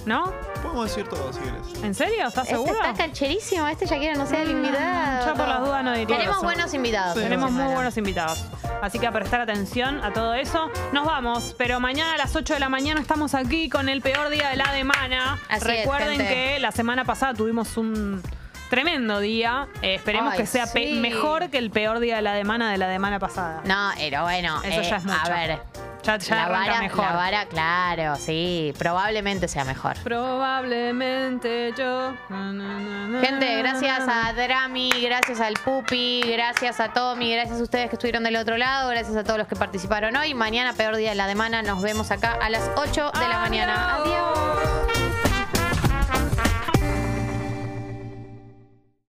Speaker 1: ¿No?
Speaker 3: Podemos decir todo si querés.
Speaker 1: ¿En serio? ¿Estás
Speaker 2: Este
Speaker 1: seguro?
Speaker 2: está cancherísimo, este ya quiere anunciar el invitado.
Speaker 1: Yo por las dudas no diría
Speaker 2: Tenemos buenos invitados. esta
Speaker 1: Tenemos muy buenos invitados. Así que a prestar atención a todo eso. Nos vamos, pero mañana a las 8 de la mañana estamos aquí con el peor día de la semana.
Speaker 2: Así es,
Speaker 1: Recuerden que la semana pasada tuvimos un tremendo día. Eh, esperemos
Speaker 2: Ay,
Speaker 1: que sea pe-
Speaker 2: sí.
Speaker 1: mejor que el peor día de la semana de la semana pasada.
Speaker 2: No, pero bueno.
Speaker 1: Eso
Speaker 2: eh,
Speaker 1: ya es mucho.
Speaker 2: A ver.
Speaker 1: Ya, ya
Speaker 2: la vara,
Speaker 1: mejor.
Speaker 2: la vara, claro, sí. Probablemente sea mejor.
Speaker 1: Probablemente yo. na, na, na, na,
Speaker 2: Gente, gracias a Drami, gracias al Pupi, gracias a Tommy, gracias a ustedes que estuvieron del otro lado, gracias a todos los que participaron hoy. Mañana, peor día de la semana, nos vemos acá a las 8 de la mañana. Adiós.